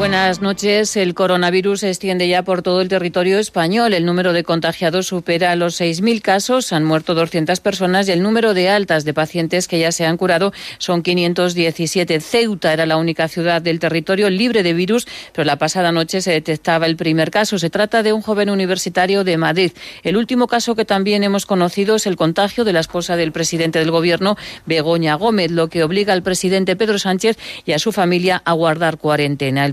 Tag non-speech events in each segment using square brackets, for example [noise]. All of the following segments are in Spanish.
Buenas noches. El coronavirus se extiende ya por todo el territorio español. El número de contagiados supera los 6.000 casos, han muerto 200 personas y el número de altas de pacientes que ya se han curado son 517. Ceuta era la única ciudad del territorio libre de virus, pero la pasada noche se detectaba el primer caso. Se trata de un joven universitario de Madrid. El último caso que también hemos conocido es el contagio de la esposa del presidente del Gobierno, Begoña Gómez, lo que obliga al presidente Pedro Sánchez y a su familia a guardar cuarentena.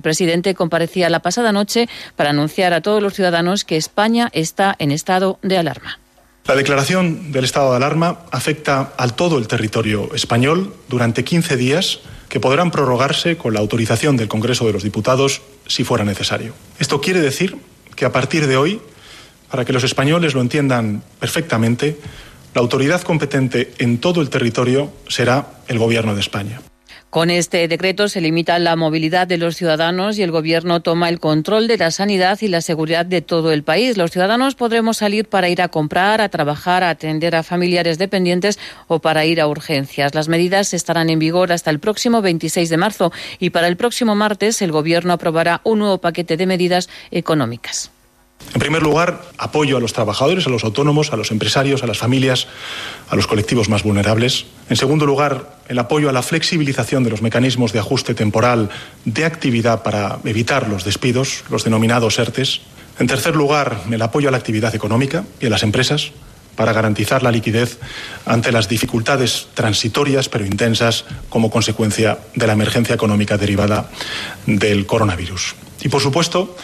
Comparecía la pasada noche para anunciar a todos los ciudadanos que España está en estado de alarma. La declaración del estado de alarma afecta a todo el territorio español durante 15 días que podrán prorrogarse con la autorización del Congreso de los Diputados si fuera necesario. Esto quiere decir que a partir de hoy, para que los españoles lo entiendan perfectamente, la autoridad competente en todo el territorio será el Gobierno de España. Con este decreto se limita la movilidad de los ciudadanos y el Gobierno toma el control de la sanidad y la seguridad de todo el país. Los ciudadanos podremos salir para ir a comprar, a trabajar, a atender a familiares dependientes o para ir a urgencias. Las medidas estarán en vigor hasta el próximo 26 de marzo y para el próximo martes el Gobierno aprobará un nuevo paquete de medidas económicas. En primer lugar, apoyo a los trabajadores, a los autónomos, a los empresarios, a las familias, a los colectivos más vulnerables. En segundo lugar, el apoyo a la flexibilización de los mecanismos de ajuste temporal de actividad para evitar los despidos, los denominados ERTES. En tercer lugar, el apoyo a la actividad económica y a las empresas para garantizar la liquidez ante las dificultades transitorias pero intensas como consecuencia de la emergencia económica derivada del coronavirus. Y, por supuesto,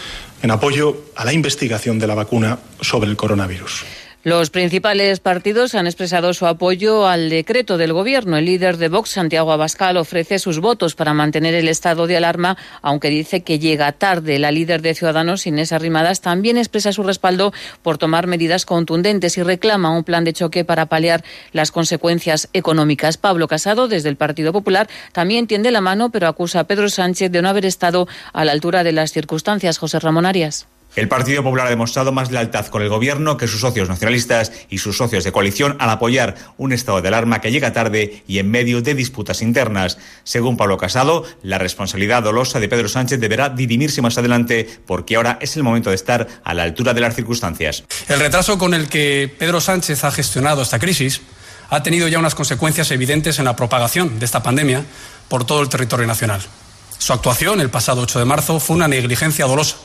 en apoyo a la investigación de la vacuna sobre el coronavirus. Los principales partidos han expresado su apoyo al decreto del Gobierno. El líder de Vox, Santiago Abascal, ofrece sus votos para mantener el estado de alarma, aunque dice que llega tarde. La líder de Ciudadanos, Inés Arrimadas, también expresa su respaldo por tomar medidas contundentes y reclama un plan de choque para paliar las consecuencias económicas. Pablo Casado, desde el Partido Popular, también tiende la mano, pero acusa a Pedro Sánchez de no haber estado a la altura de las circunstancias. José Ramón Arias. El Partido Popular ha demostrado más lealtad con el gobierno que sus socios nacionalistas y sus socios de coalición al apoyar un estado de alarma que llega tarde y en medio de disputas internas. Según Pablo Casado, la responsabilidad dolosa de Pedro Sánchez deberá dirimirse más adelante porque ahora es el momento de estar a la altura de las circunstancias. El retraso con el que Pedro Sánchez ha gestionado esta crisis ha tenido ya unas consecuencias evidentes en la propagación de esta pandemia por todo el territorio nacional. Su actuación el pasado 8 de marzo fue una negligencia dolosa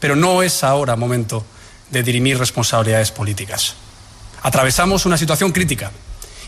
pero no es ahora momento de dirimir responsabilidades políticas. Atravesamos una situación crítica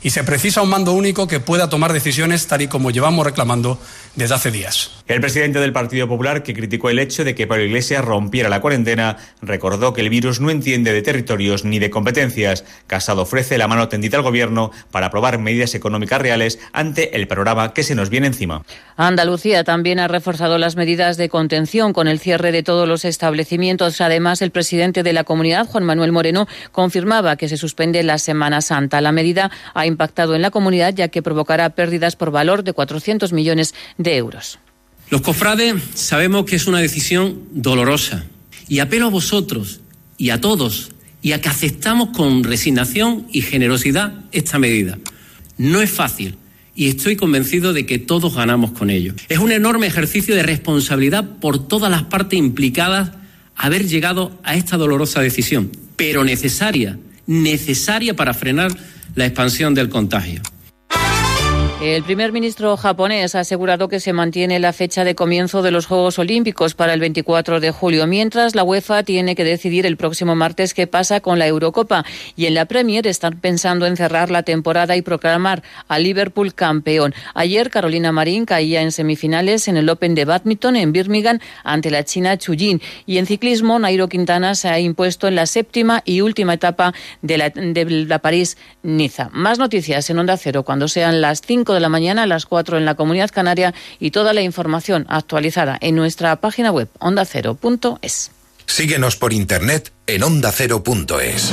y se precisa un mando único que pueda tomar decisiones tal y como llevamos reclamando desde hace días. El presidente del Partido Popular, que criticó el hecho de que Pablo Iglesias rompiera la cuarentena, recordó que el virus no entiende de territorios ni de competencias. Casado ofrece la mano tendida al Gobierno para aprobar medidas económicas reales ante el programa que se nos viene encima. Andalucía también ha reforzado las medidas de contención con el cierre de todos los establecimientos. Además, el presidente de la comunidad, Juan Manuel Moreno, confirmaba que se suspende la Semana Santa. La medida ha impactado en la comunidad ya que provocará pérdidas por valor de 400 millones de euros. Los cofrades sabemos que es una decisión dolorosa y apelo a vosotros y a todos y a que aceptamos con resignación y generosidad esta medida. No es fácil y estoy convencido de que todos ganamos con ello. Es un enorme ejercicio de responsabilidad por todas las partes implicadas haber llegado a esta dolorosa decisión, pero necesaria, necesaria para frenar la expansión del contagio. El primer ministro japonés ha asegurado que se mantiene la fecha de comienzo de los Juegos Olímpicos para el 24 de julio, mientras la UEFA tiene que decidir el próximo martes qué pasa con la Eurocopa. Y en la Premier están pensando en cerrar la temporada y proclamar a Liverpool campeón. Ayer Carolina Marín caía en semifinales en el Open de Badminton en Birmingham ante la China Chujin. Y en ciclismo, Nairo Quintana se ha impuesto en la séptima y última etapa de la, de la París-Niza. Más noticias en Onda Cero cuando sean las 5 de la mañana a las 4 en la Comunidad Canaria y toda la información actualizada en nuestra página web ondacero.es. Síguenos por internet en ondacero.es.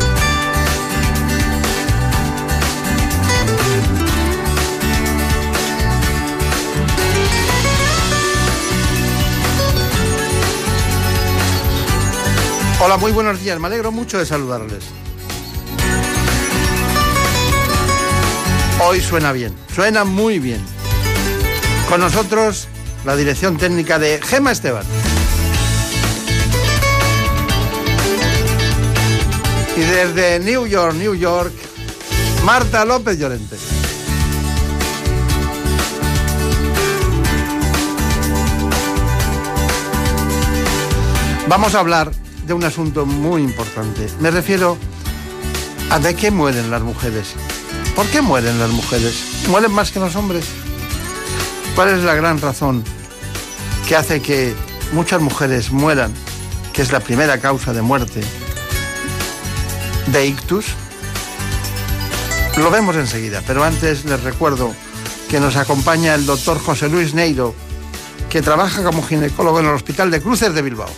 Hola, muy buenos días. Me alegro mucho de saludarles. Hoy suena bien, suena muy bien. Con nosotros la dirección técnica de Gema Esteban. Y desde New York, New York, Marta López Llorente. Vamos a hablar de un asunto muy importante. Me refiero a de qué mueren las mujeres. ¿Por qué mueren las mujeres? ¿Mueren más que los hombres? ¿Cuál es la gran razón que hace que muchas mujeres mueran, que es la primera causa de muerte de ictus? Lo vemos enseguida, pero antes les recuerdo que nos acompaña el doctor José Luis Neiro, que trabaja como ginecólogo en el Hospital de Cruces de Bilbao.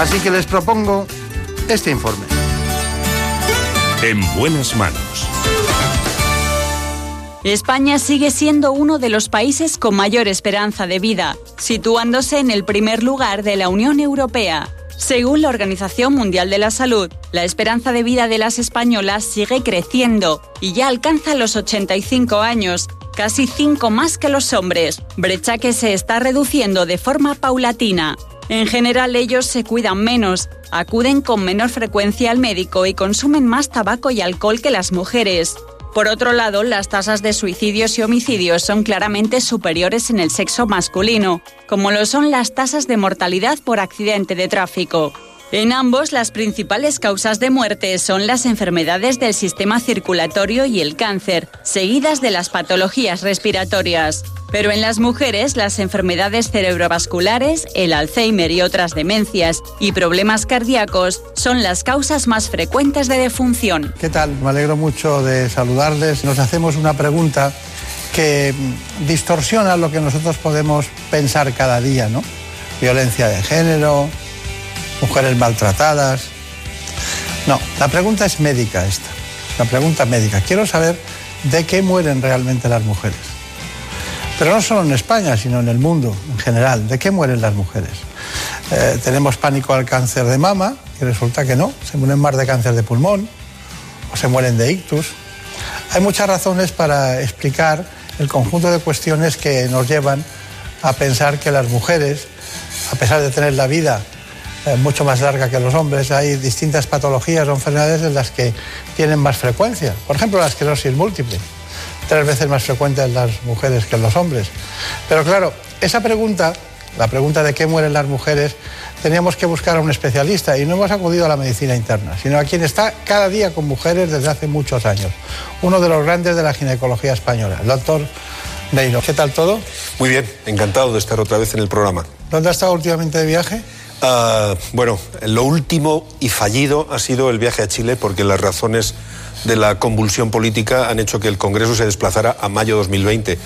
Así que les propongo este informe. En buenas manos. España sigue siendo uno de los países con mayor esperanza de vida, situándose en el primer lugar de la Unión Europea. Según la Organización Mundial de la Salud, la esperanza de vida de las españolas sigue creciendo y ya alcanza los 85 años, casi 5 más que los hombres, brecha que se está reduciendo de forma paulatina. En general ellos se cuidan menos, acuden con menor frecuencia al médico y consumen más tabaco y alcohol que las mujeres. Por otro lado, las tasas de suicidios y homicidios son claramente superiores en el sexo masculino, como lo son las tasas de mortalidad por accidente de tráfico. En ambos, las principales causas de muerte son las enfermedades del sistema circulatorio y el cáncer, seguidas de las patologías respiratorias. Pero en las mujeres, las enfermedades cerebrovasculares, el Alzheimer y otras demencias y problemas cardíacos son las causas más frecuentes de defunción. ¿Qué tal? Me alegro mucho de saludarles. Nos hacemos una pregunta que distorsiona lo que nosotros podemos pensar cada día, ¿no? Violencia de género, mujeres maltratadas. No, la pregunta es médica esta. La pregunta médica. Quiero saber de qué mueren realmente las mujeres. Pero no solo en España, sino en el mundo en general. ¿De qué mueren las mujeres? Eh, tenemos pánico al cáncer de mama, y resulta que no, se mueren más de cáncer de pulmón o se mueren de ictus. Hay muchas razones para explicar el conjunto de cuestiones que nos llevan a pensar que las mujeres, a pesar de tener la vida mucho más larga que los hombres, hay distintas patologías o enfermedades en las que tienen más frecuencia. Por ejemplo, la esclerosis múltiple tres veces más frecuente en las mujeres que en los hombres. Pero claro, esa pregunta, la pregunta de qué mueren las mujeres, teníamos que buscar a un especialista y no hemos acudido a la medicina interna, sino a quien está cada día con mujeres desde hace muchos años, uno de los grandes de la ginecología española, el doctor Neiro. ¿Qué tal todo? Muy bien, encantado de estar otra vez en el programa. ¿Dónde ha estado últimamente de viaje? Uh, bueno, lo último y fallido ha sido el viaje a Chile porque las razones de la convulsión política han hecho que el Congreso se desplazara a mayo 2020.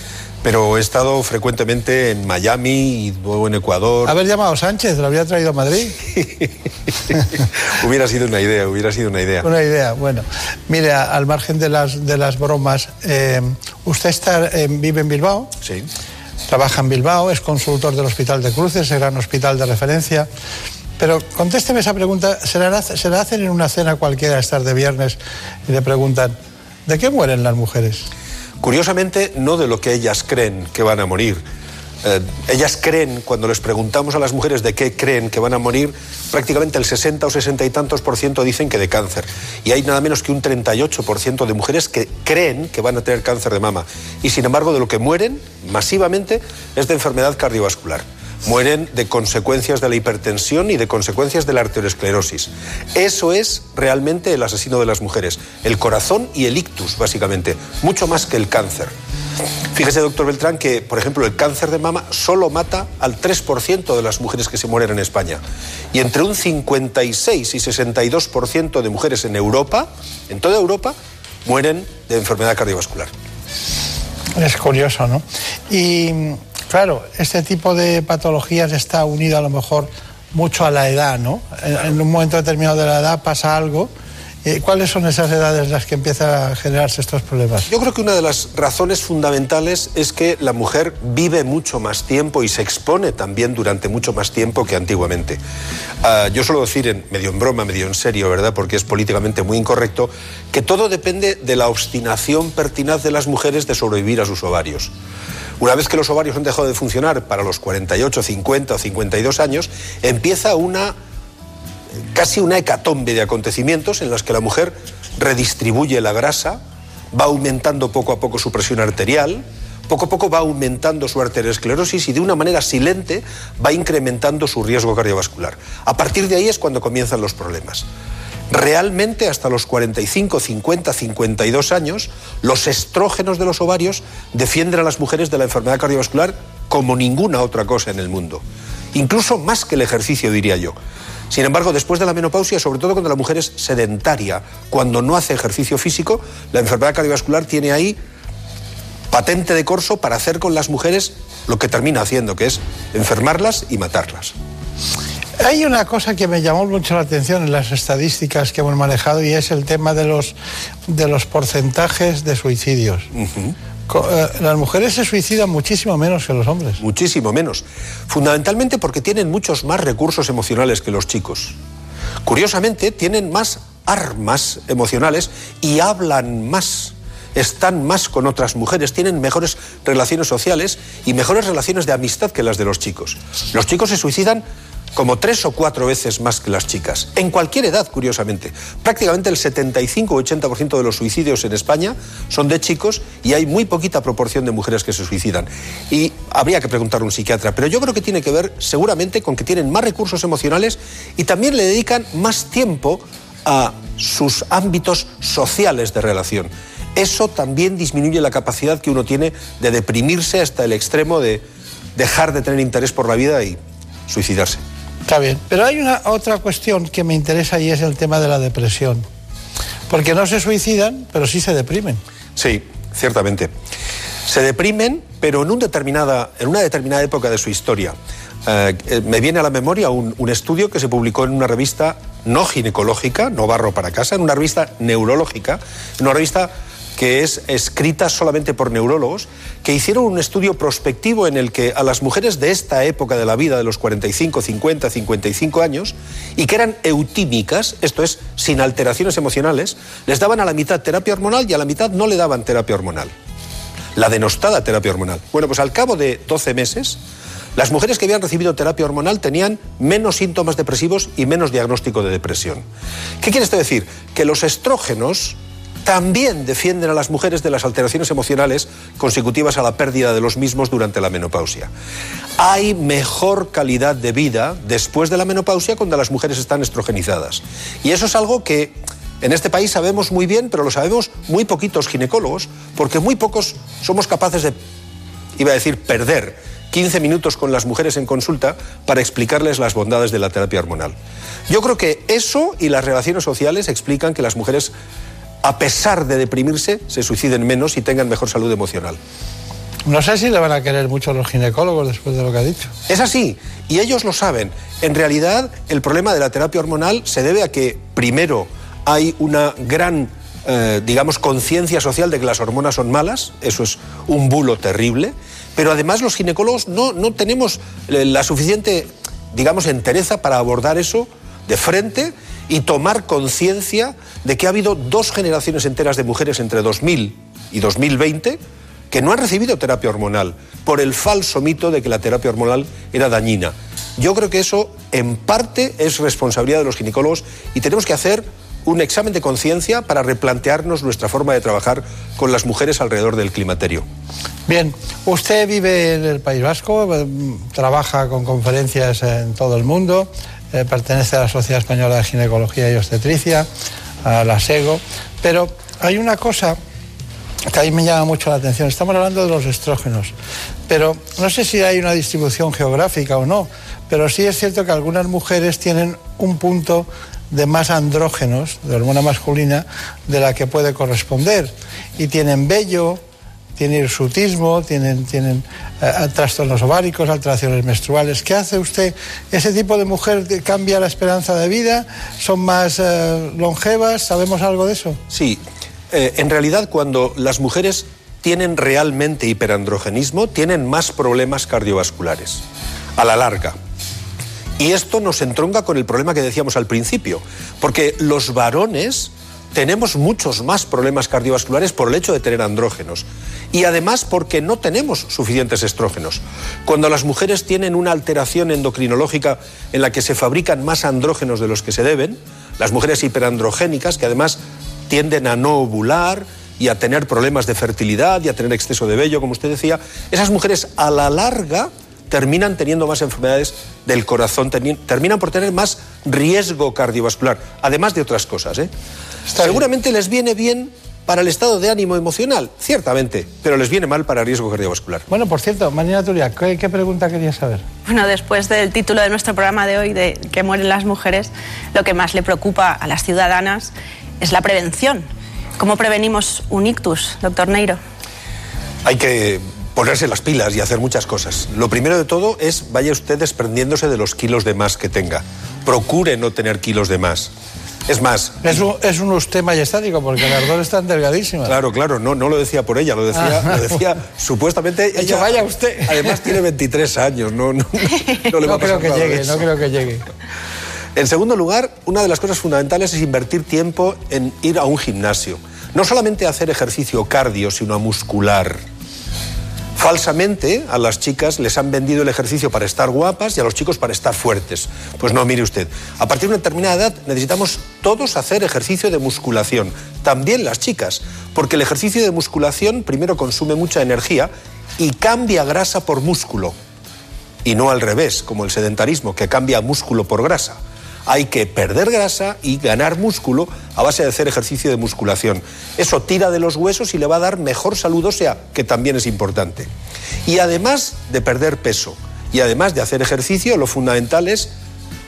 Pero he estado frecuentemente en Miami y luego en Ecuador. Haber llamado a Sánchez, lo habría traído a Madrid. [laughs] hubiera sido una idea, hubiera sido una idea. Una idea, bueno. Mire, al margen de las, de las bromas, eh, ¿usted está, eh, vive en Bilbao? Sí. Trabaja en Bilbao, es consultor del Hospital de Cruces, el gran hospital de referencia. Pero contésteme esa pregunta, ¿se la, ¿se la hacen en una cena cualquiera estar de viernes y le preguntan, ¿de qué mueren las mujeres? Curiosamente, no de lo que ellas creen que van a morir. Eh, ellas creen, cuando les preguntamos a las mujeres de qué creen que van a morir, prácticamente el 60 o 60 y tantos por ciento dicen que de cáncer. Y hay nada menos que un 38 por ciento de mujeres que creen que van a tener cáncer de mama. Y sin embargo, de lo que mueren masivamente es de enfermedad cardiovascular mueren de consecuencias de la hipertensión y de consecuencias de la arteriosclerosis. Eso es realmente el asesino de las mujeres, el corazón y el ictus, básicamente, mucho más que el cáncer. Fíjese, doctor Beltrán, que, por ejemplo, el cáncer de mama solo mata al 3% de las mujeres que se mueren en España. Y entre un 56 y 62% de mujeres en Europa, en toda Europa, mueren de enfermedad cardiovascular. Es curioso, ¿no? Y claro, este tipo de patologías está unido a lo mejor mucho a la edad, ¿no? En, un momento determinado de la edad pasa algo. ¿Cuáles son esas edades las que empiezan a generarse estos problemas? Yo creo que una de las razones fundamentales es que la mujer vive mucho más tiempo y se expone también durante mucho más tiempo que antiguamente. Uh, yo suelo decir, en, medio en broma, medio en serio, ¿verdad? Porque es políticamente muy incorrecto, que todo depende de la obstinación pertinaz de las mujeres de sobrevivir a sus ovarios. Una vez que los ovarios han dejado de funcionar para los 48, 50 o 52 años, empieza una casi una hecatombe de acontecimientos en las que la mujer redistribuye la grasa, va aumentando poco a poco su presión arterial, poco a poco va aumentando su arteriosclerosis y de una manera silente va incrementando su riesgo cardiovascular. A partir de ahí es cuando comienzan los problemas. Realmente hasta los 45, 50, 52 años, los estrógenos de los ovarios defienden a las mujeres de la enfermedad cardiovascular como ninguna otra cosa en el mundo. Incluso más que el ejercicio, diría yo. Sin embargo, después de la menopausia, sobre todo cuando la mujer es sedentaria, cuando no hace ejercicio físico, la enfermedad cardiovascular tiene ahí patente de corso para hacer con las mujeres lo que termina haciendo, que es enfermarlas y matarlas. Hay una cosa que me llamó mucho la atención en las estadísticas que hemos manejado y es el tema de los, de los porcentajes de suicidios. Uh -huh. Las mujeres se suicidan muchísimo menos que los hombres. Muchísimo menos. Fundamentalmente porque tienen muchos más recursos emocionales que los chicos. Curiosamente, tienen más armas emocionales y hablan más están más con otras mujeres, tienen mejores relaciones sociales y mejores relaciones de amistad que las de los chicos. Los chicos se suicidan como tres o cuatro veces más que las chicas, en cualquier edad, curiosamente. Prácticamente el 75 o 80% de los suicidios en España son de chicos y hay muy poquita proporción de mujeres que se suicidan. Y habría que preguntar a un psiquiatra, pero yo creo que tiene que ver seguramente con que tienen más recursos emocionales y también le dedican más tiempo a sus ámbitos sociales de relación. Eso también disminuye la capacidad que uno tiene de deprimirse hasta el extremo de dejar de tener interés por la vida y suicidarse. Está bien, pero hay una otra cuestión que me interesa y es el tema de la depresión. Porque no se suicidan, pero sí se deprimen. Sí, ciertamente. Se deprimen, pero en, un determinada, en una determinada época de su historia. Eh, me viene a la memoria un, un, estudio que se publicó en una revista no ginecológica, no barro para casa, en una revista neurológica, en una revista que es escrita solamente por neurólogos, que hicieron un estudio prospectivo en el que a las mujeres de esta época de la vida, de los 45, 50, 55 años, y que eran eutímicas, esto es, sin alteraciones emocionales, les daban a la mitad terapia hormonal y a la mitad no le daban terapia hormonal. La denostada terapia hormonal. Bueno, pues al cabo de 12 meses, las mujeres que habían recibido terapia hormonal tenían menos síntomas depresivos y menos diagnóstico de depresión. ¿Qué quiere esto decir? Que los estrógenos también defienden a las mujeres de las alteraciones emocionales consecutivas a la pérdida de los mismos durante la menopausia. Hay mejor calidad de vida después de la menopausia cuando las mujeres están estrogenizadas. Y eso es algo que en este país sabemos muy bien, pero lo sabemos muy poquitos ginecólogos, porque muy pocos somos capaces de, iba a decir, perder 15 minutos con las mujeres en consulta para explicarles las bondades de la terapia hormonal. Yo creo que eso y las relaciones sociales explican que las mujeres a pesar de deprimirse, se suiciden menos y tengan mejor salud emocional. No sé si le van a querer mucho los ginecólogos después de lo que ha dicho. Es así, y ellos lo saben. En realidad, el problema de la terapia hormonal se debe a que, primero, hay una gran, eh, digamos, conciencia social de que las hormonas son malas, eso es un bulo terrible, pero además los ginecólogos no, no tenemos la suficiente, digamos, entereza para abordar eso de frente y tomar conciencia de que ha habido dos generaciones enteras de mujeres entre 2000 y 2020 que no han recibido terapia hormonal por el falso mito de que la terapia hormonal era dañina. Yo creo que eso en parte es responsabilidad de los ginecólogos y tenemos que hacer un examen de conciencia para replantearnos nuestra forma de trabajar con las mujeres alrededor del climaterio. Bien, usted vive en el País Vasco, eh, trabaja con conferencias en todo el mundo, eh, pertenece a la Sociedad Española de Ginecología y Obstetricia, a la SEGO, pero hay una cosa que a mí me llama mucho la atención. Estamos hablando de los estrógenos, pero no sé si hay una distribución geográfica o no, pero sí es cierto que algunas mujeres tienen un punto de más andrógenos, de hormona masculina, de la que puede corresponder. Y tienen vello, tienen hirsutismo, tienen, tienen eh, trastornos ováricos, alteraciones menstruales. ¿Qué hace usted? ¿Ese tipo de mujer cambia la esperanza de vida? ¿Son más eh, longevas? ¿Sabemos algo de eso? Sí, eh, en realidad cuando las mujeres tienen realmente hiperandrogenismo, tienen más problemas cardiovasculares, a la larga. Y esto nos entronca con el problema que decíamos al principio, porque los varones tenemos muchos más problemas cardiovasculares por el hecho de tener andrógenos y además porque no tenemos suficientes estrógenos. Cuando las mujeres tienen una alteración endocrinológica en la que se fabrican más andrógenos de los que se deben, las mujeres hiperandrogénicas que además tienden a no ovular y a tener problemas de fertilidad y a tener exceso de vello, como usted decía, esas mujeres a la larga terminan teniendo más enfermedades del corazón, terminan por tener más riesgo cardiovascular, además de otras cosas. ¿eh? Seguramente les viene bien para el estado de ánimo emocional, ciertamente, pero les viene mal para el riesgo cardiovascular. Bueno, por cierto, Marina Turia, ¿qué, ¿qué, pregunta querías saber? Bueno, después del título de nuestro programa de hoy, de que mueren las mujeres, lo que más le preocupa a las ciudadanas es la prevención. ¿Cómo prevenimos un ictus, doctor Neiro? Hay que ponerse las pilas y hacer muchas cosas. Lo primero de todo es vaya usted desprendiéndose de los kilos de más que tenga. Procure no tener kilos de más. Es más. Es un, es un usted majestático, porque las dos están delgadísimas. Claro, claro, no, no lo decía por ella, lo decía, ah. lo decía supuestamente. [laughs] Ella, vaya usted. Además tiene 23 años, no, no, no, le va a creo que llegue, no creo que llegue. En segundo lugar, una de las cosas fundamentales es invertir tiempo en ir a un gimnasio. No solamente hacer ejercicio cardio, sino muscular. Falsamente a las chicas les han vendido el ejercicio para estar guapas y a los chicos para estar fuertes. Pues no, mire usted, a partir de una determinada edad necesitamos todos hacer ejercicio de musculación, también las chicas, porque el ejercicio de musculación primero consume mucha energía y cambia grasa por músculo, y no al revés, como el sedentarismo, que cambia músculo por grasa hay que perder grasa y ganar músculo a base de hacer ejercicio de musculación. Eso tira de los huesos y le va a dar mejor salud ósea, que también es importante. Y además de perder peso y además de hacer ejercicio, lo fundamental es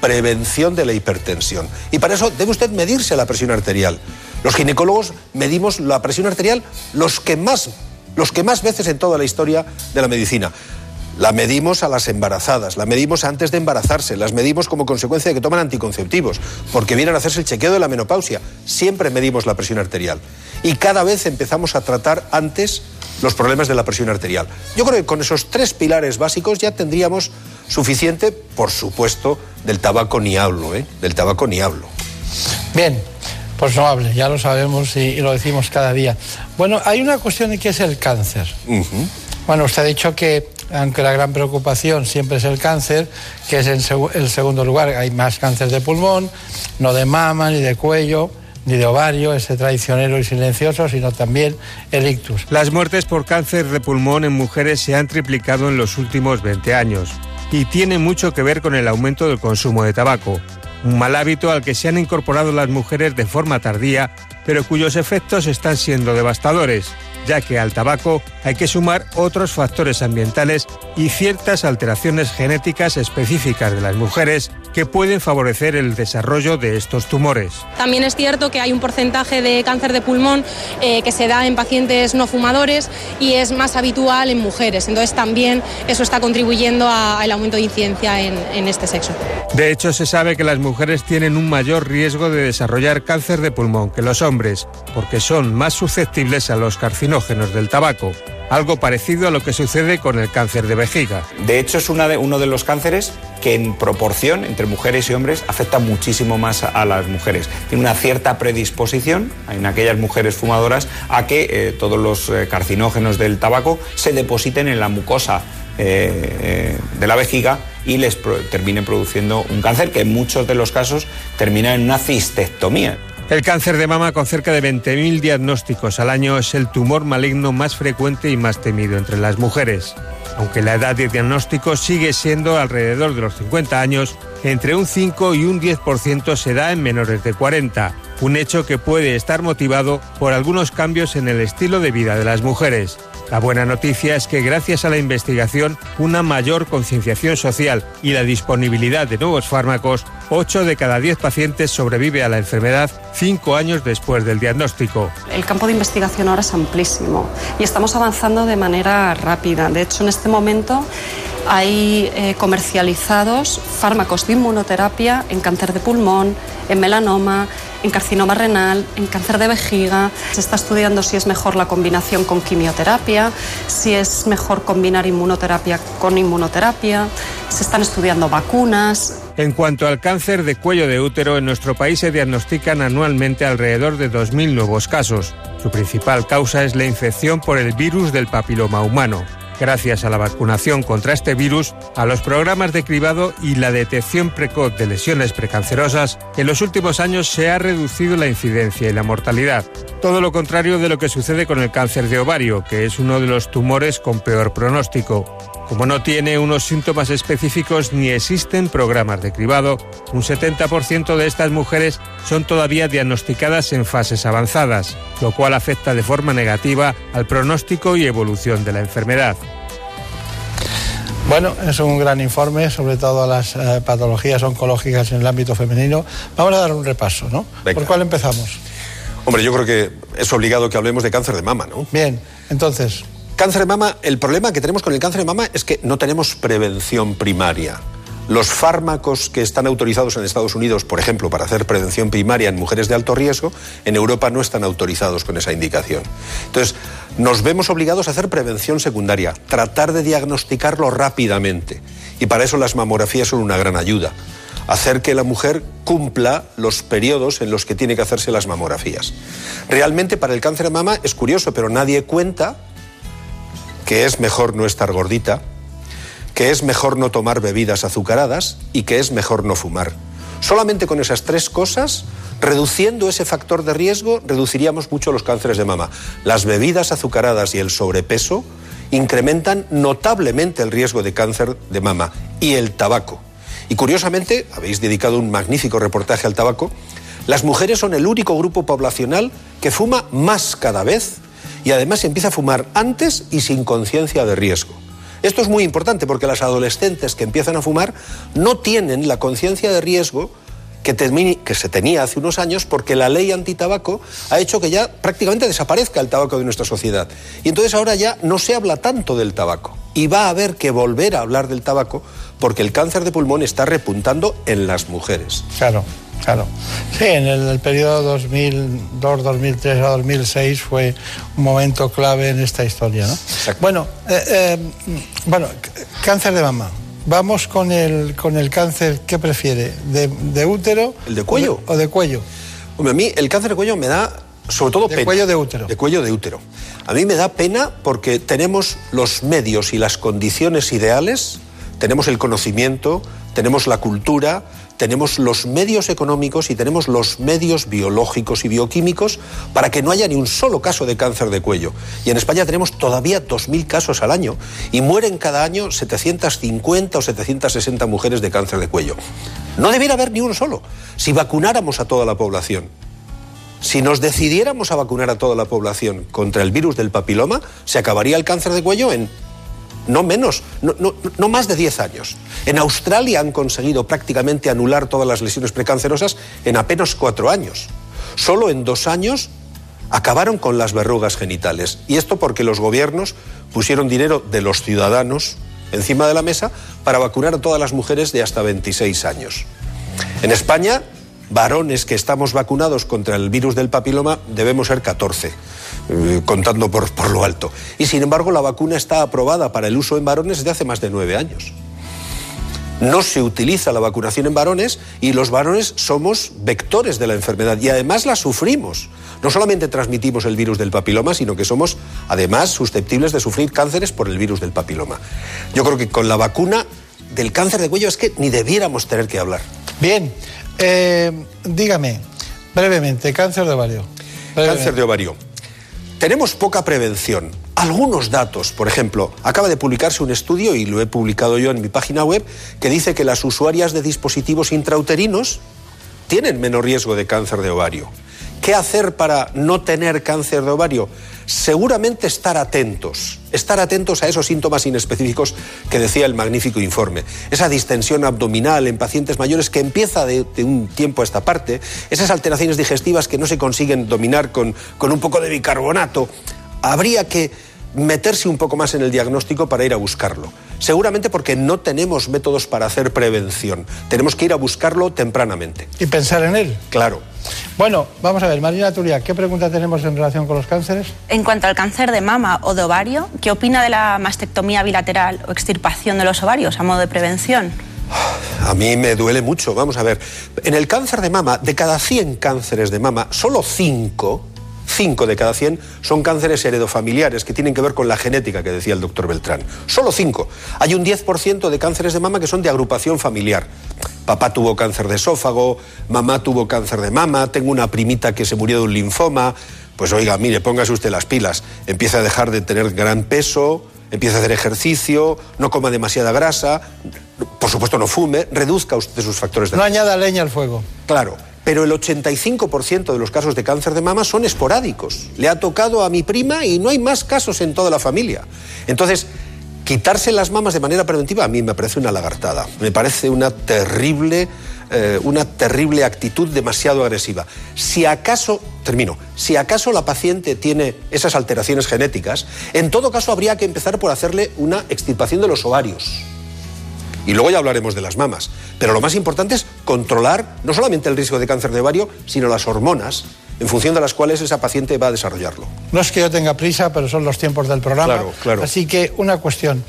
prevención de la hipertensión. Y para eso debe usted medirse la presión arterial. Los ginecólogos medimos la presión arterial los que más, los que más veces en toda la historia de la medicina. La medimos a las embarazadas, la medimos antes de embarazarse, las medimos como consecuencia de que toman anticonceptivos, porque vienen a hacerse el chequeo de la menopausia. Siempre medimos la presión arterial. Y cada vez empezamos a tratar antes los problemas de la presión arterial. Yo creo que con esos tres pilares básicos ya tendríamos suficiente, por supuesto, del tabaco ni hablo, ¿eh? Del tabaco ni hablo. Bien, pues no hable, ya lo sabemos y, lo decimos cada día. Bueno, hay una cuestión que es el cáncer. Bueno, usted ha dicho que aunque la gran preocupación siempre es el cáncer, que es en el segundo lugar, hay más cáncer de pulmón, no de mama, ni de cuello, ni de ovario, ese traicionero y silencioso, sino también el ictus. Las muertes por cáncer de pulmón en mujeres se han triplicado en los últimos 20 años y tiene mucho que ver con el aumento del consumo de tabaco, un mal hábito al que se han incorporado las mujeres de forma tardía, pero cuyos efectos están siendo devastadores ya que al tabaco hay que sumar otros factores ambientales y ciertas alteraciones genéticas específicas de las mujeres que pueden favorecer el desarrollo de estos tumores. También es cierto que hay un porcentaje de cáncer de pulmón eh, que se da en pacientes no fumadores y es más habitual en mujeres. Entonces también eso está contribuyendo al aumento de incidencia en, en este sexo. De hecho, se sabe que las mujeres tienen un mayor riesgo de desarrollar cáncer de pulmón que los hombres, porque son más susceptibles a los carcinógenos del tabaco, algo parecido a lo que sucede con el cáncer de vejiga. De hecho, es uno de los cánceres que en proporción entre mujeres y hombres afecta muchísimo más a, las mujeres. Tiene una cierta predisposición en aquellas mujeres fumadoras a que eh, todos los eh, carcinógenos del tabaco se depositen en la mucosa eh, de la vejiga y les terminen produciendo un cáncer que en muchos de los casos termina en una cistectomía. El cáncer de mama con cerca de 20.000 diagnósticos al año es el tumor maligno más frecuente y más temido entre las mujeres. Aunque la edad de diagnóstico sigue siendo alrededor de los 50 años, entre un 5 y un 10% se da en menores de 40, un hecho que puede estar motivado por algunos cambios en el estilo de vida de las mujeres. La buena noticia es que gracias a la investigación, una mayor concienciación social y la disponibilidad de nuevos fármacos, 8 de cada 10 pacientes sobrevive a la enfermedad 5 años después del diagnóstico. El campo de investigación ahora es amplísimo y estamos avanzando de manera rápida. De hecho, en este momento hay eh, comercializados fármacos de inmunoterapia en cáncer de pulmón, en melanoma, en carcinoma renal, en cáncer de vejiga. Se está estudiando si es mejor la combinación con quimioterapia, si es mejor combinar inmunoterapia con inmunoterapia. Se están estudiando vacunas. En cuanto al cáncer de cuello de útero, en nuestro país se diagnostican anualmente alrededor de 2.000 nuevos casos. Su principal causa es la infección por el virus del papiloma humano gracias a la vacunación contra este virus, a los programas de cribado y la detección precoz de lesiones precancerosas, en los últimos años se ha reducido la incidencia y la mortalidad. Todo lo contrario de lo que sucede con el cáncer de ovario, que es uno de los tumores con peor pronóstico. Como no tiene unos síntomas específicos ni existen programas de cribado, un 70% de estas mujeres son todavía diagnosticadas en fases avanzadas, lo cual afecta de forma negativa al pronóstico y evolución de la enfermedad. Bueno, es un gran informe sobre todas las eh, patologías oncológicas en el ámbito femenino. Vamos a dar un repaso, ¿no? ¿Por cuál empezamos? Hombre, yo creo que es obligado que hablemos de cáncer de mama, ¿no? Bien, entonces, Cáncer de mama, el problema que tenemos con el cáncer de mama es que no tenemos prevención primaria. Los fármacos que están autorizados en Estados Unidos, por ejemplo, para hacer prevención primaria en mujeres de alto riesgo, en Europa no están autorizados con esa indicación. Entonces, nos vemos obligados a hacer prevención secundaria, tratar de diagnosticarlo rápidamente. Y para eso las mamografías son una gran ayuda. Hacer que la mujer cumpla los periodos en los que tiene que hacerse las mamografías. Realmente para el cáncer de mama es curioso, pero nadie cuenta que es mejor no estar gordita, que es mejor no tomar bebidas azucaradas y que es mejor no fumar. Solamente con esas tres cosas, reduciendo ese factor de riesgo, reduciríamos mucho los cánceres de mama. Las bebidas azucaradas y el sobrepeso incrementan notablemente el riesgo de cáncer de mama y el tabaco. Y curiosamente, habéis dedicado un magnífico reportaje al tabaco, las mujeres son el único grupo poblacional que fuma más cada vez y además empieza a fumar antes y sin conciencia de riesgo. Esto es muy importante porque las adolescentes que empiezan a fumar no tienen la conciencia de riesgo que, que, se tenía hace unos años porque la ley antitabaco ha hecho que ya prácticamente desaparezca el tabaco de nuestra sociedad. Y entonces ahora ya no se habla tanto del tabaco. Y va a haber que volver a hablar del tabaco porque el cáncer de pulmón está repuntando en las mujeres. Claro. Claro. Sí, en el, periodo 2002, 2003 a 2006 fue un momento clave en esta historia. ¿no? Bueno, eh, eh, bueno, cáncer de mama. Vamos con el, con el cáncer, ¿qué prefiere? ¿De, útero? ¿El de cuello? O de, cuello. Hombre, a mí el cáncer de cuello me da sobre todo de cuello de útero. De cuello de útero. A mí me da pena porque tenemos los medios y las condiciones ideales, tenemos el conocimiento, tenemos la cultura, tenemos los medios económicos y tenemos los medios biológicos y bioquímicos para que no haya ni un solo caso de cáncer de cuello. Y en España tenemos todavía 2.000 casos al año y mueren cada año 750 o 760 mujeres de cáncer de cuello. No debiera haber ni uno solo si vacunáramos a toda la población. Si nos decidiéramos a vacunar a toda la población contra el virus del papiloma, se acabaría el cáncer de cuello en no menos, no, más de 10 años. En Australia han conseguido prácticamente anular todas las lesiones precancerosas en apenas 4 años. Solo en dos años acabaron con las verrugas genitales. Y esto porque los gobiernos pusieron dinero de los ciudadanos encima de la mesa para vacunar a todas las mujeres de hasta 26 años. En España, varones que estamos vacunados contra el virus del papiloma debemos ser 14. Eh, contando por, por lo alto. Y sin embargo, la vacuna está aprobada para el uso en varones desde hace más de nueve años. No se utiliza la vacunación en varones y los varones somos vectores de la enfermedad y además la sufrimos. No solamente transmitimos el virus del papiloma, sino que somos además susceptibles de sufrir cánceres por el virus del papiloma. Yo creo que con la vacuna del cáncer de cuello es que ni debiéramos tener que hablar. Bien, eh, dígame, Brevemente, cáncer de ovario. Cáncer de ovario. Tenemos poca prevención. Algunos datos, por ejemplo, acaba de publicarse un estudio, y lo he publicado yo en mi página web, que dice que las usuarias de dispositivos intrauterinos tienen menos riesgo de cáncer de ovario. ¿Qué hacer para no tener cáncer de ovario? Seguramente estar atentos, estar atentos a esos síntomas inespecíficos que decía el magnífico informe. Esa distensión abdominal en pacientes mayores que empieza de, un tiempo a esta parte, esas alteraciones digestivas que no se consiguen dominar con, con un poco de bicarbonato. Habría que meterse un poco más en el diagnóstico para ir a buscarlo. Seguramente porque no tenemos métodos para hacer prevención. Tenemos que ir a buscarlo tempranamente. Y pensar en él. Claro. Bueno, vamos a ver, Marina Turia, ¿qué pregunta tenemos en relación con los cánceres? En cuanto al cáncer de mama o de ovario, ¿qué opina de la mastectomía bilateral o extirpación de los ovarios a modo de prevención? A mí me duele mucho. Vamos a ver, en el cáncer de mama, de cada 100 cánceres de mama, solo 5 5 de cada 100 son cánceres heredofamiliares que tienen que ver con la genética que decía el doctor Beltrán. Solo 5. Hay un 10% de cánceres de mama que son de agrupación familiar. Papá tuvo cáncer de esófago, mamá tuvo cáncer de mama, tengo una primita que se murió de un linfoma. Pues oiga, mire, póngase usted las pilas. Empieza a dejar de tener gran peso, empieza a hacer ejercicio, no coma demasiada grasa, por supuesto no fume, reduzca usted sus factores de No añada leña al fuego. Claro, pero el 85% de los casos de cáncer de mama son esporádicos. Le ha tocado a mi prima y no hay más casos en toda la familia. Entonces, quitarse las mamas de manera preventiva a mí me parece una lagartada. Me parece una terrible, eh, una terrible actitud demasiado agresiva. Si acaso, termino, si acaso la paciente tiene esas alteraciones genéticas, en todo caso habría que empezar por hacerle una extirpación de los ovarios y luego ya hablaremos de las mamas. Pero lo más importante es controlar no solamente el riesgo de cáncer de ovario, sino las hormonas en función de las cuales esa paciente va a desarrollarlo. No es que yo tenga prisa, pero son los tiempos del programa. Claro, claro. Así que una cuestión.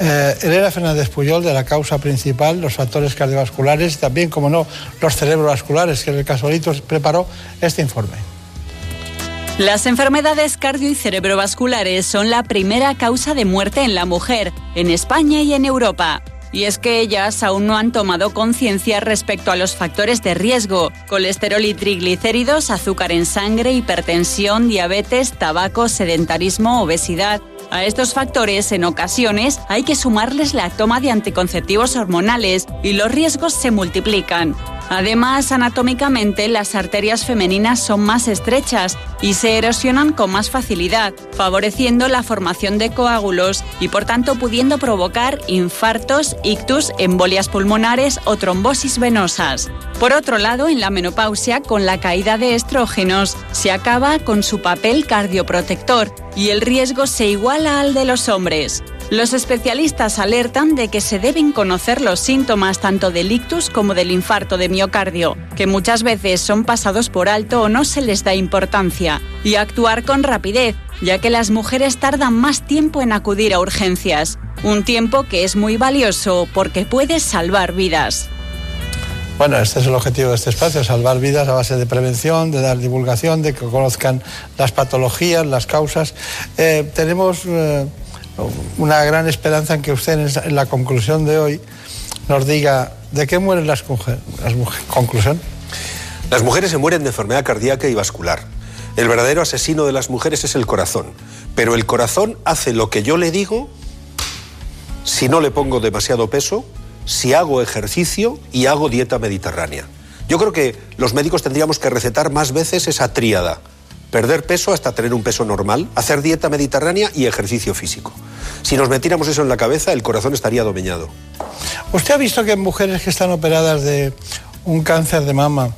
Eh, Elena Fernández Puyol, de la causa principal, los factores cardiovasculares y también, como no, los cerebrovasculares, que en el casolito preparó este informe. Las enfermedades cardio y cerebrovasculares son la primera causa de muerte en la mujer, en España y en Europa. Y es que ellas aún no han tomado conciencia respecto a los factores de riesgo, colesterol y triglicéridos, azúcar en sangre, hipertensión, diabetes, tabaco, sedentarismo, obesidad. A estos factores, en ocasiones, hay que sumarles la toma de anticonceptivos hormonales y los riesgos se multiplican. Además, anatómicamente, las arterias femeninas son más estrechas y se erosionan con más facilidad, favoreciendo la formación de coágulos y por tanto pudiendo provocar infartos, ictus, embolias pulmonares o trombosis venosas. Por otro lado, en la menopausia, con la caída de estrógenos, se acaba con su papel cardioprotector y el riesgo se iguala al de los hombres. Los especialistas alertan de que se deben conocer los síntomas tanto del ictus como del infarto de miocardio, que muchas veces son pasados por alto o no se les da importancia, y actuar con rapidez, ya que las mujeres tardan más tiempo en acudir a urgencias, un tiempo que es muy valioso porque puede salvar vidas. Bueno, este es el objetivo de este espacio, salvar vidas a base de prevención, de dar divulgación, de que conozcan las patologías, las causas. Eh, tenemos eh, una gran esperanza en que usted en la conclusión de hoy nos diga de qué mueren las, mujeres. Conclusión. Las mujeres se mueren de enfermedad cardíaca y vascular. El verdadero asesino de las mujeres es el corazón. Pero el corazón hace lo que yo le digo si no le pongo demasiado peso, si hago ejercicio y hago dieta mediterránea. Yo creo que los médicos tendríamos que recetar más veces esa tríada perder peso hasta tener un peso normal, hacer dieta mediterránea y ejercicio físico. Si nos metiéramos eso en la cabeza, el corazón estaría domeñado. ¿Usted ha visto que en mujeres que están operadas de un cáncer de mama,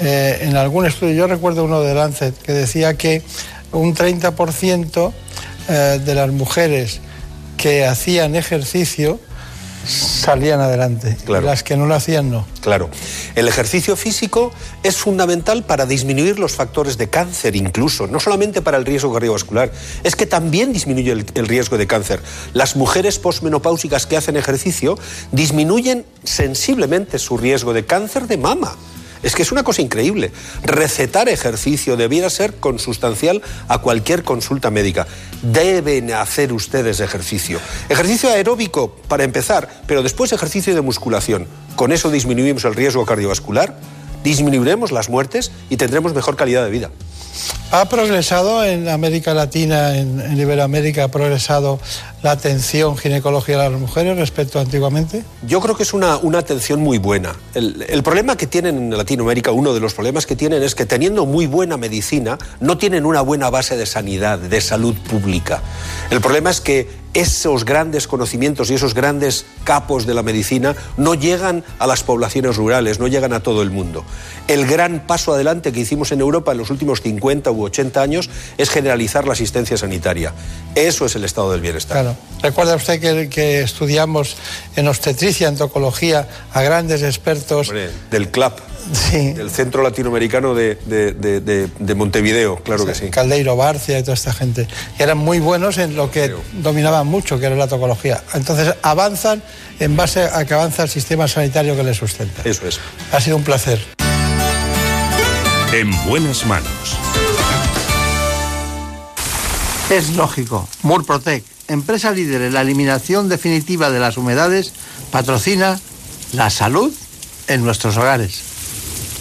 eh, en algún estudio, yo recuerdo uno de Lancet, que decía que un 30% eh, de las mujeres que hacían ejercicio salían adelante. Las que no lo hacían, no. Claro. El ejercicio físico es fundamental para disminuir los factores de cáncer, incluso, no solamente para el riesgo cardiovascular, es que también disminuye el, el riesgo de cáncer. Las mujeres posmenopáusicas que hacen ejercicio disminuyen sensiblemente su riesgo de cáncer de mama. Es que es una cosa increíble. Recetar ejercicio debiera ser consustancial a cualquier consulta médica. Deben hacer ustedes ejercicio. Ejercicio aeróbico para empezar, pero después ejercicio de musculación. Con eso disminuimos el riesgo cardiovascular disminuiremos las muertes y tendremos mejor calidad de vida. ¿Ha progresado en América Latina, en, Iberoamérica, ha progresado la atención ginecológica a las mujeres respecto a antiguamente? Yo creo que es una, una atención muy buena. El, el, problema que tienen en Latinoamérica, uno de los problemas que tienen es que teniendo muy buena medicina, no tienen una buena base de sanidad, de salud pública. El problema es que esos grandes conocimientos y esos grandes capos de la medicina no llegan a las poblaciones rurales, no llegan a todo el mundo. El gran paso adelante que hicimos en Europa en los últimos 50 u 80 años es generalizar la asistencia sanitaria. Eso es el estado del bienestar. Claro. Recuerda usted que, que estudiamos en obstetricia, en tocología, a grandes expertos. Hombre, del CLAP. Sí. Del Centro Latinoamericano de, de, de, de Montevideo, claro sí, que sí. Caldeiro Barcia y toda esta gente. Y eran muy buenos en lo que dominaban mucho, que era la tocología. Entonces avanzan en base a que avanza el sistema sanitario que les sustenta. Eso es. Ha sido un placer. En buenas manos. Es lógico. Murprotec, empresa líder en la eliminación definitiva de las humedades, patrocina la salud en nuestros hogares.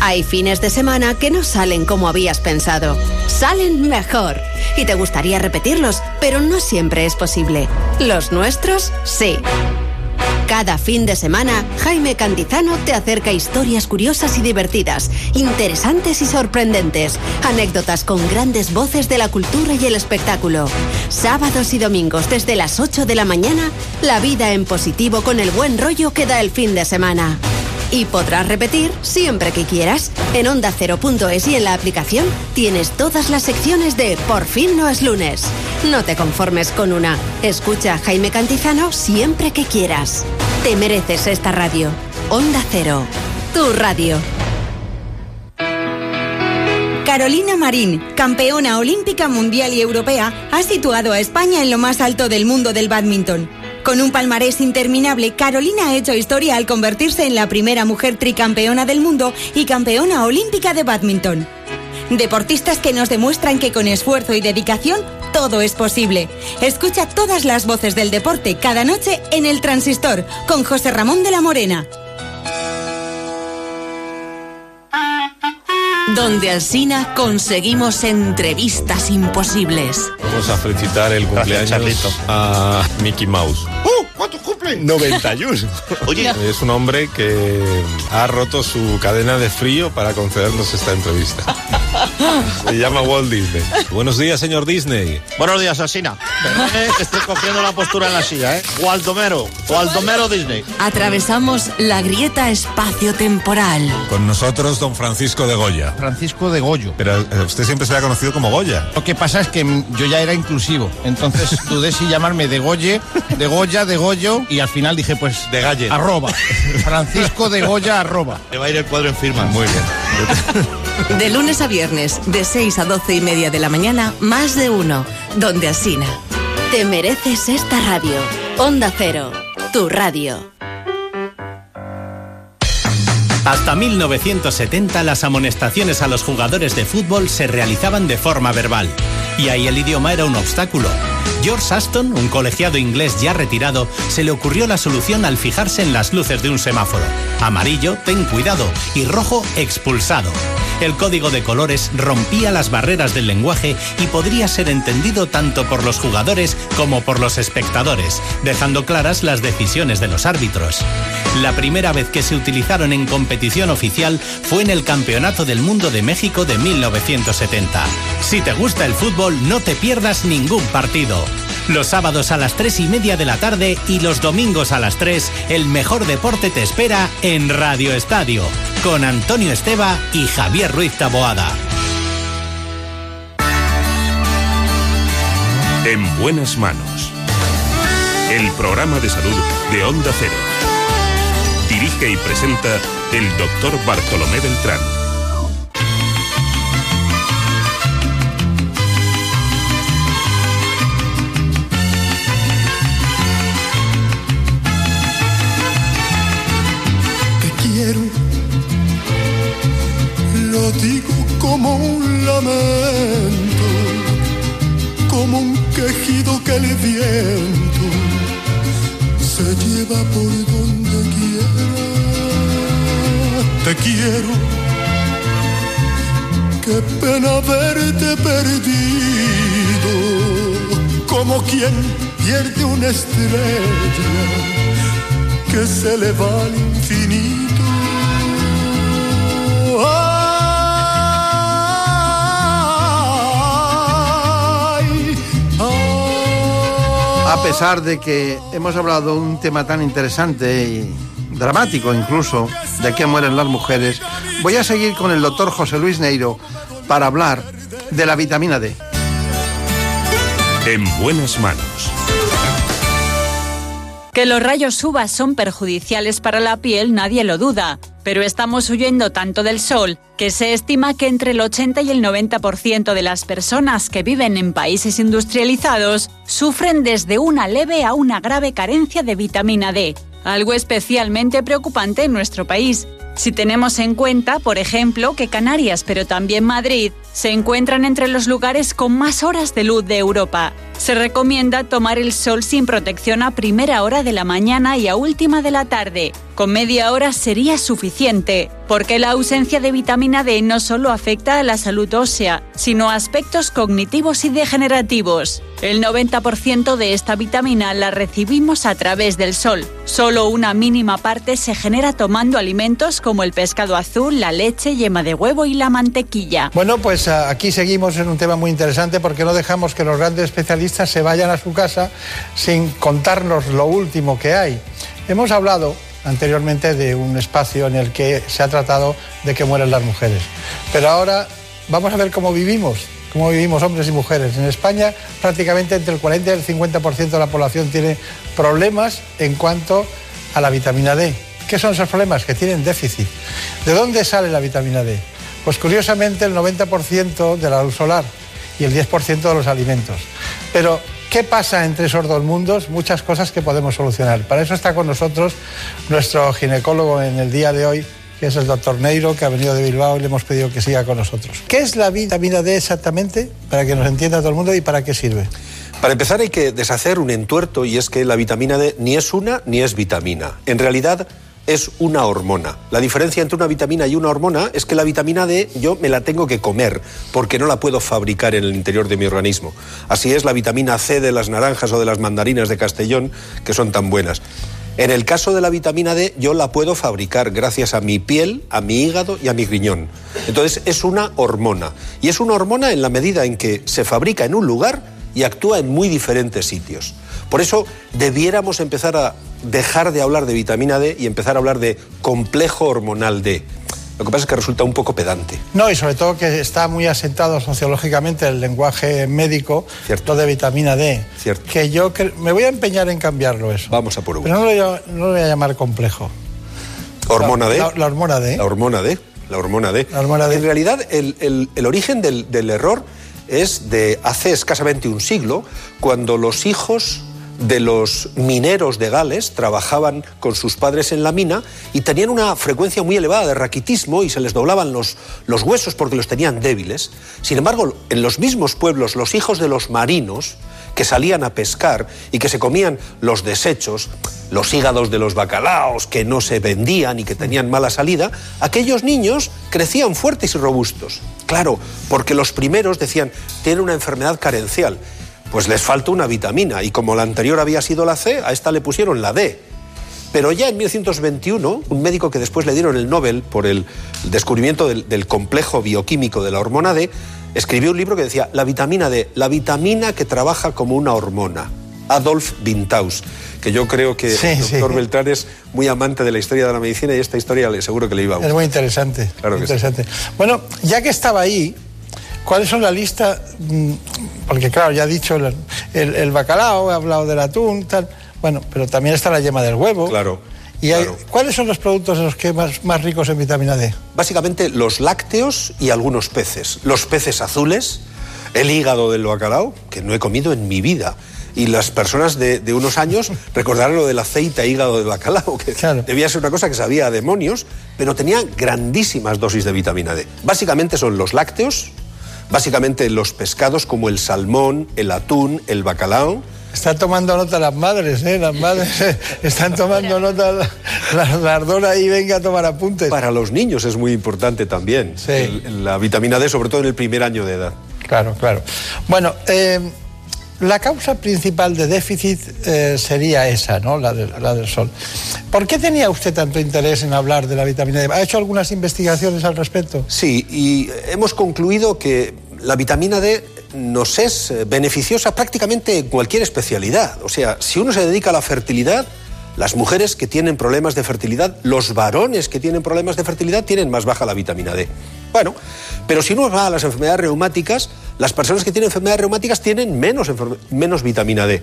Hay fines de semana que no salen como habías pensado. Salen mejor. Y te gustaría repetirlos, pero no siempre es posible. Los nuestros, sí. Cada fin de semana, Jaime Cantizano te acerca historias curiosas y divertidas, interesantes y sorprendentes, anécdotas con grandes voces de la cultura y el espectáculo. Sábados y domingos desde las 8 de la mañana, la vida en positivo con el buen rollo que da el fin de semana. Y podrás repetir siempre que quieras. En onda0.es y en la aplicación tienes todas las secciones de Por fin no es lunes. No te conformes con una. Escucha a Jaime Cantizano siempre que quieras. Te mereces esta radio. Onda Cero. Tu radio. Carolina Marín, campeona olímpica mundial y europea, ha situado a España en lo más alto del mundo del badminton. Con un palmarés interminable, Carolina ha hecho historia al convertirse en la primera mujer tricampeona del mundo y campeona olímpica de badminton. Deportistas que nos demuestran que con esfuerzo y dedicación todo es posible. Escucha todas las voces del deporte cada noche en El Transistor con José Ramón de la Morena. Donde Alsina conseguimos entrevistas imposibles. Vamos a felicitar el cumpleaños a Mickey Mouse. ¡Uh! ¿Cuánto cumple? 91. [laughs] Oye. Es un hombre que ha roto su cadena de frío para concedernos esta entrevista. Se llama Walt Disney. Buenos días, señor Disney. Buenos días, Asina. Perdone que estoy cogiendo la postura en la silla, ¿eh? Waldomero. Waldomero Disney. Atravesamos la grieta espacio-temporal. Con nosotros, don Francisco de Goya. Francisco de Goyo. Pero eh, usted siempre se ha conocido como Goya. Lo que pasa es que yo ya era inclusivo. Entonces dudé si llamarme de Goye, de Goya, de Goyo. Y al final dije, pues. De Galle. Arroba. [laughs] Francisco de Goya, arroba. Le va a ir el cuadro en firma. Muy bien. De lunes a viernes, de 6 a 12 y media de la mañana, más de uno. Donde Asina. Te mereces esta radio. Onda Cero. Tu radio. Hasta 1970 las amonestaciones a los jugadores de fútbol se realizaban de forma verbal. Y ahí el idioma era un obstáculo. George Aston, un colegiado inglés ya retirado, se le ocurrió la solución al fijarse en las luces de un semáforo. Amarillo, ten cuidado, y rojo, expulsado. El código de colores rompía las barreras del lenguaje y podría ser entendido tanto por los jugadores como por los espectadores, dejando claras las decisiones de los árbitros. La primera vez que se utilizaron en competición oficial fue en el Campeonato del Mundo de México de 1970. Si te gusta el fútbol, no te pierdas ningún partido. Los sábados a las 3 y media de la tarde y los domingos a las 3, el mejor deporte te espera en Radio Estadio, con Antonio Esteba y Javier Ruiz Taboada. En buenas manos. El programa de salud de Onda Cero. Dirige y presenta el doctor Bartolomé Beltrán. El viento se lleva por donde quiera. Te quiero, qué pena verte perdido, como quien pierde una estrella que se le va al infinito. A pesar de que hemos hablado de un tema tan interesante y dramático incluso, de que mueren las mujeres, voy a seguir con el doctor José Luis Neiro para hablar de la vitamina D. En buenas manos. Que los rayos UVA son perjudiciales para la piel nadie lo duda, pero estamos huyendo tanto del sol que se estima que entre el 80 y el 90% de las personas que viven en países industrializados sufren desde una leve a una grave carencia de vitamina D, algo especialmente preocupante en nuestro país. Si tenemos en cuenta, por ejemplo, que Canarias, pero también Madrid, se encuentran entre los lugares con más horas de luz de Europa. Se recomienda tomar el sol sin protección a primera hora de la mañana y a última de la tarde. Con media hora sería suficiente, porque la ausencia de vitamina D no solo afecta a la salud ósea, sino a aspectos cognitivos y degenerativos. El 90% de esta vitamina la recibimos a través del sol. Solo una mínima parte se genera tomando alimentos como el pescado azul, la leche, yema de huevo y la mantequilla. Bueno, pues ah, aquí seguimos en un tema muy interesante porque no dejamos que los grandes especialistas se vayan a su casa sin contarnos lo último que hay. Hemos hablado anteriormente de un espacio en el que se ha tratado de que mueren las mujeres. Pero ahora vamos a ver cómo vivimos, cómo vivimos hombres y mujeres. En España prácticamente entre el 40 y el 50% de la población tiene problemas en cuanto a la vitamina D. ¿Qué son esos problemas? Que tienen déficit. ¿De dónde sale la vitamina D? Pues curiosamente el 90% de la luz solar y el 10% de los alimentos. Pero ¿Qué pasa entre esos dos mundos? Muchas cosas que podemos solucionar. Para eso está con nosotros nuestro ginecólogo en el día de hoy, que es el doctor Neiro, que ha venido de Bilbao y le hemos pedido que siga con nosotros. ¿Qué es la vitamina D exactamente? Para que nos entienda todo el mundo y para qué sirve. Para empezar hay que deshacer un entuerto y es que la vitamina D ni es una ni es vitamina. En realidad es una hormona. La diferencia entre una vitamina y una hormona es que la vitamina D yo me la tengo que comer porque no la puedo fabricar en el interior de mi organismo. Así es la vitamina C de las naranjas o de las mandarinas de Castellón que son tan buenas. En el caso de la vitamina D yo la puedo fabricar gracias a mi piel, a mi hígado y a mi riñón. Entonces es una hormona. Y es una hormona en la medida en que se fabrica en un lugar y actúa en muy diferentes sitios. Por eso debiéramos empezar a dejar de hablar de vitamina D y empezar a hablar de complejo hormonal D. Lo que pasa es que resulta un poco pedante. No, y sobre todo que está muy asentado sociológicamente el lenguaje médico, Cierto. lo de vitamina D. Cierto. Que yo me voy a empeñar en cambiarlo eso. Vamos a por uno. Pero no lo, no lo voy a llamar complejo. ¿Hormona D? La, la, hormona D. La hormona D. La hormona D. La hormona D. En realidad, el, el, el origen del, del error es de hace escasamente un siglo, cuando los hijos de los mineros de Gales trabajaban con sus padres en la mina y tenían una frecuencia muy elevada de raquitismo y se les doblaban los, los, huesos porque los tenían débiles. Sin embargo, en los mismos pueblos, los hijos de los marinos que salían a pescar y que se comían los desechos, los hígados de los bacalaos que no se vendían y que tenían mala salida, aquellos niños crecían fuertes y robustos. Claro, porque los primeros decían, tienen una enfermedad carencial pues les falta una vitamina y como la anterior había sido la C, a esta le pusieron la D. Pero ya en 1921, un médico que después le dieron el Nobel por el descubrimiento del, del, complejo bioquímico de la hormona D, escribió un libro que decía La vitamina D, la vitamina que trabaja como una hormona. Adolf Bintaus, que yo creo que Sí, el doctor sí. Beltrán es muy amante de la historia de la medicina y esta historia le seguro que le iba a Es gustar. muy interesante. Claro muy que sí. interesante. Bueno, ya que estaba ahí, ¿cuáles son la lista? Mm, Porque claro, ya he dicho el, el- el bacalao, he hablado del atún, tal. Bueno, pero también está la yema del huevo. Claro. ¿Y hay- claro. cuáles son los productos en los que más, más ricos en vitamina D? Básicamente los lácteos y algunos peces. Los peces azules, el hígado del bacalao, que no he comido en mi vida. Y las personas de, de unos años [laughs] recordarán lo del aceite hígado de bacalao, que debía ser una cosa que sabía a demonios, pero tenía grandísimas dosis de vitamina D. Básicamente son los lácteos, básicamente los pescados como el salmón, el atún, el bacalao. Están tomando nota las madres, ¿eh? Las madres [laughs] están tomando nota, la, la ardora ahí venga a tomar apuntes. Para los niños es muy importante también. Sí. El- la vitamina D, sobre todo en el primer año de edad. Claro, claro. Bueno, eh, la causa principal de déficit eh, sería esa, ¿no? La, de- la del sol. ¿Por qué tenía usted tanto interés en hablar de la vitamina D? ¿Ha hecho algunas investigaciones al respecto? Sí, y hemos concluido que la vitamina D nos es eh, beneficiosa prácticamente en cualquier especialidad. O sea, si uno se dedica a la fertilidad, las mujeres que tienen problemas de fertilidad, los varones que tienen problemas de fertilidad tienen más baja la vitamina D. Bueno, pero si uno va a las enfermedades reumáticas, las personas que tienen enfermedades reumáticas tienen menos, menos vitamina D.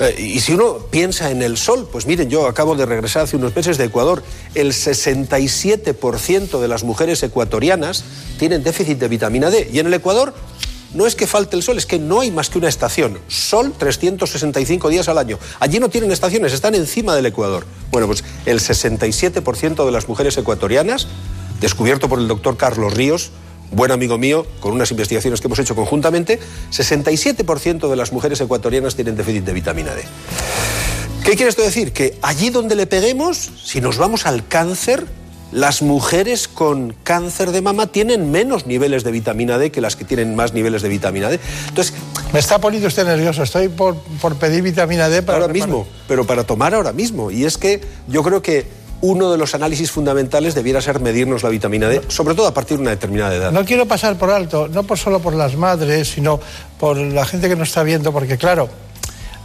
Eh, y si uno piensa en el sol, pues miren, yo acabo de regresar hace unos meses de Ecuador, el 67% de las mujeres ecuatorianas tienen déficit de vitamina D. Y en el Ecuador no es que falte el sol, es que no hay más que una estación. Sol 365 días al año. Allí no tienen estaciones, están encima del Ecuador. Bueno, pues el 67% de las mujeres ecuatorianas, descubierto por el doctor Carlos Ríos, buen amigo mío, con unas investigaciones que hemos hecho conjuntamente, 67% de las mujeres ecuatorianas tienen déficit de vitamina D. ¿Qué quiere esto decir? Que allí donde le peguemos, si nos vamos al cáncer, las mujeres con cáncer de mama tienen menos niveles de vitamina D que las que tienen más niveles de vitamina D. Entonces, Me está poniendo usted nervioso. Estoy por, por pedir vitamina D para... ahora mismo, pero para tomar ahora mismo. Y es que yo creo que uno de los análisis fundamentales debiera ser medirnos la vitamina D, sobre todo a partir de una determinada edad. No quiero pasar por alto, no por solo por las madres, sino por la gente que nos está viendo, porque claro,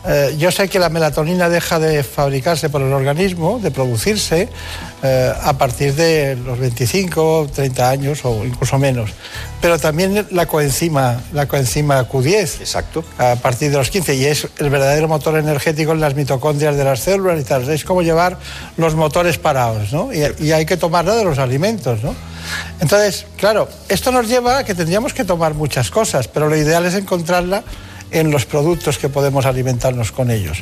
eh, yo sé que la melatonina deja de fabricarse por el organismo, de producirse, eh, a partir de los 25, 30 años o incluso menos. Pero también la coenzima, la coenzima Q10. Exacto. A partir de los 15. Y es el verdadero motor energético en las mitocondrias de las células y tal. Es como llevar los motores parados, ¿no? Y, y hay que tomarla de los alimentos, ¿no? Entonces, claro, esto nos lleva a que tendríamos que tomar muchas cosas, pero lo ideal es encontrarla en los productos que podemos alimentarnos con ellos.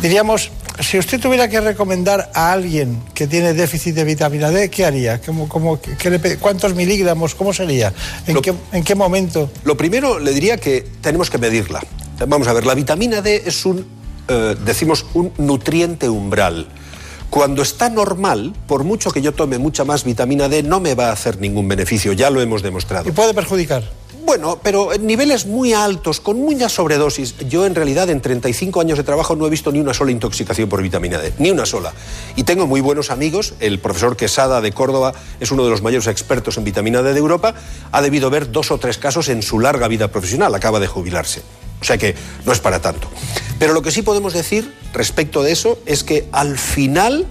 Diríamos, si usted tuviera que recomendar a alguien que tiene déficit de vitamina D, ¿qué haría? ¿Cómo, cómo- qué le pe- ¿Cuántos miligramos? ¿Cómo sería? ¿En, qué, ¿En qué momento? Lo primero le diría que tenemos que medirla. Vamos a ver, la vitamina D es un, eh, decimos, un nutriente umbral. Cuando está normal, por mucho que yo tome mucha más vitamina D, no me va a hacer ningún beneficio, ya lo hemos demostrado. ¿Y puede perjudicar? Bueno, pero en niveles muy altos, con mucha sobredosis. Yo en realidad en 35 años de trabajo no he visto ni una sola intoxicación por vitamina D, ni una sola. Y tengo muy buenos amigos, el profesor Quesada de Córdoba es uno de los mayores expertos en vitamina D de Europa, ha debido ver dos o tres casos en su larga vida profesional, acaba de jubilarse. O sea que no es para tanto. Pero lo que sí podemos decir respecto de eso es que al final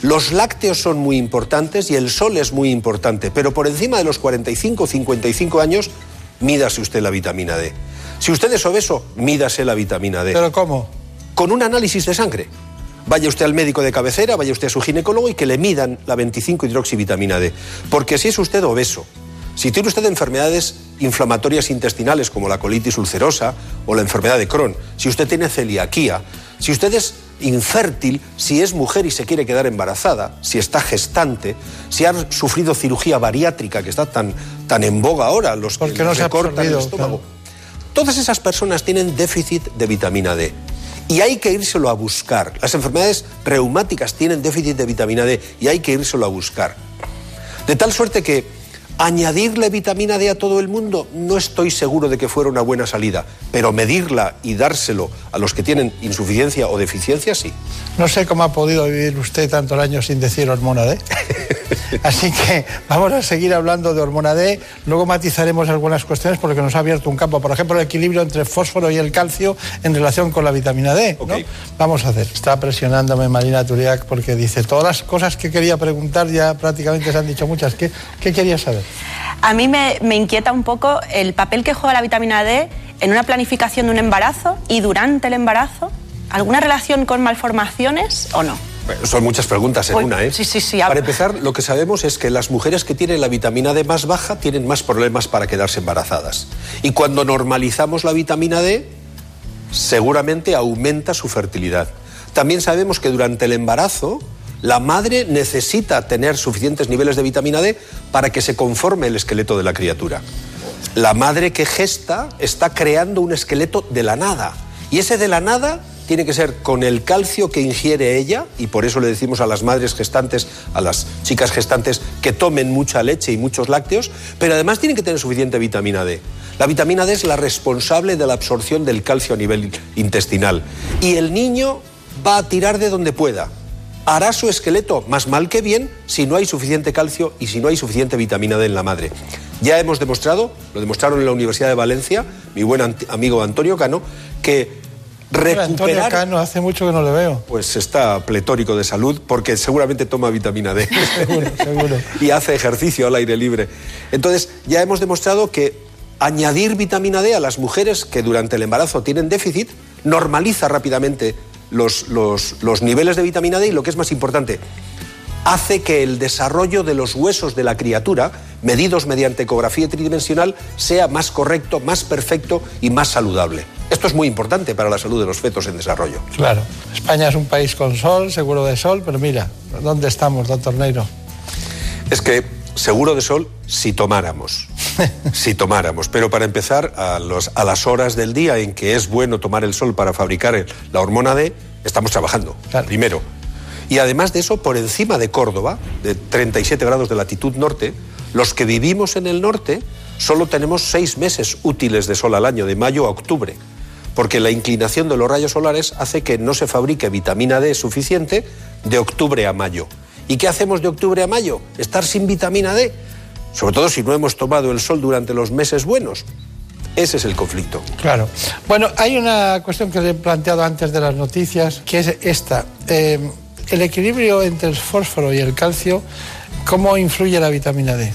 los lácteos son muy importantes y el sol es muy importante, pero por encima de los 45 o 55 años, mídase usted la vitamina D. Si usted es obeso, mídase la vitamina D. ¿Pero cómo? Con un análisis de sangre. Vaya usted al médico de cabecera, vaya usted a su ginecólogo y que le midan la 25 hidroxivitamina D. Porque si es usted obeso, si tiene usted enfermedades inflamatorias intestinales como la colitis ulcerosa o la enfermedad de Crohn, si usted tiene celiaquía, si usted es infértil, si es mujer y se quiere quedar embarazada, si está gestante, si ha sufrido cirugía bariátrica que está tan, tan en boga ahora, los que no se ha recortan el estómago. Todas esas personas tienen déficit de vitamina D. Y hay que írselo a buscar. Las enfermedades reumáticas tienen déficit de vitamina D y hay que írselo a buscar. De tal suerte que añadirle vitamina D a todo el mundo no estoy seguro de que fuera una buena salida, pero medirla y dárselo a los que tienen insuficiencia o deficiencia sí. No sé cómo ha podido vivir usted tantos años sin decir hormona D. [laughs] Así que vamos a seguir hablando de hormona D. Luego matizaremos algunas cuestiones porque nos ha abierto un campo. Por ejemplo, el equilibrio entre el fósforo y el calcio en relación con la vitamina D. ¿no? Vamos a hacer. Está presionándome Marina Turiak porque dice todas las cosas que quería preguntar ya prácticamente se han dicho muchas. ¿Qué, qué quería saber? A mí me, me inquieta un poco el papel que juega la vitamina D en una planificación de un embarazo y durante el embarazo. ¿Alguna relación con malformaciones o no? Bueno, Son muchas preguntas en Uy, una, ¿eh? sí, sí, sí, Para empezar, lo que sabemos es que las mujeres que tienen la vitamina D más baja tienen más problemas para quedarse embarazadas. Y cuando normalizamos la vitamina D, seguramente aumenta su fertilidad. También sabemos que durante el embarazo, la madre necesita tener suficientes niveles de vitamina D para que se conforme el esqueleto de la criatura. La madre que gesta está creando un esqueleto de la nada. Y ese de la nada tiene que ser con el calcio que ingiere ella, y por eso le decimos a las madres gestantes, a las chicas gestantes, que tomen mucha leche y muchos lácteos, pero además tienen que tener suficiente vitamina D. La vitamina D es la responsable de la absorción del calcio a nivel intestinal. Y el niño va a tirar de donde pueda. Hará su esqueleto más mal que bien si no hay suficiente calcio y si no hay suficiente vitamina D en la madre. Ya hemos demostrado, lo demostraron en la Universidad de Valencia, mi buen amigo Antonio Cano, que Antonio recuperar... Cano, hace mucho que no le veo. Pues está pletórico de salud porque seguramente toma vitamina D. [laughs] Seguro, seguro. y hace ejercicio al aire libre. Entonces, ya hemos demostrado que añadir vitamina D a las mujeres que durante el embarazo tienen déficit normaliza rápidamente los, los- los niveles de vitamina D y lo que es más importante, hace que el desarrollo de los huesos de la criatura, medidos mediante ecografía tridimensional, sea más correcto, más perfecto y más saludable. Esto es muy importante para la salud de los fetos en desarrollo. Claro. España es un país con sol, seguro de sol, pero mira, ¿dónde estamos, doctor Neiro? Es que seguro de sol si tomáramos. [laughs] si tomáramos. Pero para empezar, a, los- a las horas del día en que es bueno tomar el sol para fabricar el- la hormona D, estamos trabajando. Primero. Y además de eso, por encima de Córdoba, de 37 grados de latitud norte, los que vivimos en el norte solo tenemos seis meses útiles de sol al año, de mayo a octubre. Porque la inclinación de los rayos solares hace que no se fabrique vitamina D suficiente de octubre a mayo. ¿Y qué hacemos de octubre a mayo? Estar sin vitamina D. Sobre todo si no hemos tomado el sol durante los meses buenos. Ese es el conflicto. Claro. Bueno, hay una cuestión que le he planteado antes de las noticias, que es esta. Eh, el equilibrio entre el fósforo y el calcio, ¿cómo influye la vitamina D?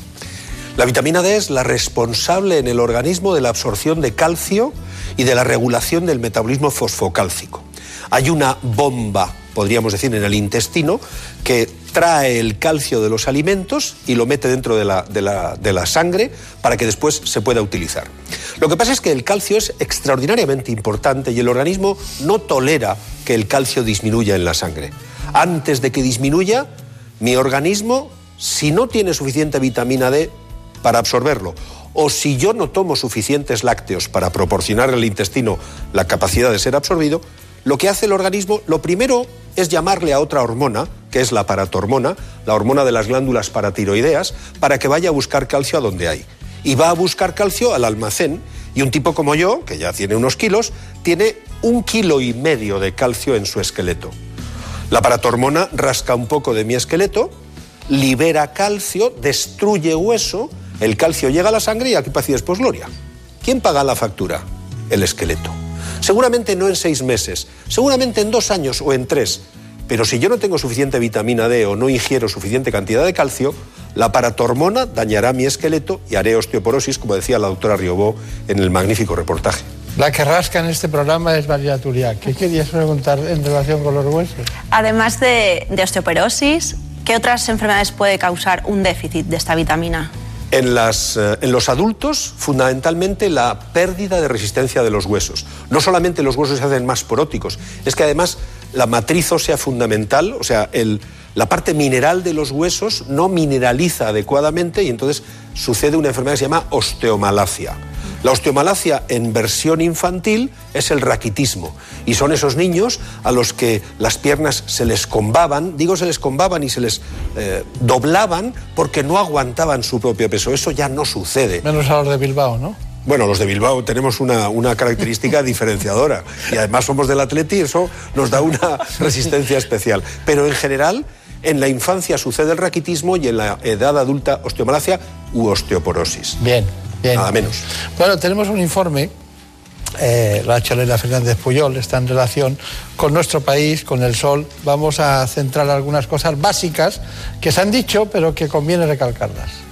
La vitamina D es la responsable en el organismo de la absorción de calcio y de la regulación del metabolismo fosfocálcico. Hay una bomba, podríamos decir, en el intestino que trae el calcio de los alimentos y lo mete dentro de la, de la- de la sangre para que después se pueda utilizar. Lo que pasa es que el calcio es extraordinariamente importante y el organismo no tolera que el calcio disminuya en la sangre. Antes de que disminuya, mi organismo, si no tiene suficiente vitamina D para absorberlo, o si yo no tomo suficientes lácteos para proporcionar al intestino la capacidad de ser absorbido, lo que hace el organismo, lo primero es llamarle a otra hormona, que es la paratormona, la hormona de las glándulas paratiroideas, para que vaya a buscar calcio a donde hay. Y va a buscar calcio al almacén. Y un tipo como yo, que ya tiene unos kilos, tiene un kilo y medio de calcio en su esqueleto. La paratormona rasca un poco de mi esqueleto, libera calcio, destruye hueso, el calcio llega a la sangre y aquí pasa después gloria. ¿Quién paga la factura? El esqueleto. Seguramente no en seis meses, seguramente en dos años o en tres. Pero si yo no tengo suficiente vitamina D o no ingiero suficiente cantidad de calcio, la paratormona dañará mi esqueleto y haré osteoporosis, como decía la doctora Riobó en el magnífico reportaje. La que rasca en este programa es María. ¿Qué querías preguntar en relación con los huesos? Además de, de osteoporosis, ¿qué otras enfermedades puede causar un déficit de esta vitamina? En, las, eh, en los adultos, fundamentalmente la pérdida de resistencia de los huesos. No solamente los huesos se hacen más poróticos, es que además la matriz ósea fundamental, o sea, el- la parte mineral de los huesos no mineraliza adecuadamente y entonces sucede una enfermedad que se llama osteomalacia. La osteomalacia en versión infantil es el raquitismo y son esos niños a los que las piernas se les combaban, digo se les combaban y se les eh, doblaban porque no aguantaban su propio peso. Eso ya no sucede. Menos a los de Bilbao, ¿no? Bueno, los de Bilbao tenemos una, una característica [laughs] diferenciadora y además somos del Atleti y eso nos da una [laughs] resistencia especial. Pero en general, en la infancia sucede el raquitismo y en la edad adulta osteomalacia u osteoporosis. Bien, bien. Nada menos. Bueno, tenemos un informe, eh, Elena Fernández Puyol, está en relación con nuestro país, con el sol. Vamos a centrar algunas cosas básicas que se han dicho, pero que conviene recalcarlas.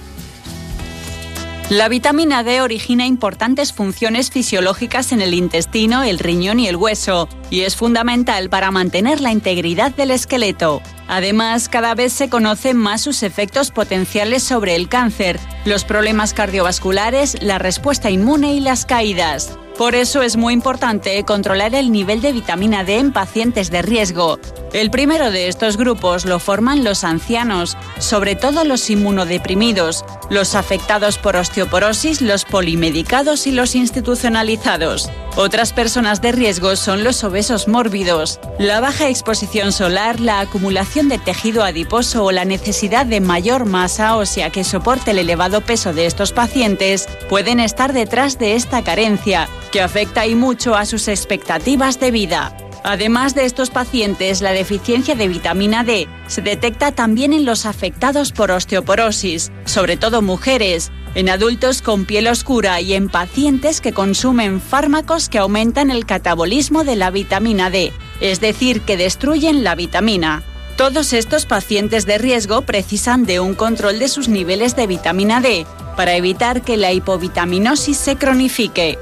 La vitamina D origina importantes funciones fisiológicas en el intestino, el riñón y el hueso, y es fundamental para mantener la integridad del esqueleto. Además, cada vez se conocen más sus efectos potenciales sobre el cáncer, los problemas cardiovasculares, la respuesta inmune y las caídas. Por eso es muy importante controlar el nivel de vitamina D en pacientes de riesgo. El primero de estos grupos lo forman los ancianos, sobre todo los inmunodeprimidos, los afectados por osteoporosis, los polimedicados y los institucionalizados. Otras personas de riesgo son los obesos mórbidos. La baja exposición solar, la acumulación de tejido adiposo o la necesidad de mayor masa ósea que soporte el elevado peso de estos pacientes pueden estar detrás de esta carencia, que afecta y mucho a sus expectativas de vida. Además de estos pacientes, la deficiencia de vitamina D se detecta también en los afectados por osteoporosis, sobre todo mujeres, en adultos con piel oscura y en pacientes que consumen fármacos que aumentan el catabolismo de la vitamina D, es decir, que destruyen la vitamina. Todos estos pacientes de riesgo precisan de un control de sus niveles de vitamina D para evitar que la hipovitaminosis se cronifique.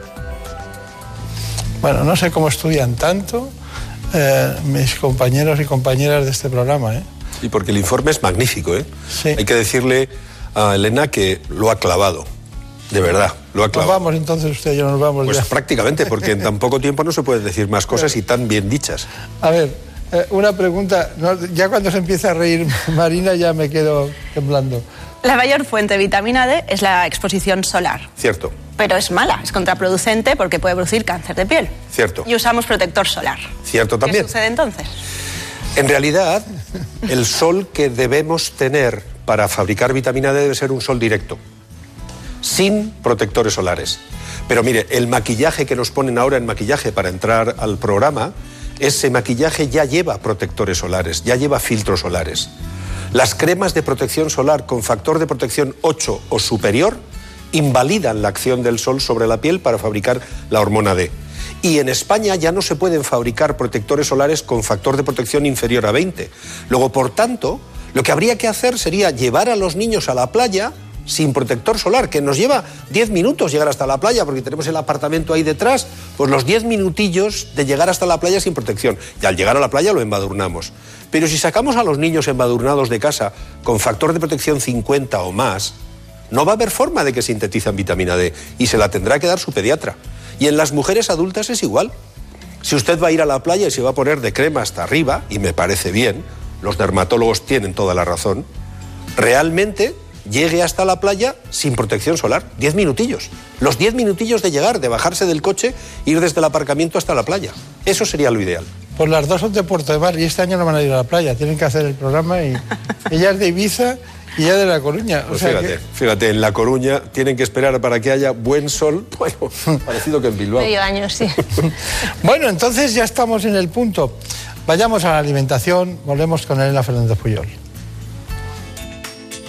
Bueno, no sé cómo estudian tanto eh, mis compañeros y compañeras de este programa. ¿eh? Y porque el informe es magnífico. ¿eh? Hay que decirle a Elena que lo ha clavado. De verdad, lo ha clavado. Nos vamos entonces usted y yo nos vamos. Pues prácticamente, porque en tan poco tiempo no se pueden decir más cosas y tan bien dichas. A ver, eh, una pregunta. ya cuando se empieza a reír [laughs] Marina ya me quedo temblando. La mayor fuente de vitamina D es la exposición solar. Cierto. Pero es mala, es contraproducente porque puede producir cáncer de piel. Cierto. Y usamos protector solar. Cierto también. ¿Qué sucede entonces? En realidad, el sol que debemos tener para fabricar vitamina D debe ser un sol directo, sin protectores solares. Pero mire, el maquillaje que nos ponen ahora en maquillaje para entrar al programa, ese maquillaje ya lleva protectores solares, ya lleva filtros solares. Las cremas de protección solar con factor de protección 8 o superior invalidan la acción del sol sobre la piel para fabricar la hormona D. Y en España ya no se pueden fabricar protectores solares con factor de protección inferior a 20. Luego, por tanto, lo que habría que hacer sería llevar a los niños a la playa sin protector solar, que nos lleva 10 minutos llegar hasta la playa, porque tenemos el apartamento ahí detrás, pues los 10 minutillos de llegar hasta la playa sin protección. Y al llegar a la playa lo embadurnamos. Pero si sacamos a los niños embadurnados de casa con factor de protección 50 o más, no va a haber forma de que sintetizan vitamina D y se la tendrá que dar su pediatra. Y en las mujeres adultas es igual. Si usted va a ir a la playa y se va a poner de crema hasta arriba, y me parece bien, los dermatólogos tienen toda la razón, realmente llegue hasta la playa sin protección solar. Diez minutillos. Los diez minutillos de llegar, de bajarse del coche, ir desde el aparcamiento hasta la playa. Eso sería lo ideal. Pues las dos son de Puerto de Mar y este año no van a ir a la playa, tienen que hacer el programa y [laughs] ella es de Ibiza y ella de La Coruña. Pues fíjate, fíjate, en La Coruña tienen que esperar para que haya buen sol, [laughs] bueno, parecido que en Bilbao. Medio año, sí. [laughs] bueno, entonces ya estamos en el punto. Vayamos a la alimentación, volvemos con Elena Fernández Puyol.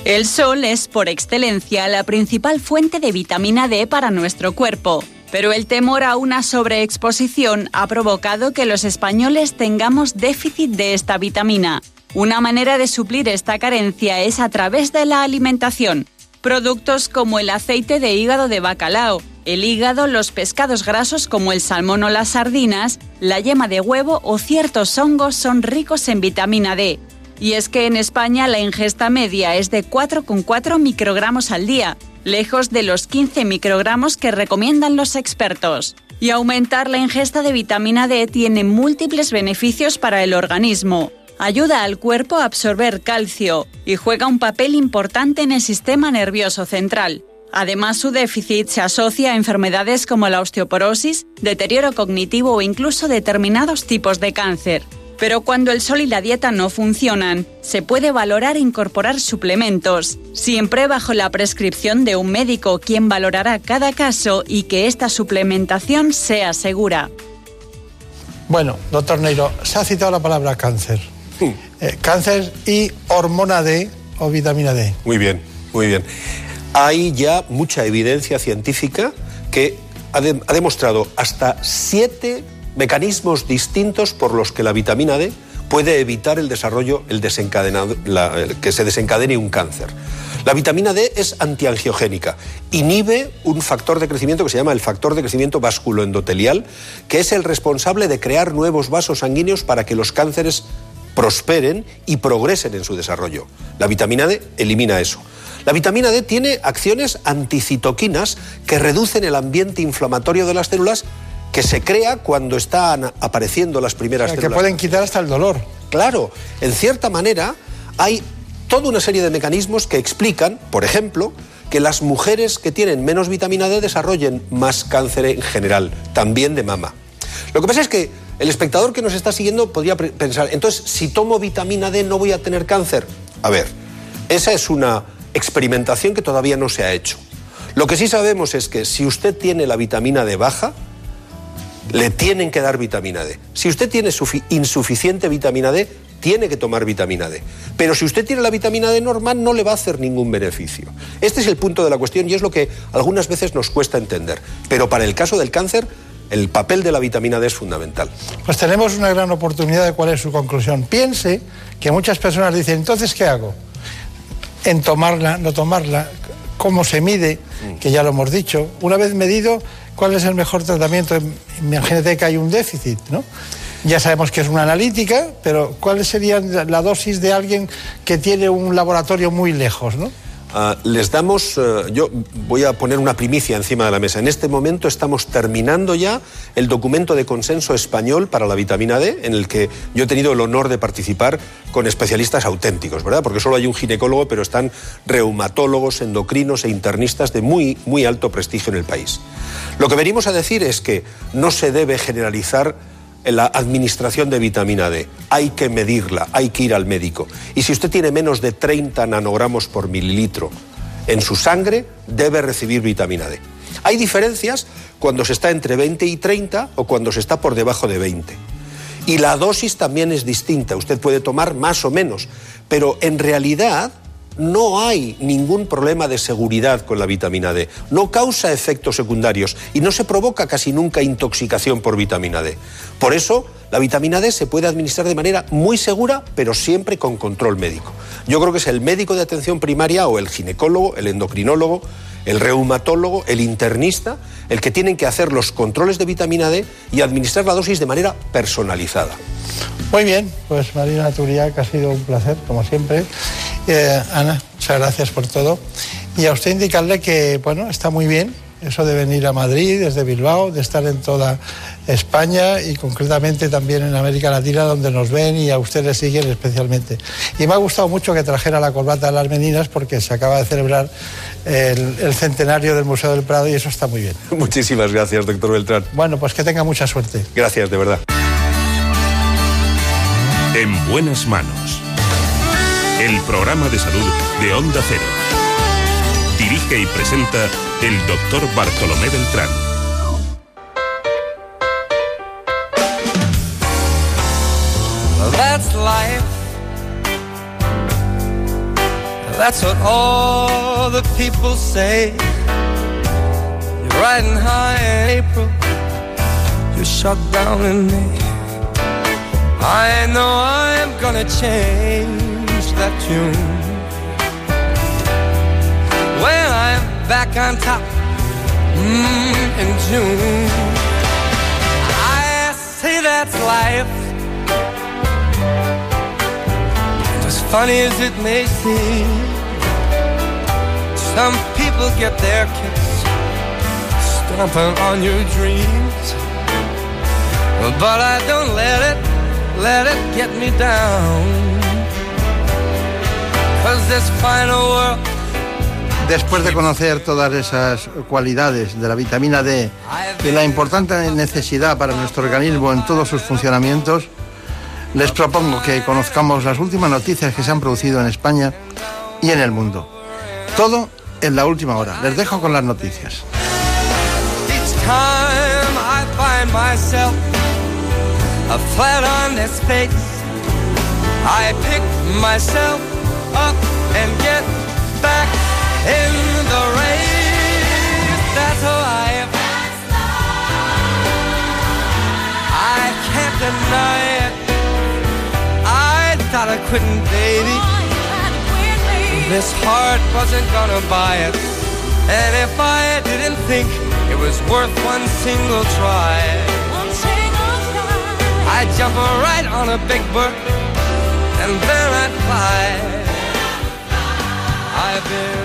El sol es por excelencia la principal fuente de vitamina D para nuestro cuerpo, pero el temor a una sobreexposición ha provocado que los españoles tengamos déficit de esta vitamina. Una manera de suplir esta carencia es a través de la alimentación. Productos como el aceite de hígado de bacalao, el hígado, los pescados grasos como el salmón o las sardinas, la yema de huevo o ciertos hongos son ricos en vitamina D, y es que en España la ingesta media es de 4,4 microgramos al día, lejos de los 15 microgramos que recomiendan los expertos. Y aumentar la ingesta de vitamina D tiene múltiples beneficios para el organismo. Ayuda al cuerpo a absorber calcio y juega un papel importante en el sistema nervioso central. Además, su déficit se asocia a enfermedades como la osteoporosis, deterioro cognitivo o incluso determinados tipos de cáncer. Pero cuando el sol y la dieta no funcionan, se puede valorar incorporar suplementos, siempre bajo la prescripción de un médico quien valorará cada caso y que esta suplementación sea segura. Bueno, doctor Neiro, se ha citado la palabra cáncer. Eh, cáncer y hormona D o vitamina D. Muy bien, muy bien. Hay ya mucha evidencia científica que ha, ha demostrado hasta siete mecanismos distintos por los que la vitamina D puede evitar el desarrollo, el desencadenado, que se desencadene un cáncer. La vitamina D es antiangiogénica, inhibe un factor de crecimiento que se llama el factor de crecimiento vasculoendotelial, que es el responsable de crear nuevos vasos sanguíneos para que los cánceres prosperen y progresen en su desarrollo. La vitamina D elimina eso. La vitamina D tiene acciones anticitoquinas que reducen el ambiente inflamatorio de las células que se crea cuando están apareciendo las primeras o sea, células. Que pueden quitar hasta el dolor. Claro, en cierta manera hay toda una serie de mecanismos que explican, por ejemplo, que las mujeres que tienen menos vitamina D desarrollen más cáncer en general, también de mama. Lo que pasa es que el espectador que nos está siguiendo podría pensar, entonces, si tomo vitamina D no voy a tener cáncer. A ver, esa es una experimentación que todavía no se ha hecho. Lo que sí sabemos es que si usted tiene la vitamina D baja, le tienen que dar vitamina D. Si usted tiene insuficiente vitamina D, tiene que tomar vitamina D. Pero si usted tiene la vitamina D normal, no le va a hacer ningún beneficio. Este es el punto de la cuestión y es lo que algunas veces nos cuesta entender. Pero para el caso del cáncer, el papel de la vitamina D es fundamental. Pues tenemos una gran oportunidad de cuál es su conclusión. Piense que muchas personas dicen, entonces, ¿qué hago? En tomarla, no tomarla, cómo se mide, mm. que ya lo hemos dicho. Una vez medido, ¿cuál es el mejor tratamiento? Imagínate que hay un déficit, ¿no? Ya sabemos que es una analítica, pero ¿cuál sería la dosis de alguien que tiene un laboratorio muy lejos, ¿no? Ah, les damos, eh, yo voy a poner una primicia encima de la mesa. En este momento estamos terminando ya el documento de consenso español para la vitamina D, en el que yo he tenido el honor de participar con especialistas auténticos, ¿verdad? Porque solo hay un ginecólogo, pero están reumatólogos, endocrinos e internistas de muy, muy alto prestigio en el país. Lo que venimos a decir es que no se debe generalizar la administración de vitamina D. Hay que medirla, hay que ir al médico. Y si usted tiene menos de 30 nanogramos por mililitro en su sangre, debe recibir vitamina D. Hay diferencias cuando se está entre 20 y 30 o cuando se está por debajo de 20. Y la dosis también es distinta. Usted puede tomar más o menos, pero en realidad no hay ningún problema de seguridad con la vitamina D. No causa efectos secundarios y no se provoca casi nunca intoxicación por vitamina D. Por eso, la vitamina D se puede administrar de manera muy segura, pero siempre con control médico. Yo creo que es el médico de atención primaria o el ginecólogo, el endocrinólogo, el reumatólogo, el internista, el que tienen que hacer los controles de vitamina D y administrar la dosis de manera personalizada. Muy bien, pues Marina Turiac, ha sido un placer, como siempre. Eh, Ana, muchas gracias por todo. Y a usted indicarle que, bueno, está muy bien eso de venir a Madrid, desde Bilbao, de estar en toda España y concretamente también en América Latina, donde nos ven y a ustedes siguen especialmente. Y me ha gustado mucho que trajera la corbata de las meninas porque se acaba de celebrar el, el, centenario del Museo del Prado y eso está muy bien. Muchísimas gracias, doctor Beltrán. Bueno, pues que tenga mucha suerte. Gracias, de verdad. En buenas manos. El programa de salud de Onda Cero. Dirige y presenta el doctor Bartolomé Beltrán. That's life. That's what all the people say. You're riding high in April. You're shut down in May. I know I'm gonna change that tune. When I'm back on top mm, in June, I say that's life. As funny as it may seem, some people get their kicks stomping on your dreams. But I don't let it let it get me down. this final world Después de conocer todas esas cualidades de la vitamina D y la importante necesidad para nuestro organismo en todos sus funcionamientos, les propongo que conozcamos las últimas noticias que se han producido en España y en el mundo. Todo en la última hora. Les dejo con las noticias. In the race. That's who I am. I can't deny it. I thought I couldn't, baby. This heart wasn't gonna buy it. And if I didn't think it was worth one single try. I'd jump right on a big bird and then I'd fly. I've been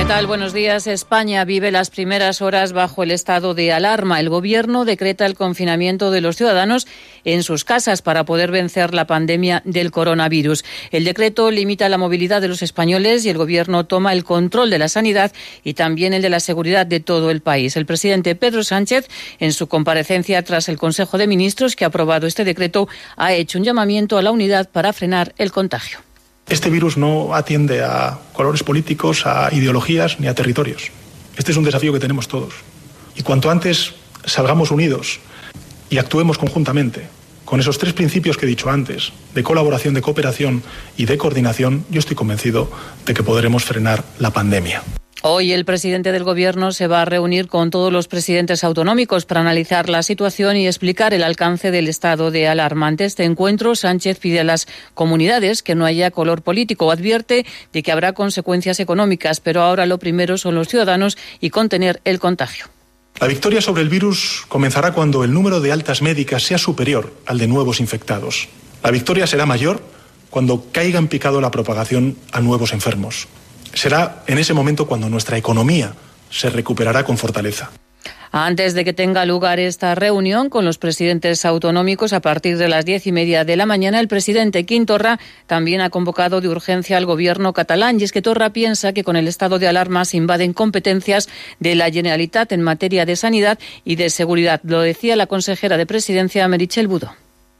¿Qué tal? Buenos días. España vive las primeras horas bajo el estado de alarma. El Gobierno decreta el confinamiento de los ciudadanos en sus casas para poder vencer la pandemia del coronavirus. El decreto limita la movilidad de los españoles y el Gobierno toma el control de la sanidad y también el de la seguridad de todo el país. El presidente Pedro Sánchez, en su comparecencia tras el Consejo de Ministros que ha aprobado este decreto, ha hecho un llamamiento a la unidad para frenar el contagio. Este virus no atiende a colores políticos, a ideologías ni a territorios. Este es un desafío que tenemos todos. Y cuanto antes salgamos unidos y actuemos conjuntamente con esos tres principios que he dicho antes, de colaboración, de cooperación y de coordinación, yo estoy convencido de que podremos frenar la pandemia. Hoy el presidente del Gobierno se va a reunir con todos los presidentes autonómicos para analizar la situación y explicar el alcance del estado de alarma. Ante este encuentro, Sánchez pide a las comunidades que no haya color político. Advierte de que habrá consecuencias económicas, pero ahora lo primero son los ciudadanos y contener el contagio. La victoria sobre el virus comenzará cuando el número de altas médicas sea superior al de nuevos infectados. La victoria será mayor cuando caiga en picado la propagación a nuevos enfermos. Será en ese momento cuando nuestra economía se recuperará con fortaleza. Antes de que tenga lugar esta reunión con los presidentes autonómicos a partir de las diez y media de la mañana, el presidente Quintorra también ha convocado de urgencia al gobierno catalán. Y es que Torra piensa que con el estado de alarma se invaden competencias de la Generalitat en materia de sanidad y de seguridad. Lo decía la consejera de presidencia, Merichel Budó.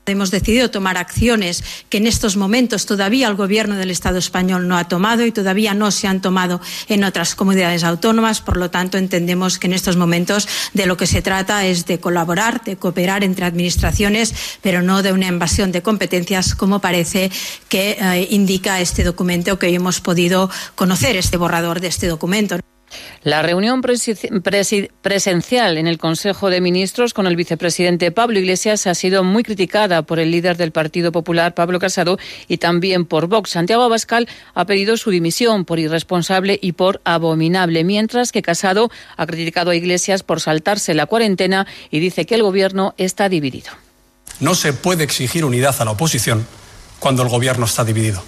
Hemos decidido tomar acciones que en estos momentos todavía el Gobierno del Estado español no ha tomado y todavía no se han tomado en otras comunidades autónomas. Por lo tanto, entendemos que en estos momentos de lo que se trata es de colaborar, de cooperar entre administraciones, pero no de una invasión de competencias, como parece que eh, indica este documento que hoy hemos podido conocer, este borrador de este documento. La reunión presencial en el Consejo de Ministros con el vicepresidente Pablo Iglesias ha sido muy criticada por el líder del Partido Popular, Pablo Casado, y también por Vox. Santiago Abascal ha pedido su dimisión por irresponsable y por abominable, mientras que Casado ha criticado a Iglesias por saltarse la cuarentena y dice que el Gobierno está dividido. No se puede exigir unidad a la oposición cuando el Gobierno está dividido.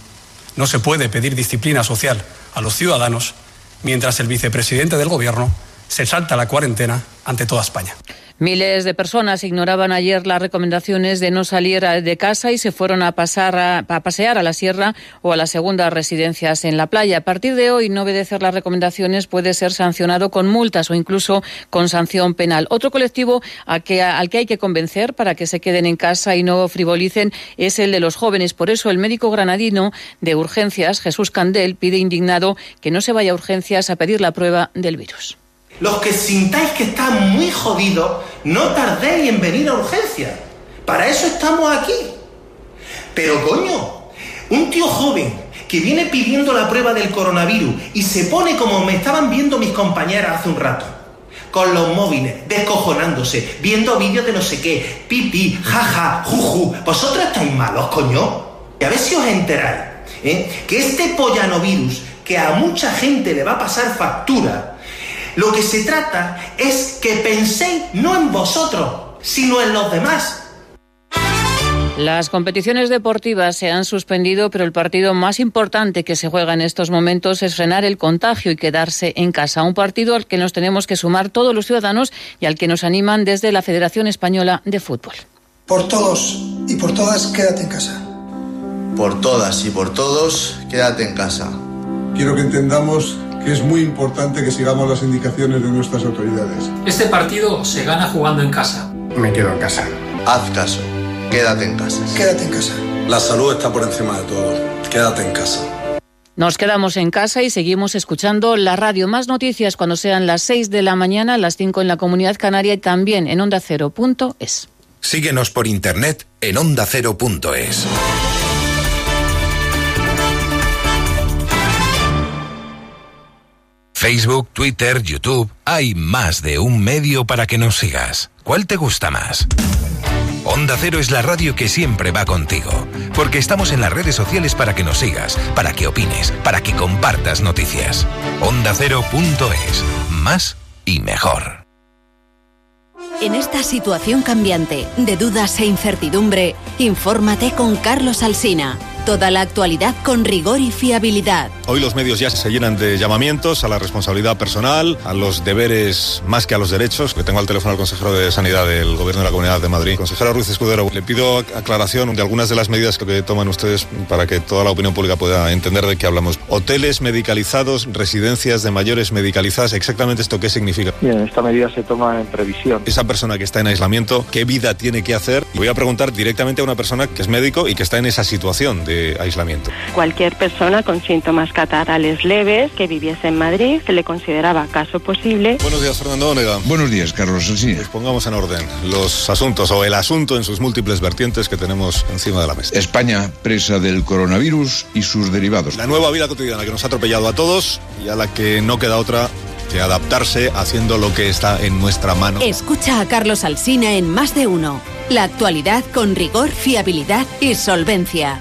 No se puede pedir disciplina social a los ciudadanos mientras el vicepresidente del Gobierno se salta la cuarentena ante toda España. Miles de personas ignoraban ayer las recomendaciones de no salir de casa y se fueron a, pasar a, pasear a la sierra o a las segundas residencias en la playa. A partir de hoy, no obedecer las recomendaciones puede ser sancionado con multas o incluso con sanción penal. Otro colectivo al que, hay que convencer para que se queden en casa y no frivolicen es el de los jóvenes. Por eso, el médico granadino de urgencias, Jesús Candel, pide indignado que no se vaya a urgencias a pedir la prueba del virus. Los que sintáis que está muy jodido, no tardéis en venir a urgencia. Para eso estamos aquí. Pero coño, un tío joven que viene pidiendo la prueba del coronavirus y se pone como me estaban viendo mis compañeras hace un rato, con los móviles, descojonándose, viendo vídeos de no sé qué, pipi, jaja, juju. ¿Vosotros estáis malos, coño? Y a ver si os enteráis, ¿eh? que este pollanovirus, que a mucha gente le va a pasar factura, lo que se trata es que penséis no en vosotros, sino en los demás. Las competiciones deportivas se han suspendido, pero el partido más importante que se juega en estos momentos es frenar el contagio y quedarse en casa. Un partido al que nos tenemos que sumar todos los ciudadanos y al que nos animan desde la Federación Española de Fútbol. Por todos y por todas, quédate en casa. Por todas y por todos, quédate en casa. Quiero que entendamos que es muy importante que sigamos las indicaciones de nuestras autoridades. Este partido se gana jugando en casa. Me quedo en casa. Haz caso. Quédate en casa. Quédate en casa. La salud está por encima de todo. Quédate en casa. Nos quedamos en casa y seguimos escuchando la radio. Más noticias cuando sean las 6 de la mañana, las 5 en la Comunidad Canaria y también en ondacero.es. Síguenos por internet en ondacero.es. Facebook, Twitter, YouTube, hay más de un medio para que nos sigas. ¿Cuál te gusta más? Onda Cero es la radio que siempre va contigo, porque estamos en las redes sociales para que nos sigas, para que opines, para que compartas noticias. OndaCero.es, más y mejor. En esta situación cambiante, de dudas e incertidumbre, infórmate con Carlos Alsina Toda la actualidad con rigor y fiabilidad. Hoy los medios ya se llenan de llamamientos a la responsabilidad personal, a los deberes más que a los derechos. Le tengo al teléfono al consejero de Sanidad del Gobierno de la Comunidad de Madrid. Consejero Ruiz Escudero, le pido aclaración de algunas de las medidas que toman ustedes para que toda la opinión pública pueda entender de qué hablamos. Hoteles medicalizados, residencias de mayores medicalizadas, exactamente esto qué significa. Bien, esta medida se toma en previsión. Esa persona que está en aislamiento, ¿qué vida tiene que hacer? voy a preguntar directamente a una persona que es médico y que está en esa situación de aislamiento. Cualquier persona con síntomas catarrales leves que viviese en Madrid se le consideraba caso posible. Buenos días, Fernando Onega. Buenos días, Carlos. Sí. Pues pongamos en orden los asuntos o el asunto en sus múltiples vertientes que tenemos encima de la mesa. España, presa del coronavirus y sus derivados. La nueva vida cotidiana que nos ha atropellado a todos y a la que no queda otra que adaptarse haciendo lo que está en nuestra mano. Escucha a Carlos Alsina en Más de Uno. La actualidad con rigor, fiabilidad y solvencia.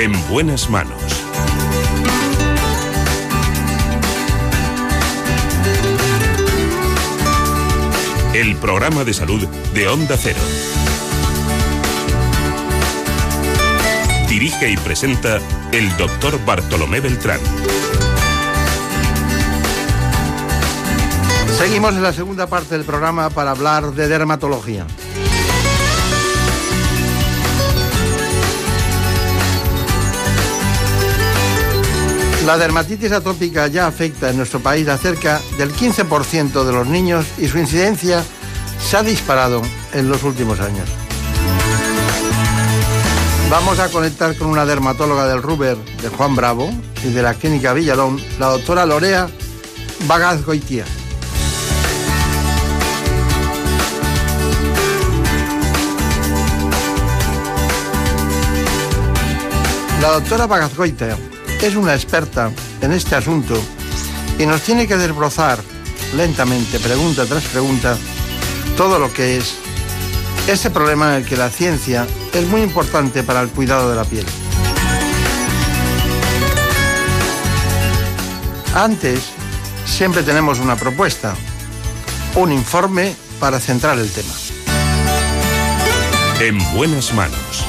En buenas manos. El programa de salud de Onda Cero. Dirige y presenta el doctor Bartolomé Beltrán. Seguimos en la segunda parte del programa para hablar de dermatología. La dermatitis atópica ya afecta en nuestro país a cerca del 15% de los niños y su incidencia se ha disparado en los últimos años. Vamos a conectar con una dermatóloga del Ruber de Juan Bravo y de la Clínica Villalón, la doctora Lorea Bagaz Goitia. La doctora Bagazgoita es una experta en este asunto y nos tiene que desbrozar lentamente, pregunta tras pregunta, todo lo que es este problema en el que la ciencia es muy importante para el cuidado de la piel. Antes, siempre tenemos una propuesta, un informe para centrar el tema. En buenas manos.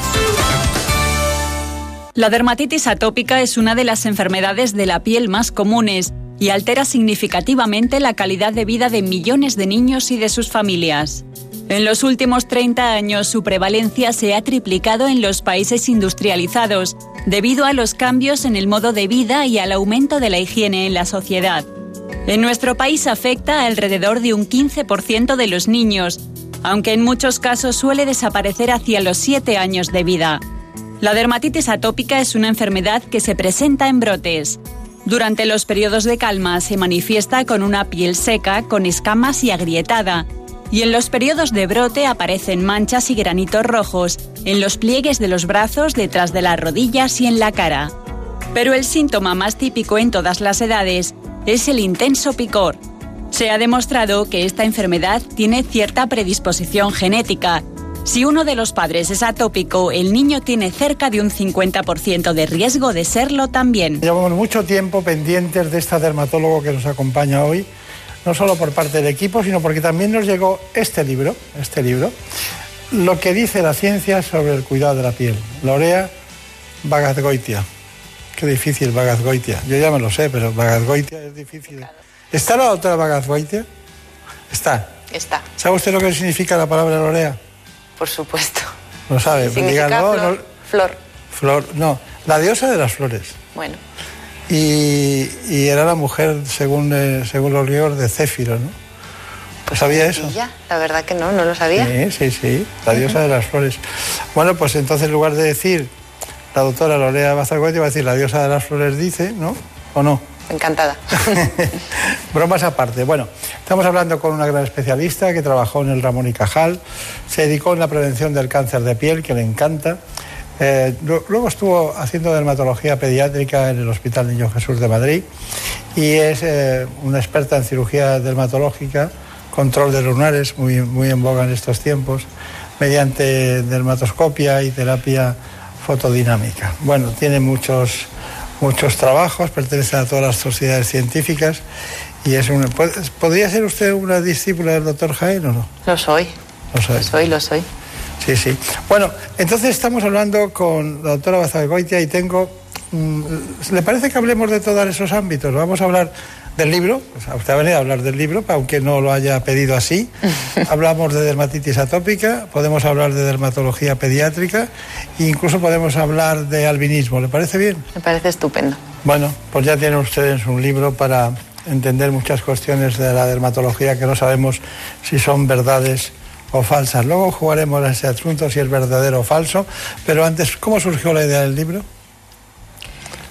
La dermatitis atópica es una de las enfermedades de la piel más comunes y altera significativamente la calidad de vida de millones de niños y de sus familias. En los últimos 30 años su prevalencia se ha triplicado en los países industrializados debido a los cambios en el modo de vida y al aumento de la higiene en la sociedad. En nuestro país afecta a alrededor de un 15% de los niños, aunque en muchos casos suele desaparecer hacia los 7 años de vida. La dermatitis atópica es una enfermedad que se presenta en brotes. Durante los periodos de calma se manifiesta con una piel seca, con escamas y agrietada, y en los periodos de brote aparecen manchas y granitos rojos en los pliegues de los brazos, detrás de las rodillas y en la cara. Pero el síntoma más típico en todas las edades es el intenso picor. Se ha demostrado que esta enfermedad tiene cierta predisposición genética. Si uno de los padres es atópico, el niño tiene cerca de un 50% de riesgo de serlo también. Llevamos mucho tiempo pendientes de esta dermatólogo que nos acompaña hoy, no solo por parte del equipo, sino porque también nos llegó este libro, este libro, lo que dice la ciencia sobre el cuidado de la piel. Lorea Bagazgoitia. Qué difícil Bagazgoitia. Yo ya me lo sé, pero Bagazgoitia es difícil. ¿Está la doctora Bagazgoitia? Está. Está, ¿Sabe usted lo que significa la palabra Lorea? Por supuesto. No sabe. pues Significa dígalo, flor, no- flor. flor, no, la diosa de las flores. Bueno, Y, y era la mujer, según, eh, según los griegos, de Céfiro, ¿no? ¿Sabía eso? ya, la verdad que no, no lo sabía. Sí, sí, sí, la diosa de las flores. Bueno, pues entonces en lugar de decir la doctora Lorea Bazargoiti, va a decir la diosa de las flores dice, ¿no? ¿O no? Encantada. [laughs] Bromas aparte. Bueno, estamos hablando con una gran especialista que trabajó en el Ramón y Cajal, se dedicó en la prevención del cáncer de piel, que le encanta. Eh, luego estuvo haciendo dermatología pediátrica en el Hospital Niño Jesús de Madrid y es eh, una experta en cirugía dermatológica, control de lunares, muy, muy en boga en estos tiempos, mediante dermatoscopia y terapia fotodinámica. Bueno, tiene muchos, muchos trabajos, pertenece a todas las sociedades científicas y es una, ¿Podría ser usted una discípula del doctor Jaén o no? Lo soy. Lo soy. Lo soy, lo soy. Sí, sí. Bueno, entonces estamos hablando con la doctora Bazalgoitia y tengo... Mm, ¿Le parece que hablemos de todos esos ámbitos? Vamos a hablar del libro, pues usted ha venido a hablar del libro, aunque no lo haya pedido así. [laughs] Hablamos de dermatitis atópica, podemos hablar de dermatología pediátrica e incluso podemos hablar de albinismo. ¿Le parece bien? Me parece estupendo. Bueno, pues ya tienen ustedes un libro para entender muchas cuestiones de la dermatología que no sabemos si son verdades o falsas. Luego jugaremos a ese asunto si es verdadero o falso, pero antes, ¿cómo surgió la idea del libro?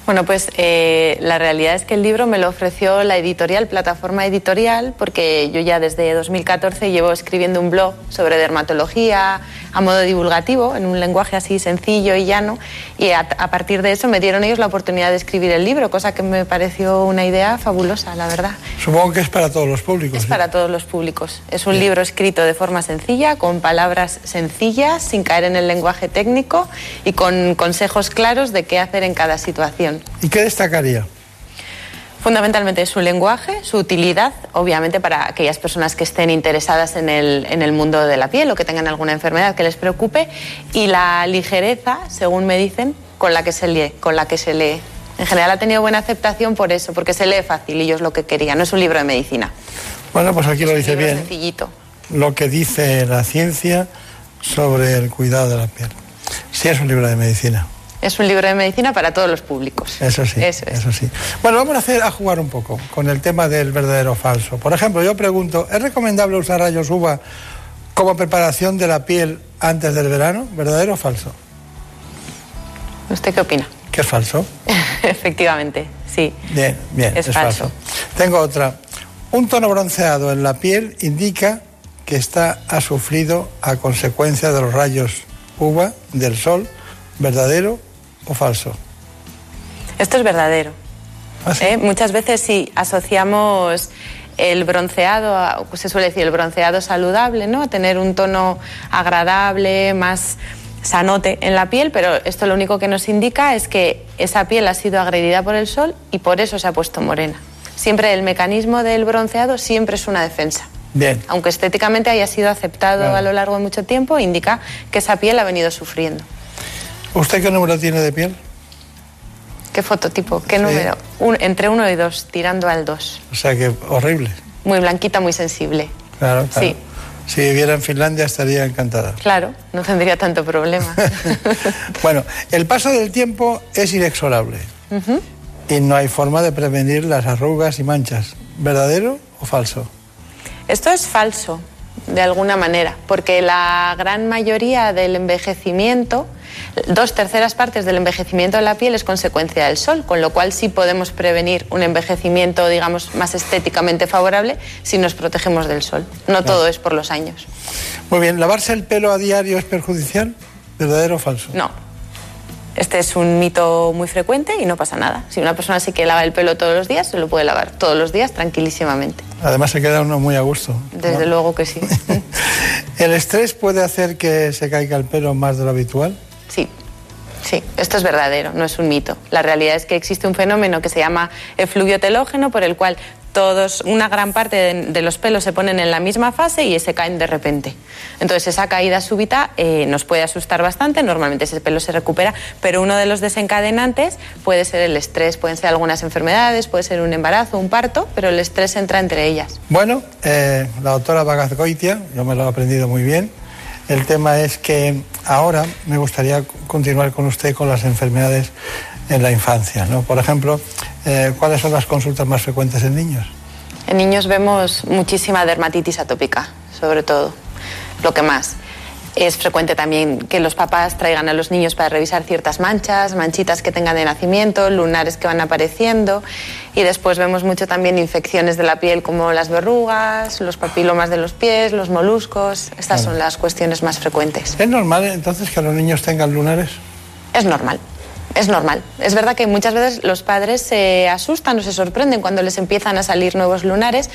Bueno, pues eh, la realidad es que el libro me lo ofreció la editorial, plataforma editorial, porque yo ya desde 2014 llevo escribiendo un blog sobre dermatología a modo divulgativo, en un lenguaje así sencillo y llano, y a, partir de eso me dieron ellos la oportunidad de escribir el libro, cosa que me pareció una idea fabulosa, la verdad. Supongo que es para todos los públicos. Es para todos los públicos. Es un libro escrito de forma sencilla, con palabras sencillas, sin caer en el lenguaje técnico y con consejos claros de qué hacer en cada situación. ¿Y qué destacaría? Fundamentalmente su lenguaje, su utilidad, obviamente para aquellas personas que estén interesadas en el, en el, mundo de la piel o que tengan alguna enfermedad que les preocupe, y la ligereza, según me dicen, con la que se lee. Con la que se lee. En general ha tenido buena aceptación por eso, porque se lee fácil y yo es lo que quería. No es un libro de medicina. Bueno, pues aquí lo dice bien. Sencillito. Lo que dice la ciencia sobre el cuidado de la piel. Sí es un libro de medicina. Es un libro de medicina para todos los públicos. Eso sí, eso, sí. Bueno, vamos a hacer a jugar un poco con el tema del verdadero o falso. Por ejemplo, yo pregunto, ¿es recomendable usar rayos UVA como preparación de la piel antes del verano? ¿Verdadero o falso? ¿Usted qué opina? Que es falso. [laughs] Efectivamente, sí. Bien, bien, es, falso. Tengo otra. Un tono bronceado en la piel indica que está ha sufrido a consecuencia de los rayos UVA del sol, verdadero o falso? Esto es verdadero. ¿Ah, ¿Eh? Muchas veces sí asociamos el bronceado, se suele decir el bronceado saludable, ¿no? Tener un tono agradable, más sanote en la piel, pero esto lo único que nos indica es que esa piel ha sido agredida por el sol y por eso se ha puesto morena. Siempre el mecanismo del bronceado siempre es una defensa. Bien. Aunque estéticamente haya sido aceptado a lo largo de mucho tiempo, indica que esa piel ha venido sufriendo. ¿Usted qué número tiene de piel? ¿Qué fototipo? ¿Qué número? entre uno y dos, tirando al dos. O sea que horrible. Muy blanquita, muy sensible. Claro, claro. Sí. Si viviera en Finlandia estaría encantada. Claro, no tendría tanto problema. [laughs] bueno, el paso del tiempo es inexorable. Y no hay forma de prevenir las arrugas y manchas. ¿Verdadero o falso? Esto es falso, de alguna manera, porque la gran mayoría del envejecimiento Dos terceras partes del envejecimiento de la piel es consecuencia del sol, con lo cual sí podemos prevenir un envejecimiento, digamos, más estéticamente favorable si nos protegemos del sol. No todo es por los años. Muy bien, ¿lavarse el pelo a diario es perjudicial? ¿Verdadero o falso? No. Este es un mito muy frecuente y no pasa nada. Si una persona sí que lava el pelo todos los días, se lo puede lavar todos los días tranquilísimamente. Además se queda uno muy a gusto. Desde luego que sí. [laughs] ¿El estrés puede hacer que se caiga el pelo más de lo habitual? Sí. Sí, esto es verdadero, no es un mito. La realidad es que existe un fenómeno que se llama efluvio telógeno, por el cual todos, una gran parte de, los pelos se ponen en la misma fase y se caen de repente. Entonces esa caída súbita eh, nos puede asustar bastante, normalmente ese pelo se recupera, pero uno de los desencadenantes puede ser el estrés, pueden ser algunas enfermedades, puede ser un embarazo, un parto, pero el estrés entra entre ellas. Bueno, eh, la doctora Bagazgoitia, yo me lo he aprendido muy bien, el tema es que ahora me gustaría continuar con usted con las enfermedades en la infancia. ¿no? Por ejemplo, eh, ¿cuáles son las consultas más frecuentes en niños? En niños vemos muchísima dermatitis atópica, sobre todo, lo que más. Es frecuente también que los papás traigan a los niños para revisar ciertas manchas, manchitas que tengan de nacimiento, lunares que van apareciendo y después vemos mucho también infecciones de la piel como las verrugas, los papilomas de los pies, los moluscos. Estas son las cuestiones más frecuentes. ¿Es normal entonces que los niños tengan lunares? Es normal. Es normal. Es verdad que muchas veces los padres se asustan o se sorprenden cuando les empiezan a salir nuevos lunares,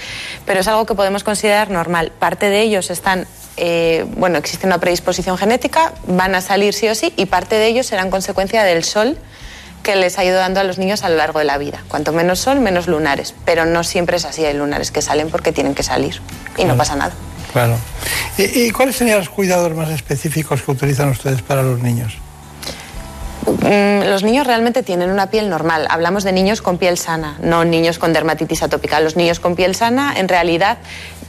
pero es algo que podemos considerar normal. Parte de ellos están eh, bueno, existe una predisposición genética, van a salir sí o sí y parte de ellos serán consecuencia del sol que les ha ido dando a los niños a lo largo de la vida. Cuanto menos sol, menos lunares. Pero no siempre es así, hay lunares que salen porque tienen que salir y no pasa nada. Claro. ¿Y, cuáles serían los cuidados más específicos que utilizan ustedes para los niños? Mm, los niños realmente tienen una piel normal. Hablamos de niños con piel sana, no niños con dermatitis atópica. Los niños con piel sana, en realidad,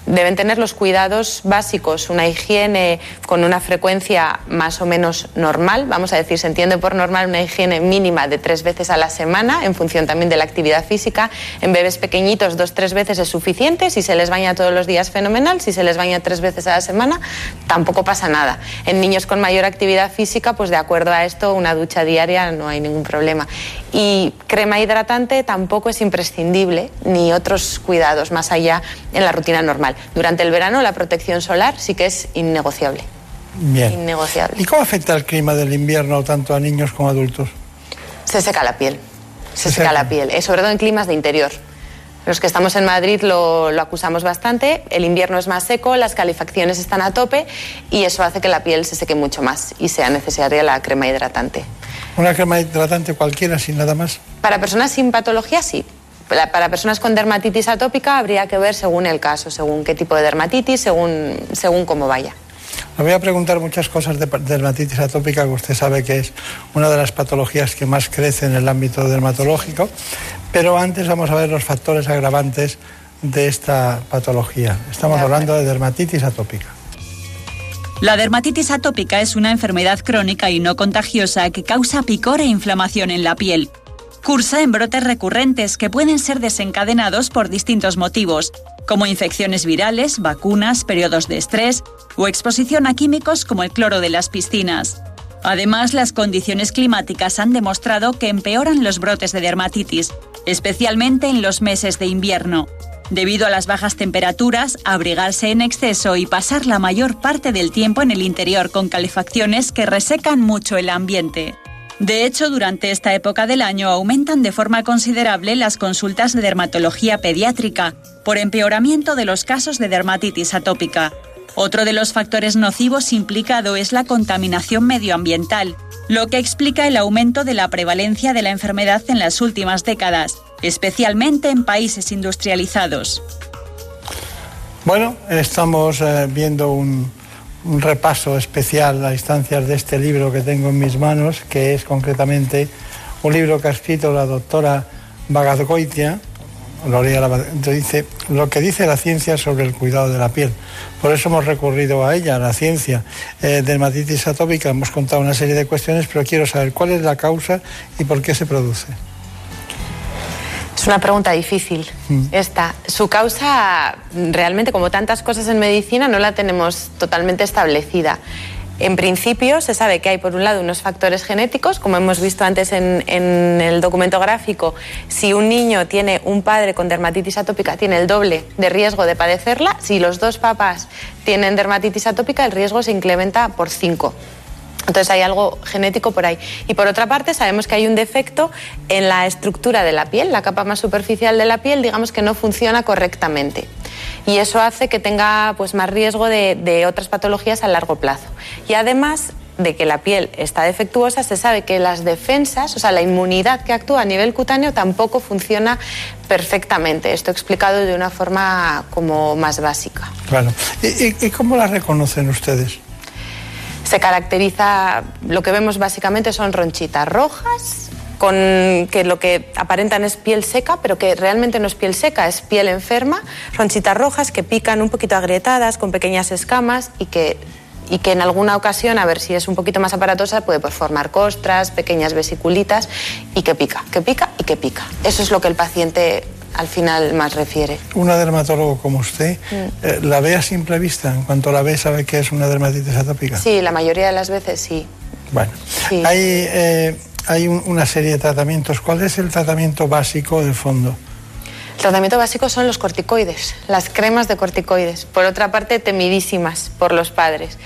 deben tener los cuidados básicos, una higiene con una frecuencia más o menos normal, vamos a decir, se entiende por normal una higiene mínima de tres veces a la semana, en función también de la actividad física. En bebés pequeñitos, dos, tres veces es suficiente, si se les baña todos los días, fenomenal, si se les baña tres veces a la semana, tampoco pasa nada. En niños con mayor actividad física, pues de acuerdo a esto, una ducha diaria no hay ningún problema. Y crema hidratante tampoco es imprescindible, ni otros cuidados más allá en la rutina normal. Durante el verano la protección solar sí que es innegociable. Bien. Innegociable. ¿Y cómo afecta el clima del invierno tanto a niños como a adultos? Se seca la piel. Se, seca, la piel, eh, sobre todo en climas de interior. Los que estamos en Madrid lo, lo, acusamos bastante. El invierno es más seco, las calefacciones están a tope y eso hace que la piel se seque mucho más y sea necesaria la crema hidratante. ¿Una crema hidratante cualquiera sin nada más? Para personas sin patología sí, para personas con dermatitis atópica habría que ver según el caso, según qué tipo de dermatitis, según, según cómo vaya. Le voy a preguntar muchas cosas de dermatitis atópica, que usted sabe que es una de las patologías que más crece en el ámbito dermatológico, pero antes vamos a ver los factores agravantes de esta patología. Estamos hablando de dermatitis atópica. La dermatitis atópica es una enfermedad crónica y no contagiosa que causa picor e inflamación en la piel. Cursa en brotes recurrentes que pueden ser desencadenados por distintos motivos, como infecciones virales, vacunas, periodos de estrés o exposición a químicos como el cloro de las piscinas. Además, las condiciones climáticas han demostrado que empeoran los brotes de dermatitis, especialmente en los meses de invierno. Debido a las bajas temperaturas, abrigarse en exceso y pasar la mayor parte del tiempo en el interior con calefacciones que resecan mucho el ambiente. De hecho, durante esta época del año aumentan de forma considerable las consultas de dermatología pediátrica por empeoramiento de los casos de dermatitis atópica. Otro de los factores nocivos implicado es la contaminación medioambiental, lo que explica el aumento de la prevalencia de la enfermedad en las últimas décadas, especialmente en países industrializados. Bueno, estamos eh, viendo un, un repaso especial a instancias de este libro que tengo en mis manos, que es concretamente un libro que ha escrito la doctora Bagadgoitia, lo, dice, lo que dice la ciencia sobre el cuidado de la piel. Por eso hemos recurrido a ella, a la ciencia. Eh, dermatitis atópica, hemos contado una serie de cuestiones, pero quiero saber cuál es la causa y por qué se produce. Es una pregunta difícil mm. esta. Su causa, realmente, como tantas cosas en medicina, no la tenemos totalmente establecida. En principio, se sabe que hay, por un lado, unos factores genéticos, como hemos visto antes en, en, el documento gráfico. Si un niño tiene un padre con dermatitis atópica, tiene el doble de riesgo de padecerla. Si los dos papás tienen dermatitis atópica, el riesgo se incrementa por cinco. Entonces hay algo genético por ahí. Y por otra parte, sabemos que hay un defecto en la estructura de la piel, la capa más superficial de la piel, digamos que no funciona correctamente. Y eso hace que tenga pues, más riesgo de, otras patologías a largo plazo. Y además de que la piel está defectuosa, se sabe que las defensas, o sea, la inmunidad que actúa a nivel cutáneo tampoco funciona perfectamente. Esto explicado de una forma como más básica. Claro. y cómo la reconocen ustedes? Se caracteriza, lo que vemos básicamente son ronchitas rojas, con que lo que aparentan es piel seca, pero que realmente no es piel seca, es piel enferma, ronchitas rojas que pican un poquito agrietadas, con pequeñas escamas y que, y que en alguna ocasión, a ver si es un poquito más aparatosa, puede formar costras, pequeñas vesiculitas y que pica, que pica y que pica. Eso es lo que el paciente al final más refiere. Una dermatólogo como usted, Mm. eh, ¿la ve a simple vista? En cuanto la ve, sabe que es una dermatitis atópica. Sí, la mayoría de las veces sí. Bueno, Sí. hay, eh, hay un- una serie de tratamientos. ¿Cuál es el tratamiento básico de fondo? El tratamiento básico son los corticoides, las cremas de corticoides. Por otra parte, temidísimas por los padres.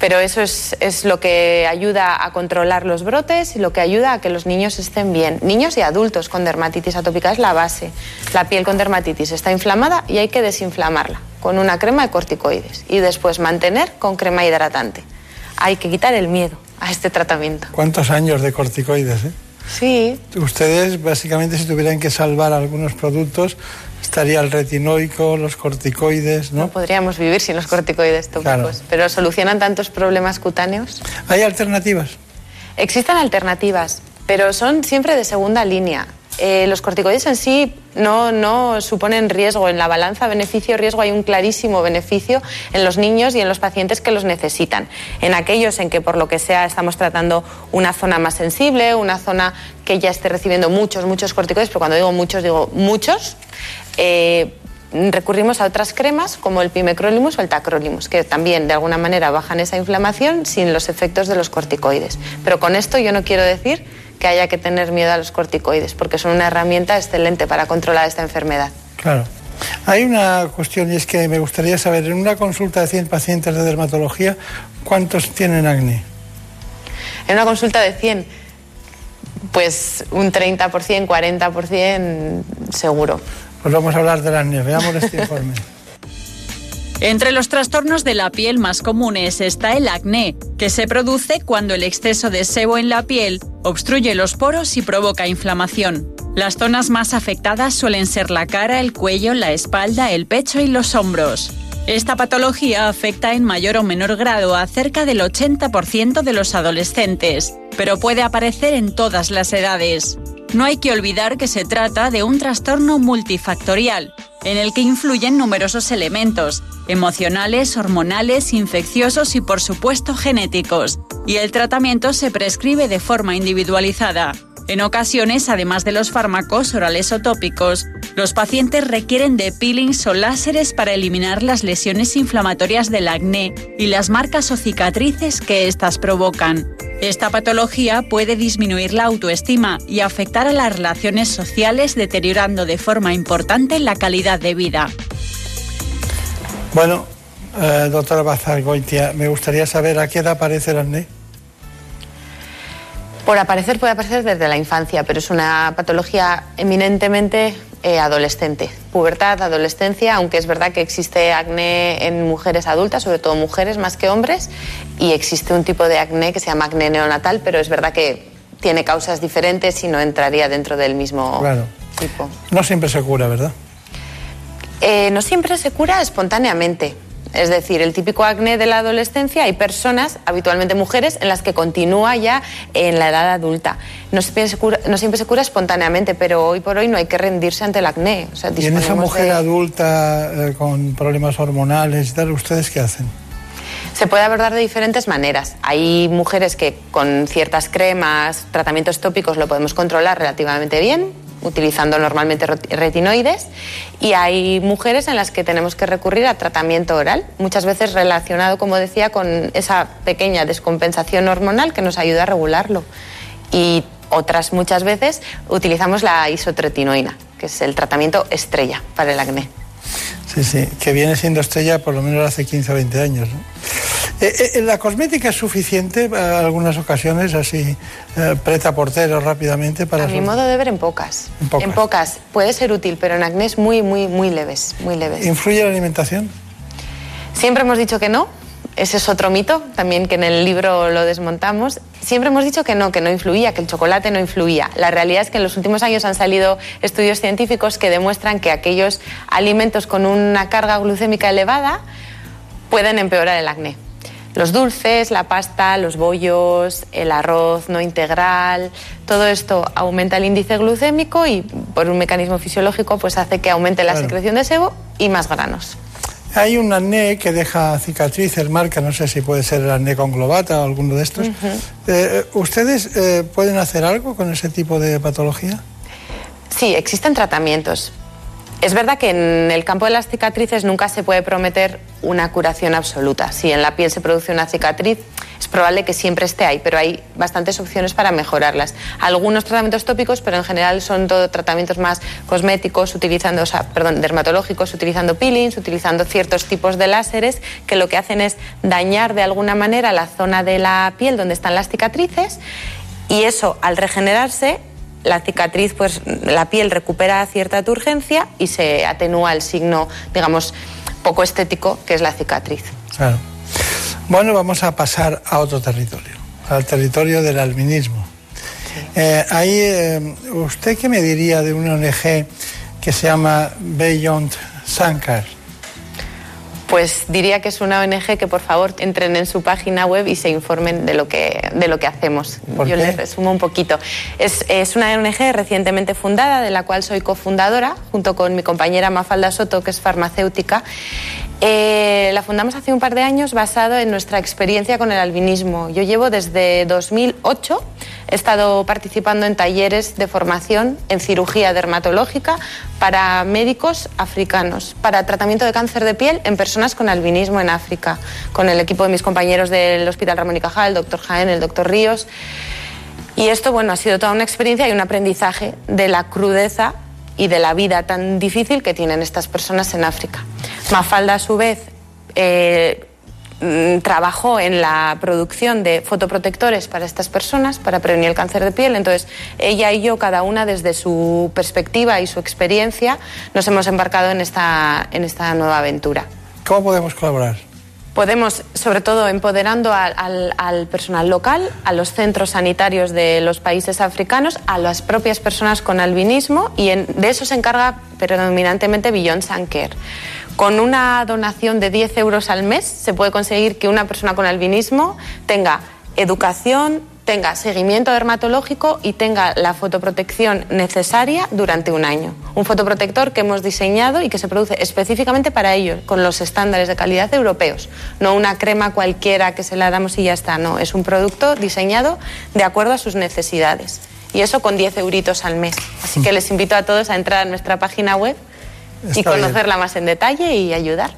Pero eso es, es lo que ayuda a controlar los brotes y lo que ayuda a que los niños estén bien. Niños y adultos con dermatitis atópica es la base. La piel con dermatitis está inflamada y hay que desinflamarla con una crema de corticoides y después mantener con crema hidratante. Hay que quitar el miedo a este tratamiento. ¿Cuántos años de corticoides? eh? Sí, Ustedes, básicamente, si tuvieran que salvar algunos productos, estaría el retinoico, los corticoides, ¿no? no podríamos vivir sin los corticoides tópicos, Claro. pero solucionan tantos problemas cutáneos. ¿Hay alternativas? Existen alternativas, pero son siempre de segunda línea. Eh, los corticoides en sí no, no suponen riesgo. En la balanza beneficio-riesgo hay un clarísimo beneficio en los niños y en los pacientes que los necesitan. En aquellos en que por lo que sea estamos tratando una zona más sensible, una zona que ya esté recibiendo muchos, muchos corticoides, pero cuando digo muchos, digo muchos, eh, recurrimos a otras cremas como el pimecrolimus o el tacrolimus, que también de alguna manera bajan esa inflamación sin los efectos de los corticoides. Pero con esto yo no quiero decir que haya que tener miedo a los corticoides, porque son una herramienta excelente para controlar esta enfermedad. Claro. Hay una cuestión y es que me gustaría saber, en una consulta de 100 pacientes de dermatología, ¿cuántos tienen acné? En una consulta de 100, pues un 30%, 40% seguro. Pues vamos a hablar del acné. Veamos este informe. [laughs] Entre los trastornos de la piel más comunes está el acné, que se produce cuando el exceso de sebo en la piel obstruye los poros y provoca inflamación. Las zonas más afectadas suelen ser la cara, el cuello, la espalda, el pecho y los hombros. Esta patología afecta en mayor o menor grado a cerca del 80% de los adolescentes, pero puede aparecer en todas las edades. No hay que olvidar que se trata de un trastorno multifactorial, en el que influyen numerosos elementos, emocionales, hormonales, infecciosos y por supuesto genéticos, y el tratamiento se prescribe de forma individualizada. En ocasiones, además de los fármacos orales o tópicos, los pacientes requieren de peelings o láseres para eliminar las lesiones inflamatorias del acné y las marcas o cicatrices que éstas provocan. Esta patología puede disminuir la autoestima y afectar a las relaciones sociales deteriorando de forma importante la calidad de vida. Bueno, eh, doctora Bazargoitia, me gustaría saber a qué edad aparece el acné. Por aparecer puede aparecer desde la infancia, pero es una patología eminentemente eh, adolescente. Pubertad, adolescencia, aunque es verdad que existe acné en mujeres adultas, sobre todo mujeres más que hombres, y existe un tipo de acné que se llama acné neonatal, pero es verdad que tiene causas diferentes y no entraría dentro del mismo Claro. tipo. No siempre se cura, ¿verdad? Eh, no siempre se cura espontáneamente. Es decir, el típico acné de la adolescencia, hay personas, habitualmente mujeres, en las que continúa ya en la edad adulta. No siempre se cura, no siempre se cura espontáneamente, pero hoy por hoy no hay que rendirse ante el acné. O sea, Y en esa mujer de- adulta eh, con problemas hormonales tal, ¿ustedes qué hacen? Se puede abordar de diferentes maneras. Hay mujeres que con ciertas cremas, tratamientos tópicos lo podemos controlar relativamente bien, utilizando normalmente retinoides, y hay mujeres en las que tenemos que recurrir a tratamiento oral, muchas veces relacionado, como decía, con esa pequeña descompensación hormonal que nos ayuda a regularlo. Y otras muchas veces utilizamos la isotretinoína, que es el tratamiento estrella para el acné. Sí, sí, que viene siendo estrella por lo menos hace 15 o 20 años. ¿no? Eh, eh, ¿La cosmética es suficiente en algunas ocasiones, así, eh, preta portero rápidamente para... A mi modo de ver, en pocas. En pocas. puede ser útil, pero en acné es muy, muy, muy leves, muy leves. ¿Influye la alimentación? Siempre hemos dicho que no. Ese es otro mito, también que en el libro lo desmontamos. Siempre hemos dicho que no, que no influía, que el chocolate no influía. La realidad es que en los últimos años han salido estudios científicos que demuestran que aquellos alimentos con una carga glucémica elevada pueden empeorar el acné. Los dulces, la pasta, los bollos, el arroz no integral, todo esto aumenta el índice glucémico y por un mecanismo fisiológico pues hace que aumente la Claro. secreción de sebo y más granos. Hay un acné que deja cicatrices, marca, no sé si puede ser el acné conglobata o alguno de estos. Eh, ¿Ustedes eh, pueden hacer algo con ese tipo de patología? Sí, existen tratamientos, Es verdad que en el campo de las cicatrices nunca se puede prometer una curación absoluta. Si en la piel se produce una cicatriz, es probable que siempre esté ahí, pero hay bastantes opciones para mejorarlas. Algunos tratamientos tópicos, pero en general son todo tratamientos más cosméticos, utilizando, o sea, perdón, dermatológicos, utilizando peelings, utilizando ciertos tipos de láseres que lo que hacen es dañar de alguna manera la zona de la piel donde están las cicatrices y eso al regenerarse la cicatriz, pues la piel recupera cierta turgencia y se atenúa el signo, digamos, poco estético que es la cicatriz. Claro. Bueno, vamos a pasar a otro territorio, al territorio del albinismo. Eh, ahí, eh, ¿usted qué me diría de una ONG que se llama Beyond Sankar? Pues diría que es una ONG que por favor entren en su página web y se informen de lo que, de lo que hacemos. Yo les resumo un poquito. Es, es, una ONG recientemente fundada, de la cual soy cofundadora, junto con mi compañera Mafalda Soto, que es farmacéutica. Eh, la fundamos hace un par de años basado en nuestra experiencia con el albinismo. Yo llevo desde 2008, he estado participando en talleres de formación en cirugía dermatológica para médicos africanos, para tratamiento de cáncer de piel en personas con albinismo en África, con el equipo de mis compañeros del Hospital Ramón y Cajal, el doctor Jaén, el doctor Ríos. Y esto, bueno, ha sido toda una experiencia y un aprendizaje de la crudeza y de la vida tan difícil que tienen estas personas en África. Mafalda, a su vez, eh, mm, trabajó en la producción de fotoprotectores para estas personas, para prevenir el cáncer de piel. Entonces, ella y yo, cada una desde su perspectiva y su experiencia, nos hemos embarcado en esta, en esta nueva aventura. ¿Cómo podemos colaborar? Podemos, sobre todo, empoderando al, al, personal local, a los centros sanitarios de los países africanos, a las propias personas con albinismo y en, de eso se encarga predominantemente Beyond Sanker. Con una donación de 10 euros al mes se puede conseguir que una persona con albinismo tenga educación, tenga seguimiento dermatológico y tenga la fotoprotección necesaria durante un año. Un fotoprotector que hemos diseñado y que se produce específicamente para ellos, con los estándares de calidad europeos. No una crema cualquiera que se la damos y ya está, no. Es un producto diseñado de acuerdo a sus necesidades. Y eso con 10 euritos al mes. Así que les invito a todos a entrar a nuestra página web y conocerla más en detalle y ayudar.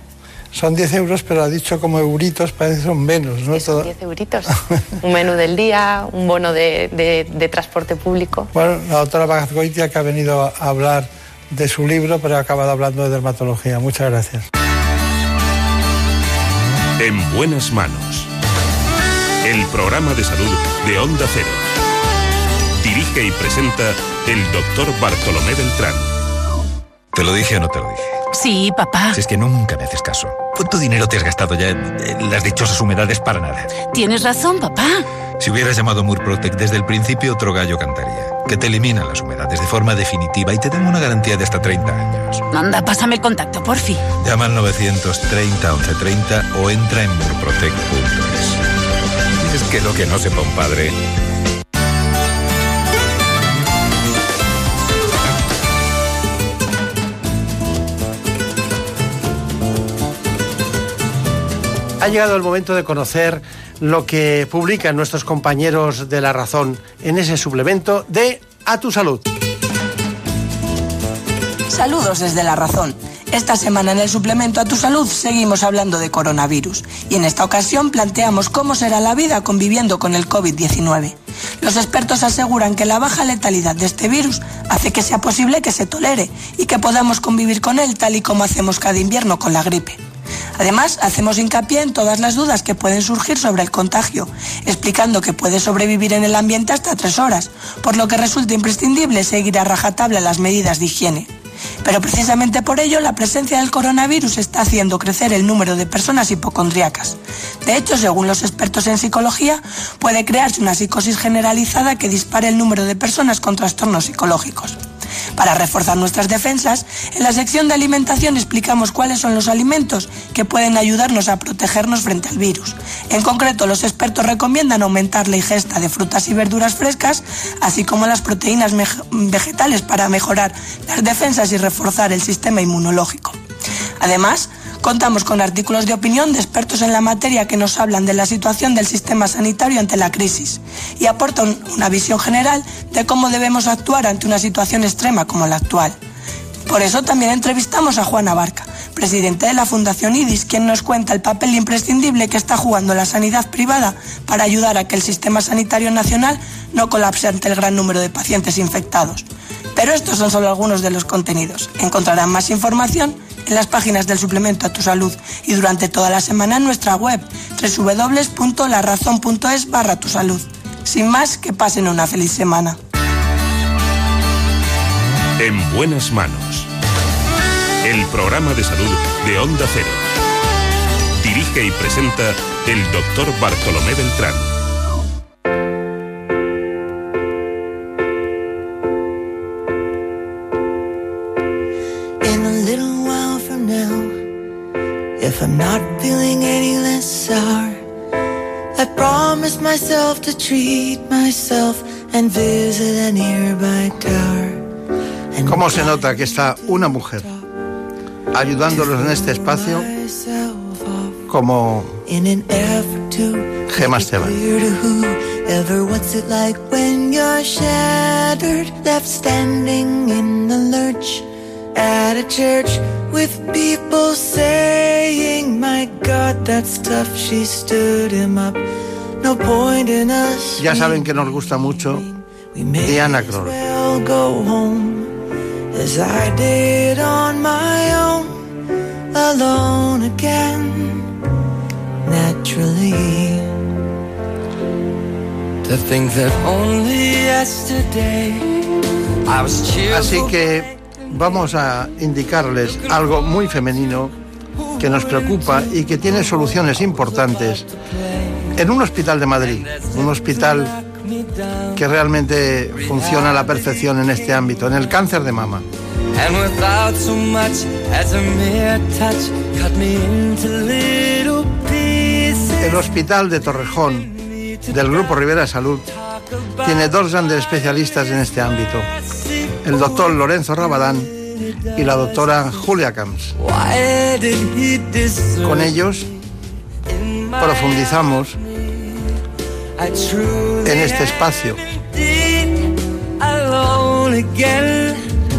Son 10 euros, pero ha dicho como euritos, parece que son menos, ¿no? Sí, son 10 euritos. [laughs] un menú del día, un bono de, de, de transporte público. Bueno, la doctora Bagazgoitia que ha venido a hablar de su libro, pero ha acabado hablando de dermatología. Muchas gracias. En buenas manos. El programa de salud de Onda Cero. Dirige y presenta el doctor Bartolomé Beltrán. ¿Te lo dije o no te lo dije? Sí, papá. Si es que nunca me haces caso. ¿Cuánto dinero te has gastado ya en las dichosas humedades para nada? Tienes razón, papá. Si hubieras llamado Murprotec desde el principio, otro gallo cantaría. Que te eliminan las humedades de forma definitiva y te dan una garantía de hasta 30 años. Anda, pásame el contacto, porfi. Llama al 930 1130 o entra en murprotec.es. Es que lo que no sepa un padre... Ha llegado el momento de conocer lo que publican nuestros compañeros de La Razón en ese suplemento de A tu Salud. Saludos desde La Razón. Esta semana en el suplemento A tu Salud seguimos hablando de coronavirus y en esta ocasión planteamos cómo será la vida conviviendo con el COVID-19. Los expertos aseguran que la baja letalidad de este virus hace que sea posible que se tolere y que podamos convivir con él tal y como hacemos cada invierno con la gripe. Además, hacemos hincapié en todas las dudas que pueden surgir sobre el contagio, explicando que puede sobrevivir en el ambiente hasta tres horas, por lo que resulta imprescindible seguir a rajatabla las medidas de higiene. Pero precisamente por ello la presencia del coronavirus está haciendo crecer el número de personas hipocondríacas. De hecho, según los expertos en psicología, puede crearse una psicosis generalizada que dispare el número de personas con trastornos psicológicos. Para reforzar nuestras defensas, en la sección de alimentación explicamos cuáles son los alimentos que pueden ayudarnos a protegernos frente al virus. En concreto, los expertos recomiendan aumentar la ingesta de frutas y verduras frescas, así como las proteínas vegetales para mejorar las defensas y reforzar el sistema inmunológico. Además, Contamos con artículos de opinión de expertos en la materia que nos hablan de la situación del sistema sanitario ante la crisis y aportan una visión general de cómo debemos actuar ante una situación extrema como la actual. Por eso también entrevistamos a Juana Barca, presidente de la Fundación IDIS, quien nos cuenta el papel imprescindible que está jugando la sanidad privada para ayudar a que el sistema sanitario nacional no colapse ante el gran número de pacientes infectados. Pero estos son solo algunos de los contenidos. Encontrarán más información en las páginas del suplemento a tu salud y durante toda la semana en nuestra web www.larazón.es barra tu salud. Sin más, que pasen una feliz semana. En buenas manos. El programa de salud de Onda Cero. Dirige y presenta el doctor Bartolomé Beltrán. ¿Cómo se nota que está una mujer ayudándolos en este espacio como Gema Esteban? clear to whoever what's it like when you're shattered, left standing in the lurch at a church with people saying, My God, that's tough. She stood him up. Ya saben que nos gusta mucho Diana Kroll. I'll go home as I did on my own, alone again, naturally. To think that only yesterday I was Así que vamos a indicarles algo muy femenino que nos preocupa y que tiene soluciones importantes en un hospital de Madrid, un hospital que realmente funciona a la perfección en este ámbito, en el cáncer de mama. El hospital de Torrejón del Grupo Rivera Salud tiene dos grandes especialistas en este ámbito, el doctor Lorenzo Rabadán y la doctora Julia Camps. Con ellos profundizamos en este espacio.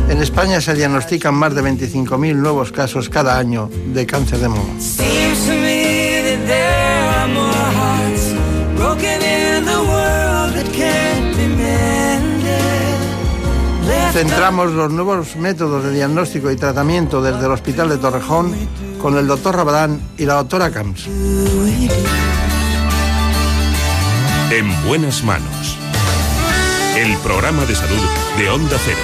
En España se diagnostican más de 25.000 nuevos casos cada año de cáncer de mama. Centramos los nuevos métodos de diagnóstico y tratamiento desde el Hospital de Torrejón con el doctor Rabadán y la doctora Camps. En buenas manos. El programa de salud de Onda Cero.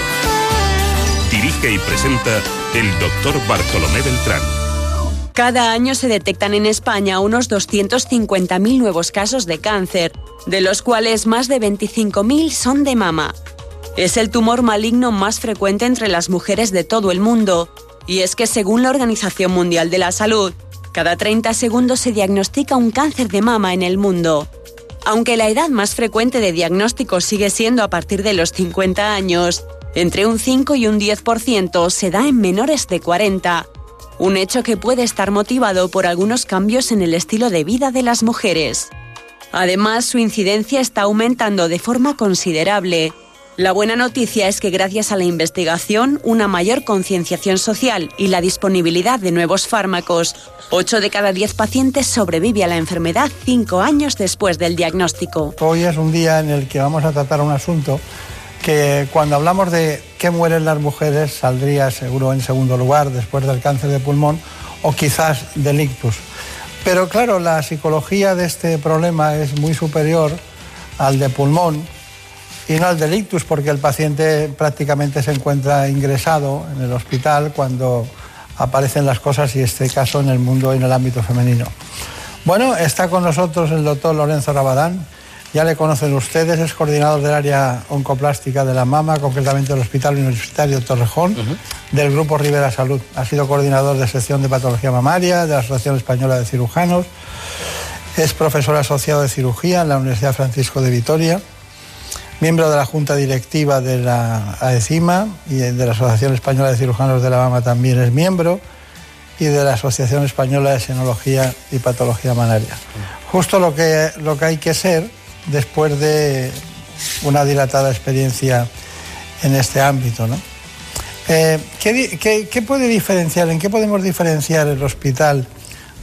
Dirige y presenta el doctor Bartolomé Beltrán. Cada año se detectan en España unos 250.000 nuevos casos de cáncer, de los cuales más de 25.000 son de mama. Es el tumor maligno más frecuente entre las mujeres de todo el mundo, y es que según la Organización Mundial de la Salud, cada 30 segundos se diagnostica un cáncer de mama en el mundo. Aunque la edad más frecuente de diagnóstico sigue siendo a partir de los 50 años, entre un 5 y un 10% se da en menores de 40, un hecho que puede estar motivado por algunos cambios en el estilo de vida de las mujeres. Además, su incidencia está aumentando de forma considerable. La buena noticia es que gracias a la investigación, una mayor concienciación social y la disponibilidad de nuevos fármacos, 8 de cada 10 pacientes sobrevive a la enfermedad 5 años después del diagnóstico. Hoy es un día en el que vamos a tratar un asunto que cuando hablamos de qué mueren las mujeres saldría seguro en segundo lugar después del cáncer de pulmón o quizás del ictus. Pero claro, la psicología de este problema es muy superior al de pulmón y no al del ictus porque el paciente prácticamente se encuentra ingresado en el hospital cuando aparecen las cosas y este caso en el mundo y en el ámbito femenino. Bueno, está con nosotros el doctor Lorenzo Rabadán. Ya le conocen ustedes, es coordinador del área oncoplástica de la mama, concretamente del Hospital Universitario Torrejón, del Grupo Rivera Salud. Ha sido coordinador de sección de patología mamaria de la Asociación Española de Cirujanos. Es profesor asociado de cirugía en la Universidad Francisco de Vitoria. Miembro de la Junta Directiva de la AECIMA y de la Asociación Española de Cirujanos de la Mama también es miembro y de la Asociación Española de Senología y Patología Mamaria. Justo lo que, lo que hay que ser después de una dilatada experiencia en este ámbito. ¿no? Eh, ¿qué, puede diferenciar, en qué podemos diferenciar el hospital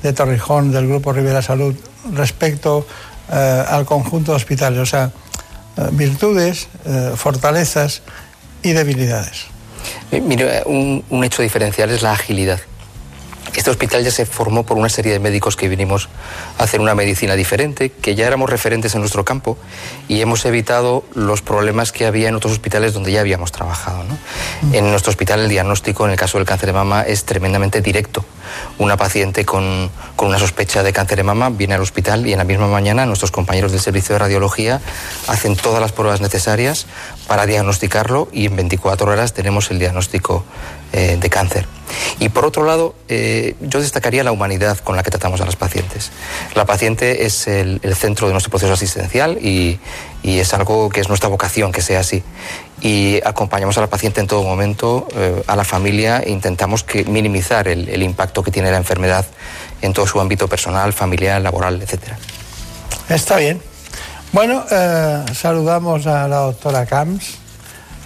de Torrijón del Grupo Rivera Salud respecto eh, al conjunto de hospitales? O sea, virtudes, eh, fortalezas y debilidades. Eh, Mire, un, un hecho diferencial es la agilidad. Este hospital ya se formó por una serie de médicos que vinimos a hacer una medicina diferente, que ya éramos referentes en nuestro campo y hemos evitado los problemas que había en otros hospitales donde ya habíamos trabajado. ¿no? En nuestro hospital el diagnóstico en el caso del cáncer de mama es tremendamente directo. Una paciente con, con una sospecha de cáncer de mama viene al hospital y en la misma mañana nuestros compañeros del servicio de radiología hacen todas las pruebas necesarias para diagnosticarlo y en 24 horas tenemos el diagnóstico eh, de cáncer. Y por otro lado, eh, yo destacaría la humanidad con la que tratamos a las pacientes. La paciente es el, el centro de nuestro proceso asistencial y, y, es algo que es nuestra vocación, que sea así. Y acompañamos a la paciente en todo momento, eh, a la familia, e intentamos minimizar el, impacto que tiene la enfermedad en todo su ámbito personal, familiar, laboral, etc. Está bien. Bueno, eh, saludamos a la doctora Camps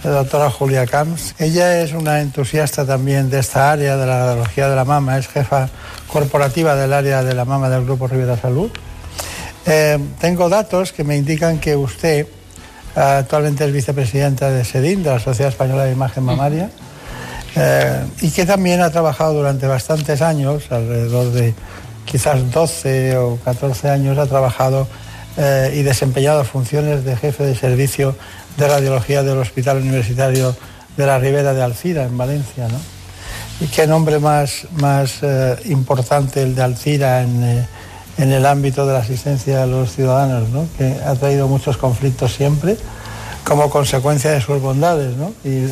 la doctora Julia Camps. Ella es una entusiasta también de esta área de la radiología de la mama, es jefa corporativa del área de la mama del Grupo Rivera Salud. Eh, tengo datos que me indican que usted actualmente es vicepresidenta de SEDIN, de la Sociedad Española de Imagen Mamaria, eh, y que también ha trabajado durante bastantes años, alrededor de quizás 12 o 14 años, ha trabajado y desempeñado funciones de jefe de servicio de radiología del Hospital Universitario de la Ribera de Alcira, en Valencia. ¿no? Y qué nombre más, más eh, importante el de Alcira en, eh, en, el ámbito de la asistencia a los ciudadanos, ¿no? que ha traído muchos conflictos siempre como consecuencia de sus bondades ¿no? y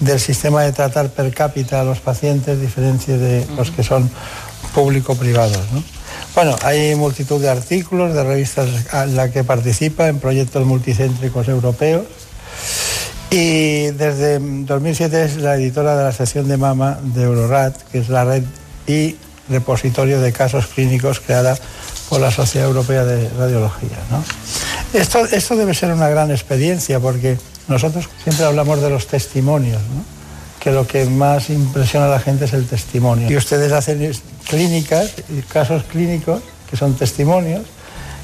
del sistema de tratar per cápita a los pacientes, diferencia de los que son público-privados. ¿no? Bueno, hay multitud de artículos, de revistas en la que participa en proyectos multicéntricos europeos y desde 2007 es la editora de la sección de mama de Eurorat, que es la red y repositorio de casos clínicos creada por la Sociedad Europea de Radiología. ¿no? Esto, esto debe ser una gran experiencia porque nosotros siempre hablamos de los testimonios, ¿no? que lo que más impresiona a la gente es el testimonio. Y ustedes hacen clínicas casos clínicos que son testimonios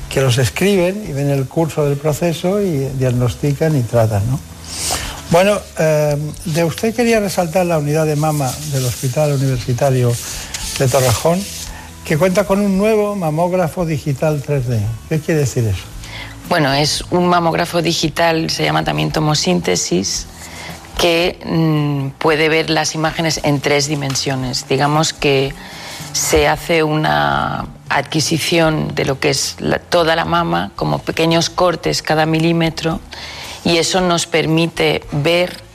que los escriben y ven el curso del proceso y diagnostican y tratan. ¿no? Bueno, eh, de usted quería resaltar la unidad de mama del Hospital Universitario de Torrejón, que cuenta con un nuevo mamógrafo digital 3D. ¿Qué quiere decir eso? Bueno, es un mamógrafo digital, se llama también tomosíntesis, que mmm, puede ver las imágenes en tres dimensiones. Digamos que se hace una adquisición de lo que es la, toda la mama, como pequeños cortes cada milímetro, y eso nos permite ver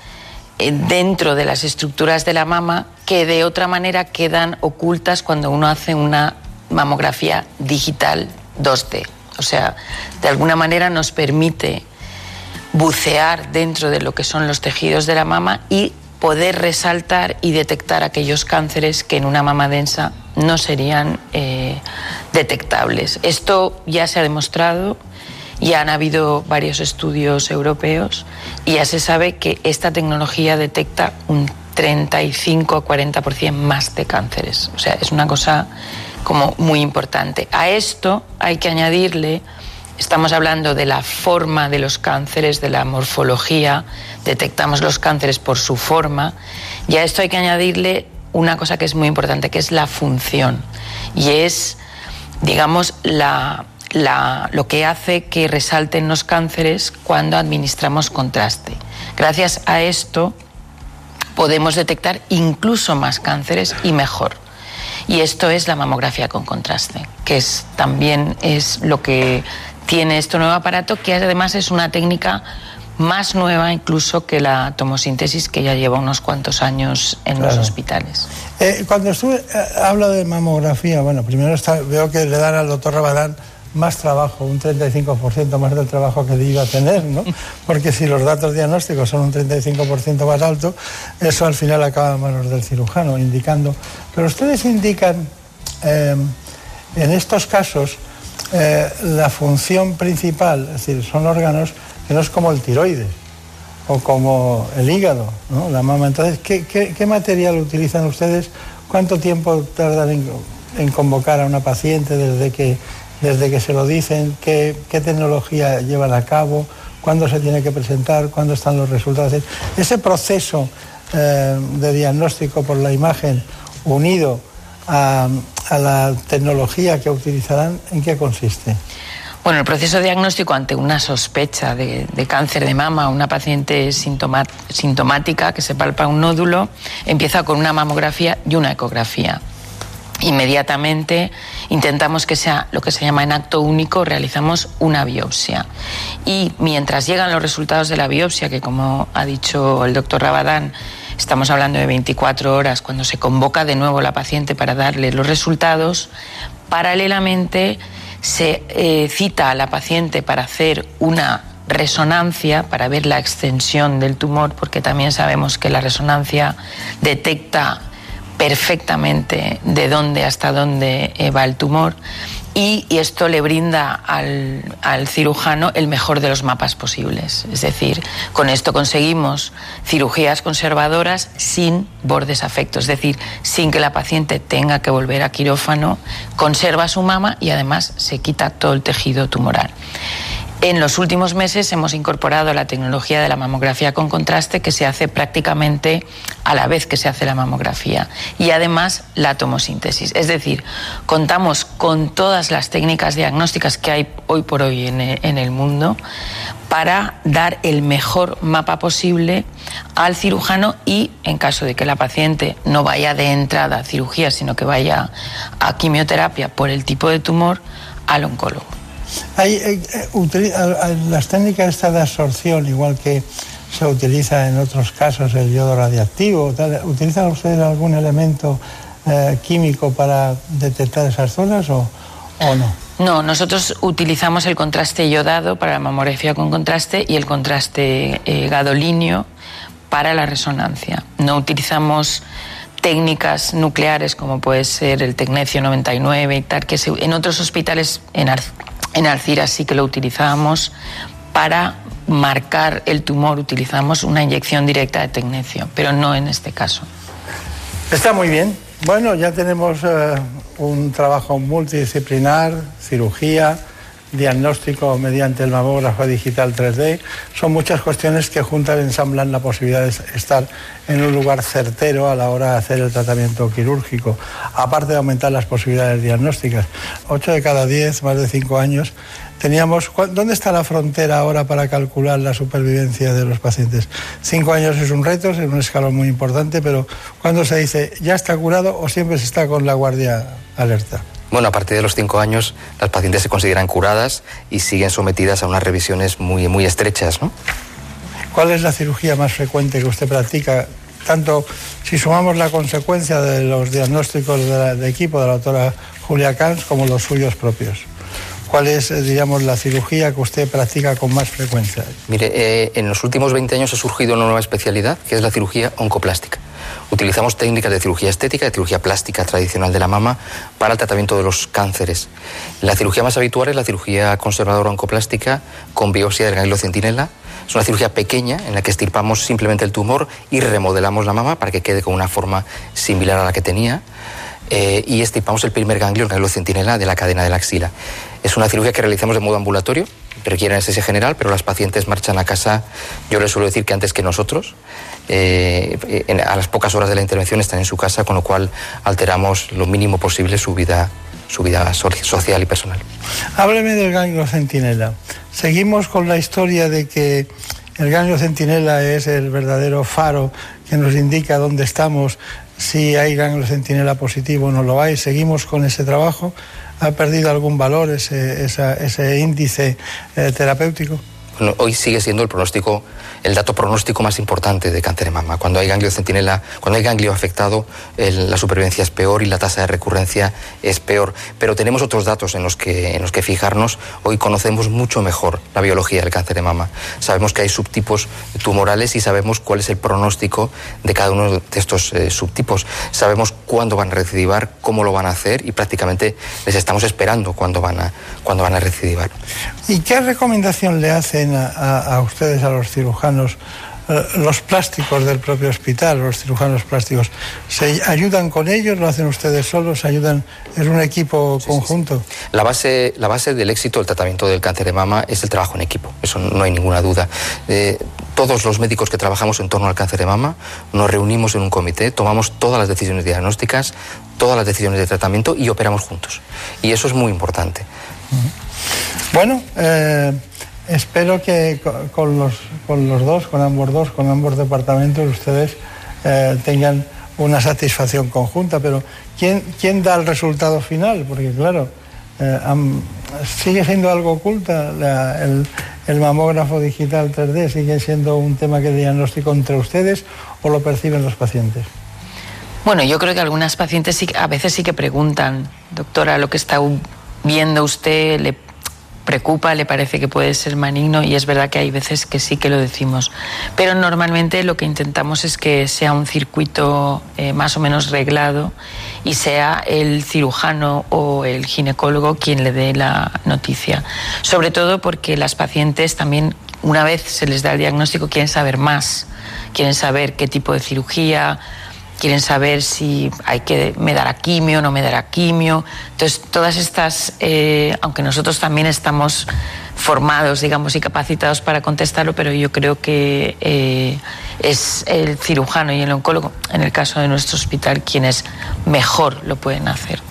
dentro de las estructuras de la mama que de otra manera quedan ocultas cuando uno hace una mamografía digital 2D. O sea, de alguna manera nos permite bucear dentro de lo que son los tejidos de la mama y poder resaltar y detectar aquellos cánceres que en una mama densa no serían eh, detectables. Esto ya se ha demostrado, ya han habido varios estudios europeos y ya se sabe que esta tecnología detecta un 35 o 40% más de cánceres. O sea, es una cosa como muy importante. A esto hay que añadirle Estamos hablando de la forma de los cánceres, de la morfología, detectamos los cánceres por su forma y a esto hay que añadirle una cosa que es muy importante, que es la función y es, digamos, la, la, lo que hace que resalten los cánceres cuando administramos contraste. Gracias a esto podemos detectar incluso más cánceres y mejor. Y esto es la mamografía con contraste, que es, también es lo que tiene este nuevo aparato que además es una técnica más nueva incluso que la tomosíntesis que ya lleva unos cuantos años en claro. los hospitales. Eh, cuando estuve, eh, hablo de mamografía, bueno, primero está, veo que le dan al doctor Rabadán más trabajo, un 35% más del trabajo que iba a tener, ¿no? Porque si los datos diagnósticos son un 35% más alto, eso al final acaba en manos del cirujano, indicando. Pero ustedes indican eh, en estos casos eh, la función principal, es decir, son órganos que no es como el tiroides. o como el hígado, ¿no? la mama. Entonces, ¿qué, material utilizan ustedes? ¿Cuánto tiempo tardan en, convocar a una paciente desde que, desde que se lo dicen? ¿Qué, ¿Qué tecnología llevan a cabo? ¿Cuándo se tiene que presentar? ¿Cuándo están los resultados? Ese proceso eh, de diagnóstico por la imagen unido a, la tecnología que utilizarán, ¿en qué consiste? Bueno, el proceso diagnóstico ante una sospecha de, cáncer de mama, una paciente sintomática que se palpa un nódulo, empieza con una mamografía y una ecografía. Inmediatamente intentamos que sea lo que se llama en acto único, realizamos una biopsia. Y mientras llegan los resultados de la biopsia, que como ha dicho el doctor Rabadán, estamos hablando de 24 horas, cuando se convoca de nuevo la paciente para darle los resultados, paralelamente se eh, cita a la paciente para hacer una resonancia para ver la extensión del tumor, porque también sabemos que la resonancia detecta perfectamente de dónde hasta dónde eh, va el tumor y, esto le brinda al, cirujano el mejor de los mapas posibles. Es decir, con esto conseguimos cirugías conservadoras sin bordes afectos, es decir, sin que la paciente tenga que volver a quirófano, conserva su mama y además se quita todo el tejido tumoral. En los últimos meses hemos incorporado la tecnología de la mamografía con contraste que se hace prácticamente a la vez que se hace la mamografía y además la tomosíntesis. Es decir, contamos con todas las técnicas diagnósticas que hay hoy por hoy en el mundo para dar el mejor mapa posible al cirujano y en caso de que la paciente no vaya de entrada a cirugía, sino que vaya a quimioterapia por el tipo de tumor, al oncólogo. Hay, eh, las técnicas esta de absorción, igual que se utiliza en otros casos el yodo radiactivo, tal, ¿utilizan ustedes algún elemento eh, químico para detectar esas zonas o, o, no? No, nosotros utilizamos el contraste yodado para la mamografía con contraste y el contraste eh, gadolíneo para la resonancia. No utilizamos técnicas nucleares como puede ser el tecnecio 99 y tal, que se, en otros hospitales, en, en Alcira sí que lo utilizábamos para marcar el tumor, utilizamos una inyección directa de tecnecio, pero no en este caso. Está muy bien. Bueno, ya tenemos eh, un trabajo multidisciplinar, cirugía, diagnóstico mediante el mamógrafo digital 3D. Son muchas cuestiones que juntas ensamblan la posibilidad de estar en un lugar certero a la hora de hacer el tratamiento quirúrgico, aparte de aumentar las posibilidades diagnósticas. 8 de cada 10, más de 5 años, teníamos... ¿Dónde está la frontera ahora para calcular la supervivencia de los pacientes? Cinco años es un reto, es un escalón muy importante, pero cuando se dice ya está curado o siempre se está con la guardia alerta? Bueno, a partir de los cinco años las pacientes se consideran curadas y siguen sometidas a unas revisiones muy, muy estrechas, ¿no? ¿Cuál es la cirugía más frecuente que usted practica? Tanto si sumamos la consecuencia de los diagnósticos de, la, de equipo de la doctora Julia Cans como los suyos propios. ¿Cuál es, eh, digamos, la cirugía que usted practica con más frecuencia? Mire, eh, en los últimos 20 años ha surgido una nueva especialidad, que es la cirugía oncoplástica. Utilizamos técnicas de cirugía estética, de cirugía plástica tradicional de la mama, para el tratamiento de los cánceres. La cirugía más habitual es la cirugía conservadora oncoplástica con biopsia del ganglio centinela. Es una cirugía pequeña en la que estirpamos simplemente el tumor y remodelamos la mama para que quede con una forma similar a la que tenía. Eh, y estirpamos el primer ganglio, el ganglio centinela de la cadena de la axila. Es una cirugía que realizamos de modo ambulatorio, requiere anestesia general, pero las pacientes marchan a casa, yo les suelo decir que antes que nosotros, eh, a las pocas horas de la intervención están en su casa, con lo cual alteramos lo mínimo posible su vida, su vida social y personal. Hábleme del ganglio centinela. Seguimos con la historia de que el ganglio centinela es el verdadero faro que nos indica dónde estamos, si hay ganglio centinela positivo o no lo hay. Seguimos con ese trabajo. ¿Ha perdido algún valor ese índice eh, terapéutico? Hoy sigue siendo el pronóstico, el dato pronóstico más importante de cáncer de mama. Cuando hay ganglio centinela, cuando hay ganglio afectado, la supervivencia es peor y la tasa de recurrencia es peor. Pero tenemos otros datos en los, que, en los que fijarnos. Hoy conocemos mucho mejor la biología del cáncer de mama. Sabemos que hay subtipos tumorales y sabemos cuál es el pronóstico de cada uno de estos eh, subtipos. Sabemos cuándo van a recidivar, cómo lo van a hacer y prácticamente les estamos esperando cuándo van a, cuándo van a recidivar. ¿Y qué recomendación le hacen a, a, a ustedes, a los cirujanos, eh, los plásticos del propio hospital, los cirujanos plásticos, ¿se ayudan con ellos? ¿Lo hacen ustedes solos? ¿Ayudan? ¿Es un equipo conjunto? La, base, la base del éxito del tratamiento del cáncer de mama es el trabajo en equipo, eso no hay ninguna duda. Eh, todos los médicos que trabajamos en torno al cáncer de mama nos reunimos en un comité, tomamos todas las decisiones diagnósticas, todas las decisiones de tratamiento y operamos juntos. Y eso es muy importante. Bueno, eh, espero que con los, con los dos, con ambos dos, con ambos departamentos, ustedes eh, tengan una satisfacción conjunta, pero ¿quién, ¿quién da el resultado final? Porque claro, eh, sigue siendo algo oculta el, mamógrafo digital 3D, sigue siendo un tema que diagnóstico entre ustedes o lo perciben los pacientes. Bueno, yo creo que algunas pacientes sí, a veces sí que preguntan, doctora, lo que está viendo usted le preocupa, le parece que puede ser maligno y es verdad que hay veces que sí que lo decimos. Pero normalmente lo que intentamos es que sea un circuito eh, más o menos reglado y sea el cirujano o el ginecólogo quien le dé la noticia. Sobre todo porque las pacientes también, una vez se les da el diagnóstico, quieren saber más, quieren saber qué tipo de cirugía, quieren saber si hay que me dará quimio, no me dará quimio. Entonces, todas estas, eh, aunque nosotros también estamos formados, digamos, y capacitados para contestarlo, pero yo creo que eh, es el cirujano y el oncólogo, en el caso de nuestro hospital, quienes mejor lo pueden hacer.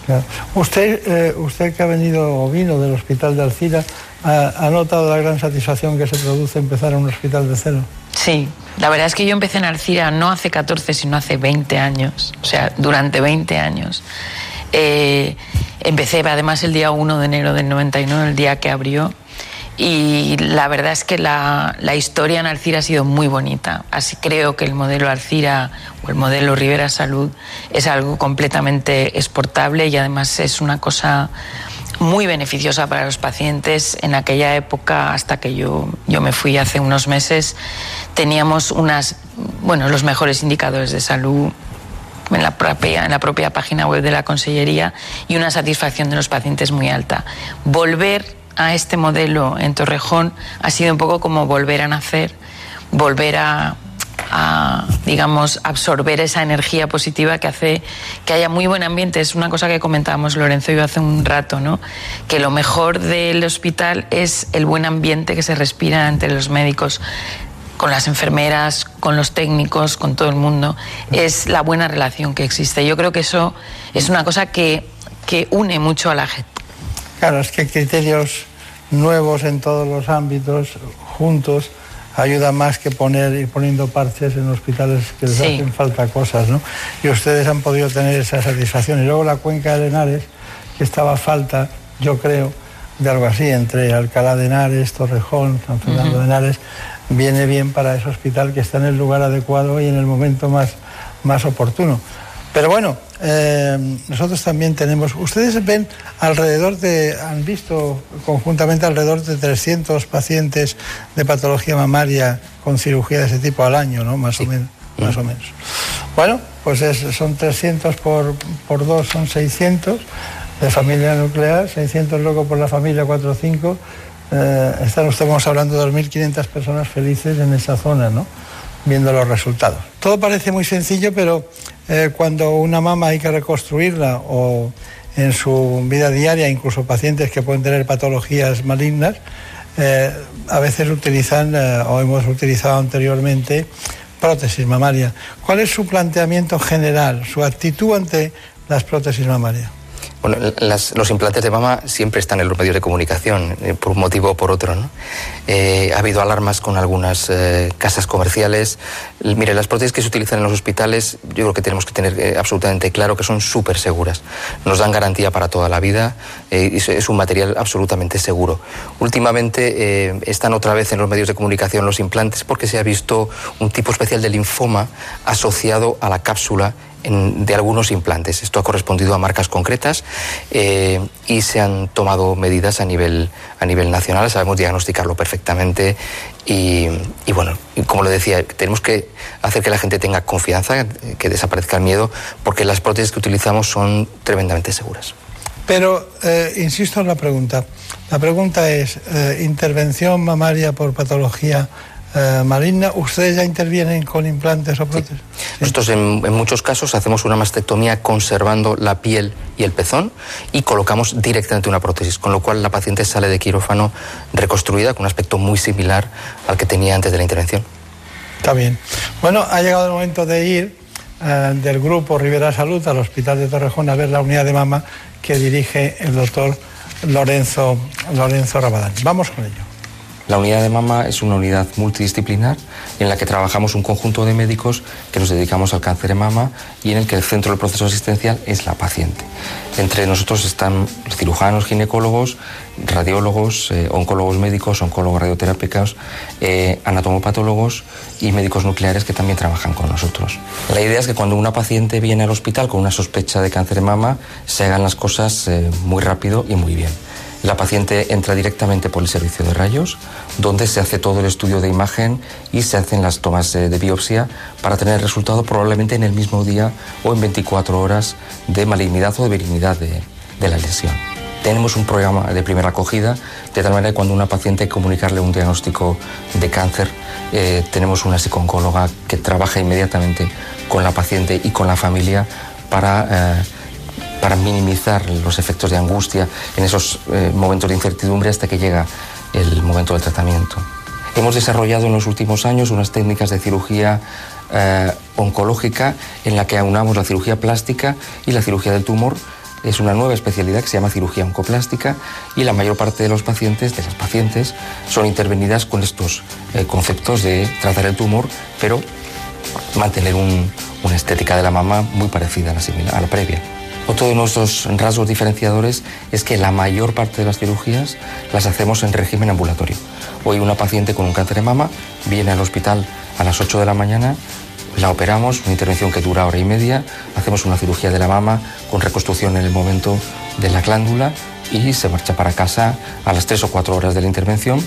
Usted, eh, usted que ha venido o vino del hospital de Alcira, ¿ha, ¿ha notado la gran satisfacción que se produce empezar un hospital de cero? Sí, la verdad es que yo empecé en Alcira no hace 14, sino hace 20 años, o sea, durante 20 años. Eh, empecé además el día 1 de enero del 99, el día que abrió, y la verdad es que la, la, historia en Alcira ha sido muy bonita. Así creo que el modelo Alcira o el modelo Rivera Salud es algo completamente exportable y además es una cosa muy beneficiosa para los pacientes. En aquella época, hasta que yo, yo me fui hace unos meses, teníamos unas, bueno, los mejores indicadores de salud en la, propia, en la propia página web de la Consellería y una satisfacción de los pacientes muy alta. Volver a este modelo en Torrejón ha sido un poco como volver a nacer, volver a a, digamos, absorber esa energía positiva que hace que haya muy buen ambiente. Es una cosa que comentábamos Lorenzo y yo hace un rato, ¿no? Que lo mejor del hospital es el buen ambiente que se respira entre los médicos con las enfermeras, con los técnicos, con todo el mundo, es la buena relación que existe. Yo creo que eso es una cosa que, que une mucho a la gente. Claro, es que criterios nuevos en todos los ámbitos, juntos, ayuda más que poner ir poniendo parches en hospitales que les hacen falta cosas, ¿no? Y ustedes han podido tener esa satisfacción. Y luego la cuenca de Henares, que estaba falta, yo creo, de algo así, entre Alcalá de Henares, Torrejón, San Fernando de Henares, viene bien para ese hospital que está en el lugar adecuado y en el momento más, más oportuno. Pero bueno, eh, nosotros también tenemos, ustedes ven alrededor de, han visto conjuntamente alrededor de 300 pacientes de patología mamaria con cirugía de ese tipo al año, ¿no? Más o menos. Más o menos. Bueno, pues son 300 por, por 2, son 600 de familia nuclear, 600 luego por la familia 4 o 5. Eh, estamos hablando de 2.500 personas felices en esa zona, ¿no? Viendo los resultados. Todo parece muy sencillo, pero eh, cuando una mama hay que reconstruirla o en su vida diaria, incluso pacientes que pueden tener patologías malignas, eh, a veces utilizan eh, o hemos utilizado anteriormente prótesis mamaria. ¿Cuál es su planteamiento general, su actitud ante las prótesis mamarias? Bueno, los implantes de mama siempre están en los medios de comunicación, eh, por un motivo o por otro. Eh, ha habido alarmas con algunas eh, casas comerciales. Mire, las prótesis que se utilizan en los hospitales, yo creo que tenemos que tener absolutamente claro que son súper seguras. Nos dan garantía para toda la vida y es un material absolutamente seguro. Últimamente están otra vez en los medios de comunicación los implantes porque se ha visto un tipo especial de linfoma asociado a la cápsula de algunos implantes. Esto ha correspondido a marcas concretas eh, y se han tomado medidas a nivel, a nivel nacional. Sabemos diagnosticarlo perfectamente y, bueno, como le decía, tenemos que hacer que la gente tenga confianza, que desaparezca el miedo, porque las prótesis que utilizamos son tremendamente seguras. Pero eh, insisto en la pregunta. La pregunta es, eh, ¿intervención mamaria por patología eh, maligna, ¿ustedes ya intervienen con implantes o prótesis? Nosotros en, en, muchos casos hacemos una mastectomía conservando la piel y el pezón y colocamos directamente una prótesis, con lo cual la paciente sale de quirófano reconstruida con un aspecto muy similar al que tenía antes de la intervención. Está bien. Bueno, ha llegado el momento de ir eh, del grupo Rivera Salud al Hospital de Torrejón a ver la unidad de mama que dirige el doctor Lorenzo, Lorenzo Rabadán. Vamos con ello. La unidad de mama es una unidad multidisciplinar en la que trabajamos un conjunto de médicos que nos dedicamos al cáncer de mama y en el que el centro del proceso asistencial es la paciente. Entre nosotros están cirujanos, ginecólogos, radiólogos, eh, oncólogos médicos, oncólogos radioterápicos, eh, anatomopatólogos y médicos nucleares que también trabajan con nosotros. La idea es que cuando una paciente viene al hospital con una sospecha de cáncer de mama, se hagan las cosas eh, muy rápido y muy bien. La paciente entra directamente por el servicio de rayos, donde se hace todo el estudio de imagen y se hacen las tomas de, biopsia para tener el resultado probablemente en el mismo día o en 24 horas de malignidad o de benignidad de, de la lesión. Tenemos un programa de primera acogida, de tal manera que cuando una paciente comunicarle un diagnóstico de cáncer, eh, tenemos una psicooncóloga que trabaja inmediatamente con la paciente y con la familia para... Eh, para minimizar los efectos de angustia en esos eh, momentos de incertidumbre hasta que llega el momento del tratamiento. Hemos desarrollado en los últimos años unas técnicas de cirugía eh, oncológica en la que aunamos la cirugía plástica y la cirugía del tumor. Es una nueva especialidad que se llama cirugía oncoplástica y la mayor parte de los pacientes, de las pacientes, son intervenidas con estos eh, conceptos de tratar el tumor, pero mantener un, una estética de la mama muy parecida a a la previa. Otro de nuestros rasgos diferenciadores es que la mayor parte de las cirugías las hacemos en régimen ambulatorio. Hoy una paciente con un cáncer de mama viene al hospital a las 8 de la mañana, la operamos, una intervención que dura hora y media, hacemos una cirugía de la mama con reconstrucción en el momento de la glándula y se marcha para casa a las 3 o 4 horas de la intervención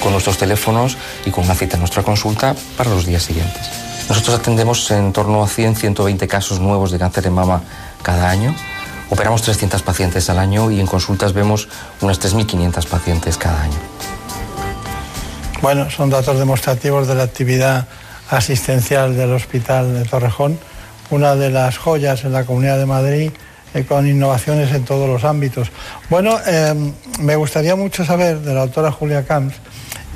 con nuestros teléfonos y con una cita en nuestra consulta para los días siguientes. Nosotros atendemos en torno a 100-120 casos nuevos de cáncer de mama cada año. Operamos 300 pacientes al año y en consultas vemos unas 3.500 pacientes cada año. Bueno, son datos demostrativos de la actividad asistencial del Hospital de Torrejón, una de las joyas en la Comunidad de Madrid eh, con innovaciones en todos los ámbitos. Bueno, eh, me gustaría mucho saber de la doctora Julia Camps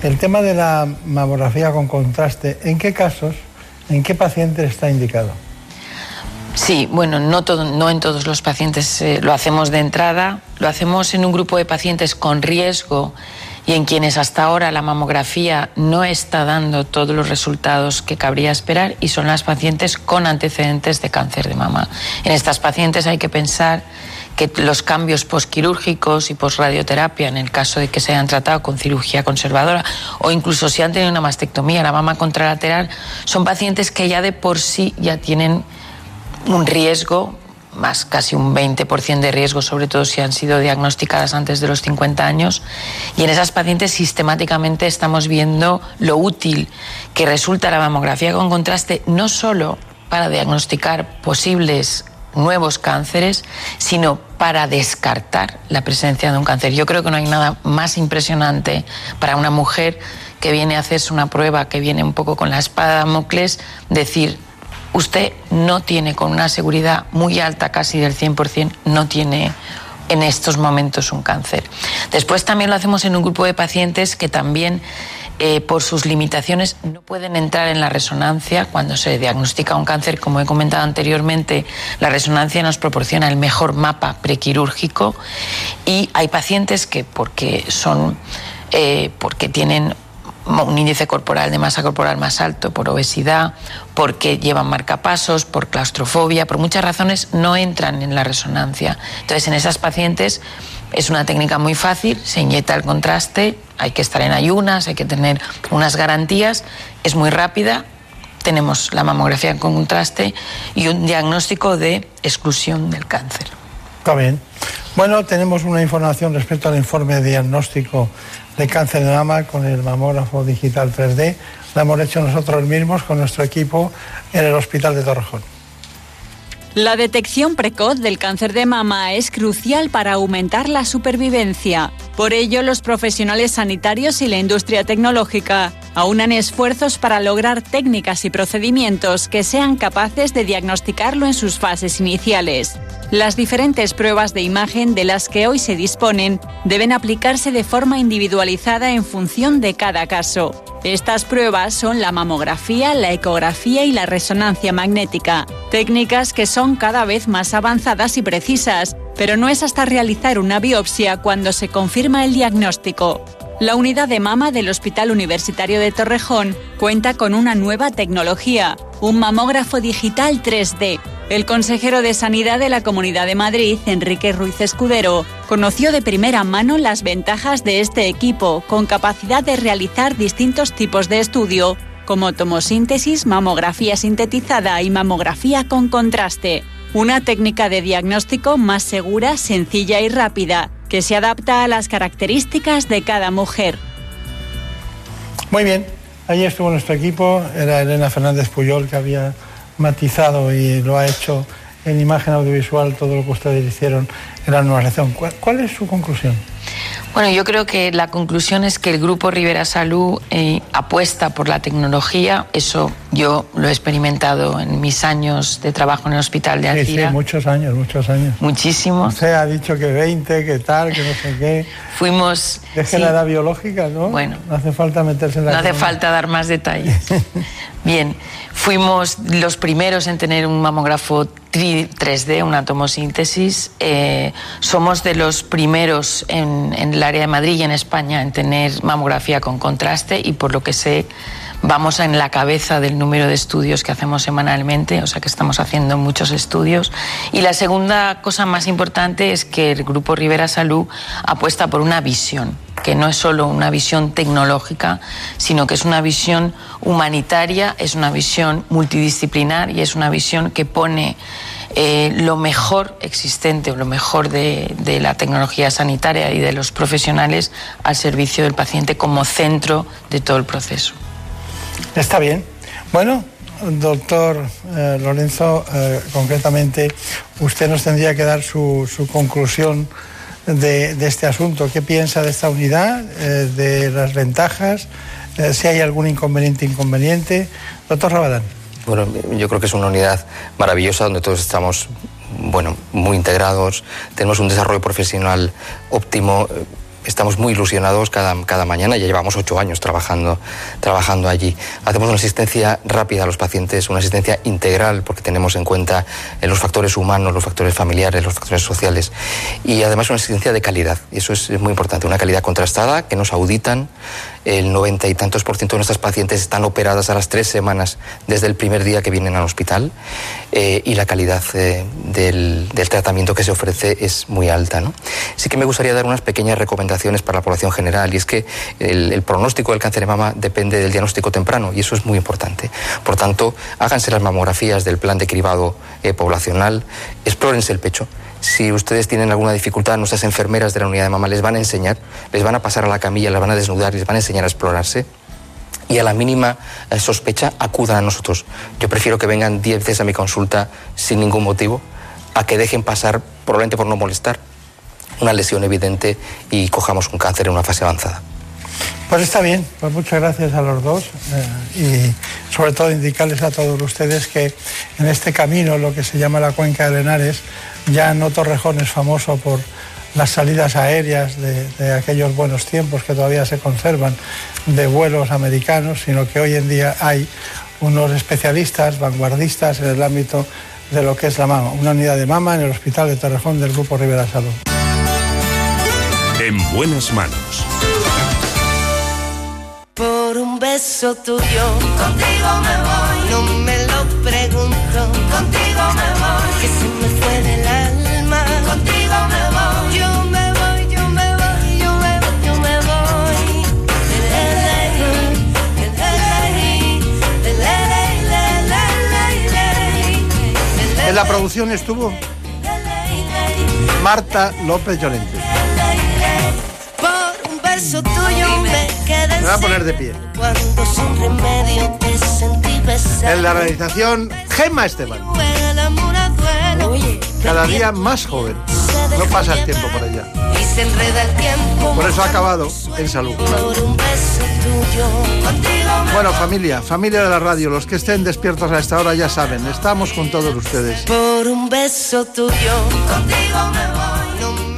el tema de la mamografía con contraste, ¿en qué casos, en qué pacientes está indicado? Sí, bueno, no, en todos los pacientes eh, lo hacemos de entrada, lo hacemos en un grupo de pacientes con riesgo y en quienes hasta ahora la mamografía no está dando todos los resultados que cabría esperar y son las pacientes con antecedentes de cáncer de mama. En estas pacientes hay que pensar que los cambios posquirúrgicos y posradioterapia, en el caso de que se hayan tratado con cirugía conservadora o incluso si han tenido una mastectomía, la mama contralateral, son pacientes que ya de por sí ya tienen un riesgo, más casi un 20% de riesgo, sobre todo si han sido diagnosticadas antes de los 50 años. Y en esas pacientes sistemáticamente estamos viendo lo útil que resulta la mamografía con contraste, no solo para diagnosticar posibles nuevos cánceres, sino para descartar la presencia de un cáncer. Yo creo que no hay nada más impresionante para una mujer que viene a hacerse una prueba, que viene un poco con la espada de Damocles, decir, usted no tiene con una seguridad muy alta, casi del 100%, no tiene en estos momentos un cáncer. Después también lo hacemos en un grupo de pacientes que también eh, por sus limitaciones no pueden entrar en la resonancia cuando se diagnostica un cáncer. Como he comentado anteriormente, la resonancia nos proporciona el mejor mapa prequirúrgico y hay pacientes que porque son eh, porque tienen un índice corporal de masa corporal más alto por obesidad, porque llevan marcapasos, por claustrofobia, por muchas razones no entran en la resonancia. Entonces, en esas pacientes es una técnica muy fácil, se inyecta el contraste, hay que estar en ayunas, hay que tener unas garantías, es muy rápida, tenemos la mamografía con contraste y un diagnóstico de exclusión del cáncer. Está bien. Bueno, tenemos una información respecto al informe diagnóstico de cáncer de mama con el mamógrafo digital 3D. Lo hemos hecho nosotros mismos con nuestro equipo en el Hospital de Torrejón. La detección precoz del cáncer de mama es crucial para aumentar la supervivencia. Por ello, los profesionales sanitarios y la industria tecnológica aunan esfuerzos para lograr técnicas y procedimientos que sean capaces de diagnosticarlo en sus fases iniciales. Las diferentes pruebas de imagen de las que hoy se disponen deben aplicarse de forma individualizada en función de cada caso. Estas pruebas son la mamografía, la ecografía y la resonancia magnética, técnicas que son cada vez más avanzadas y precisas, pero no es hasta realizar una biopsia cuando se confirma el diagnóstico. La unidad de mama del Hospital Universitario de Torrejón cuenta con una nueva tecnología, un mamógrafo digital 3D. El consejero de Sanidad de la Comunidad de Madrid, Enrique Ruiz Escudero, conoció de primera mano las ventajas de este equipo, con capacidad de realizar distintos tipos de estudio, como tomosíntesis, mamografía sintetizada y mamografía con contraste. Una técnica de diagnóstico más segura, sencilla y rápida, que se adapta a las características de cada mujer. Muy bien, ahí estuvo nuestro equipo, era Elena Fernández Puyol que había matizado y lo ha hecho en imagen audiovisual todo lo que ustedes hicieron en la anualización. ¿Cuál, cuál es su conclusión? Bueno, yo creo que la conclusión es que el Grupo Rivera Salud eh, apuesta por la tecnología. Eso yo lo he experimentado en mis años de trabajo en el hospital de Sí, Alcira. sí, muchos años, muchos años. Muchísimos. Usted ha dicho que 20, que tal, que no sé qué. Fuimos. Deje sí. la edad biológica, ¿no? Bueno. No hace falta meterse en la No hace falta dar más detalles. [laughs] Bien, fuimos los primeros en tener un mamógrafo tri- 3D, una tomosíntesis. Eh, somos de los primeros en, en el área de Madrid y en España en tener mamografía con contraste y por lo que sé vamos en la cabeza del número de estudios que hacemos semanalmente, o sea que estamos haciendo muchos estudios. Y la segunda cosa más importante es que el Grupo Rivera Salud apuesta por una visión que no es solo una visión tecnológica, sino que es una visión humanitaria, es una visión multidisciplinar y es una visión que pone eh, lo mejor existente o lo mejor de, la tecnología sanitaria y de los profesionales al servicio del paciente como centro de todo el proceso. Está bien. Bueno, doctor eh, Lorenzo, eh, concretamente, usted nos tendría que dar su conclusión de, este asunto. ¿Qué piensa de esta unidad, eh, de las ventajas, eh, si hay algún inconveniente, inconveniente? Doctor Rabadán. Bueno, yo creo que es una unidad maravillosa donde todos estamos, bueno, muy integrados, tenemos un desarrollo profesional óptimo, estamos muy ilusionados cada, cada mañana, ya llevamos ocho años trabajando, trabajando allí. Hacemos una asistencia rápida a los pacientes, una asistencia integral porque tenemos en cuenta eh, los factores humanos, los factores familiares, los factores sociales y además una asistencia de calidad. Y eso es, es muy importante, una calidad contrastada que nos auditan. El noventa y tantos por ciento de nuestras pacientes están operadas a las tres semanas desde el primer día que vienen al hospital eh, y la calidad eh, del, tratamiento que se ofrece es muy alta. ¿no? Sí que me gustaría dar unas pequeñas recomendaciones para la población general y es que el, el pronóstico del cáncer de mama depende del diagnóstico temprano y eso es muy importante. Por tanto, háganse las mamografías del plan de cribado eh, poblacional, explórense el pecho. Si ustedes tienen alguna dificultad, nuestras enfermeras de la unidad de mama les van a enseñar, les van a pasar a la camilla, les van a desnudar, les van a enseñar a explorarse y a la mínima eh, sospecha acudan a nosotros. Yo prefiero que vengan 10 veces a mi consulta sin ningún motivo a que dejen pasar, probablemente por no molestar, una lesión evidente y cojamos un cáncer en una fase avanzada. Pues está bien, pues muchas gracias a los dos eh, y sobre todo indicarles a todos ustedes que en este camino, lo que se llama la cuenca de Henares, ya no Torrejón es famoso por las salidas aéreas de, de aquellos buenos tiempos que todavía se conservan de vuelos americanos, sino que hoy en día hay unos especialistas, vanguardistas en el ámbito de lo que es la mama, una unidad de mama en el Hospital de Torrejón del Grupo Rivera Salud. En buenas manos. Beso tuyo, contigo me voy. No me lo pregunto, contigo me voy. Que se me fue del alma, contigo me voy. Yo me voy, yo me voy, yo me voy, yo me voy. En la producción estuvo Marta López Llorente. Por un beso tuyo me voy a poner de pie. En la realización, Gemma Esteban. Cada día más joven. No pasa el tiempo por ella. Tiempo. Por eso ha acabado en salud. Bueno, familia, familia de la radio, los que estén despiertos a esta hora ya saben, estamos con todos ustedes. Por un beso tuyo. Contigo me voy.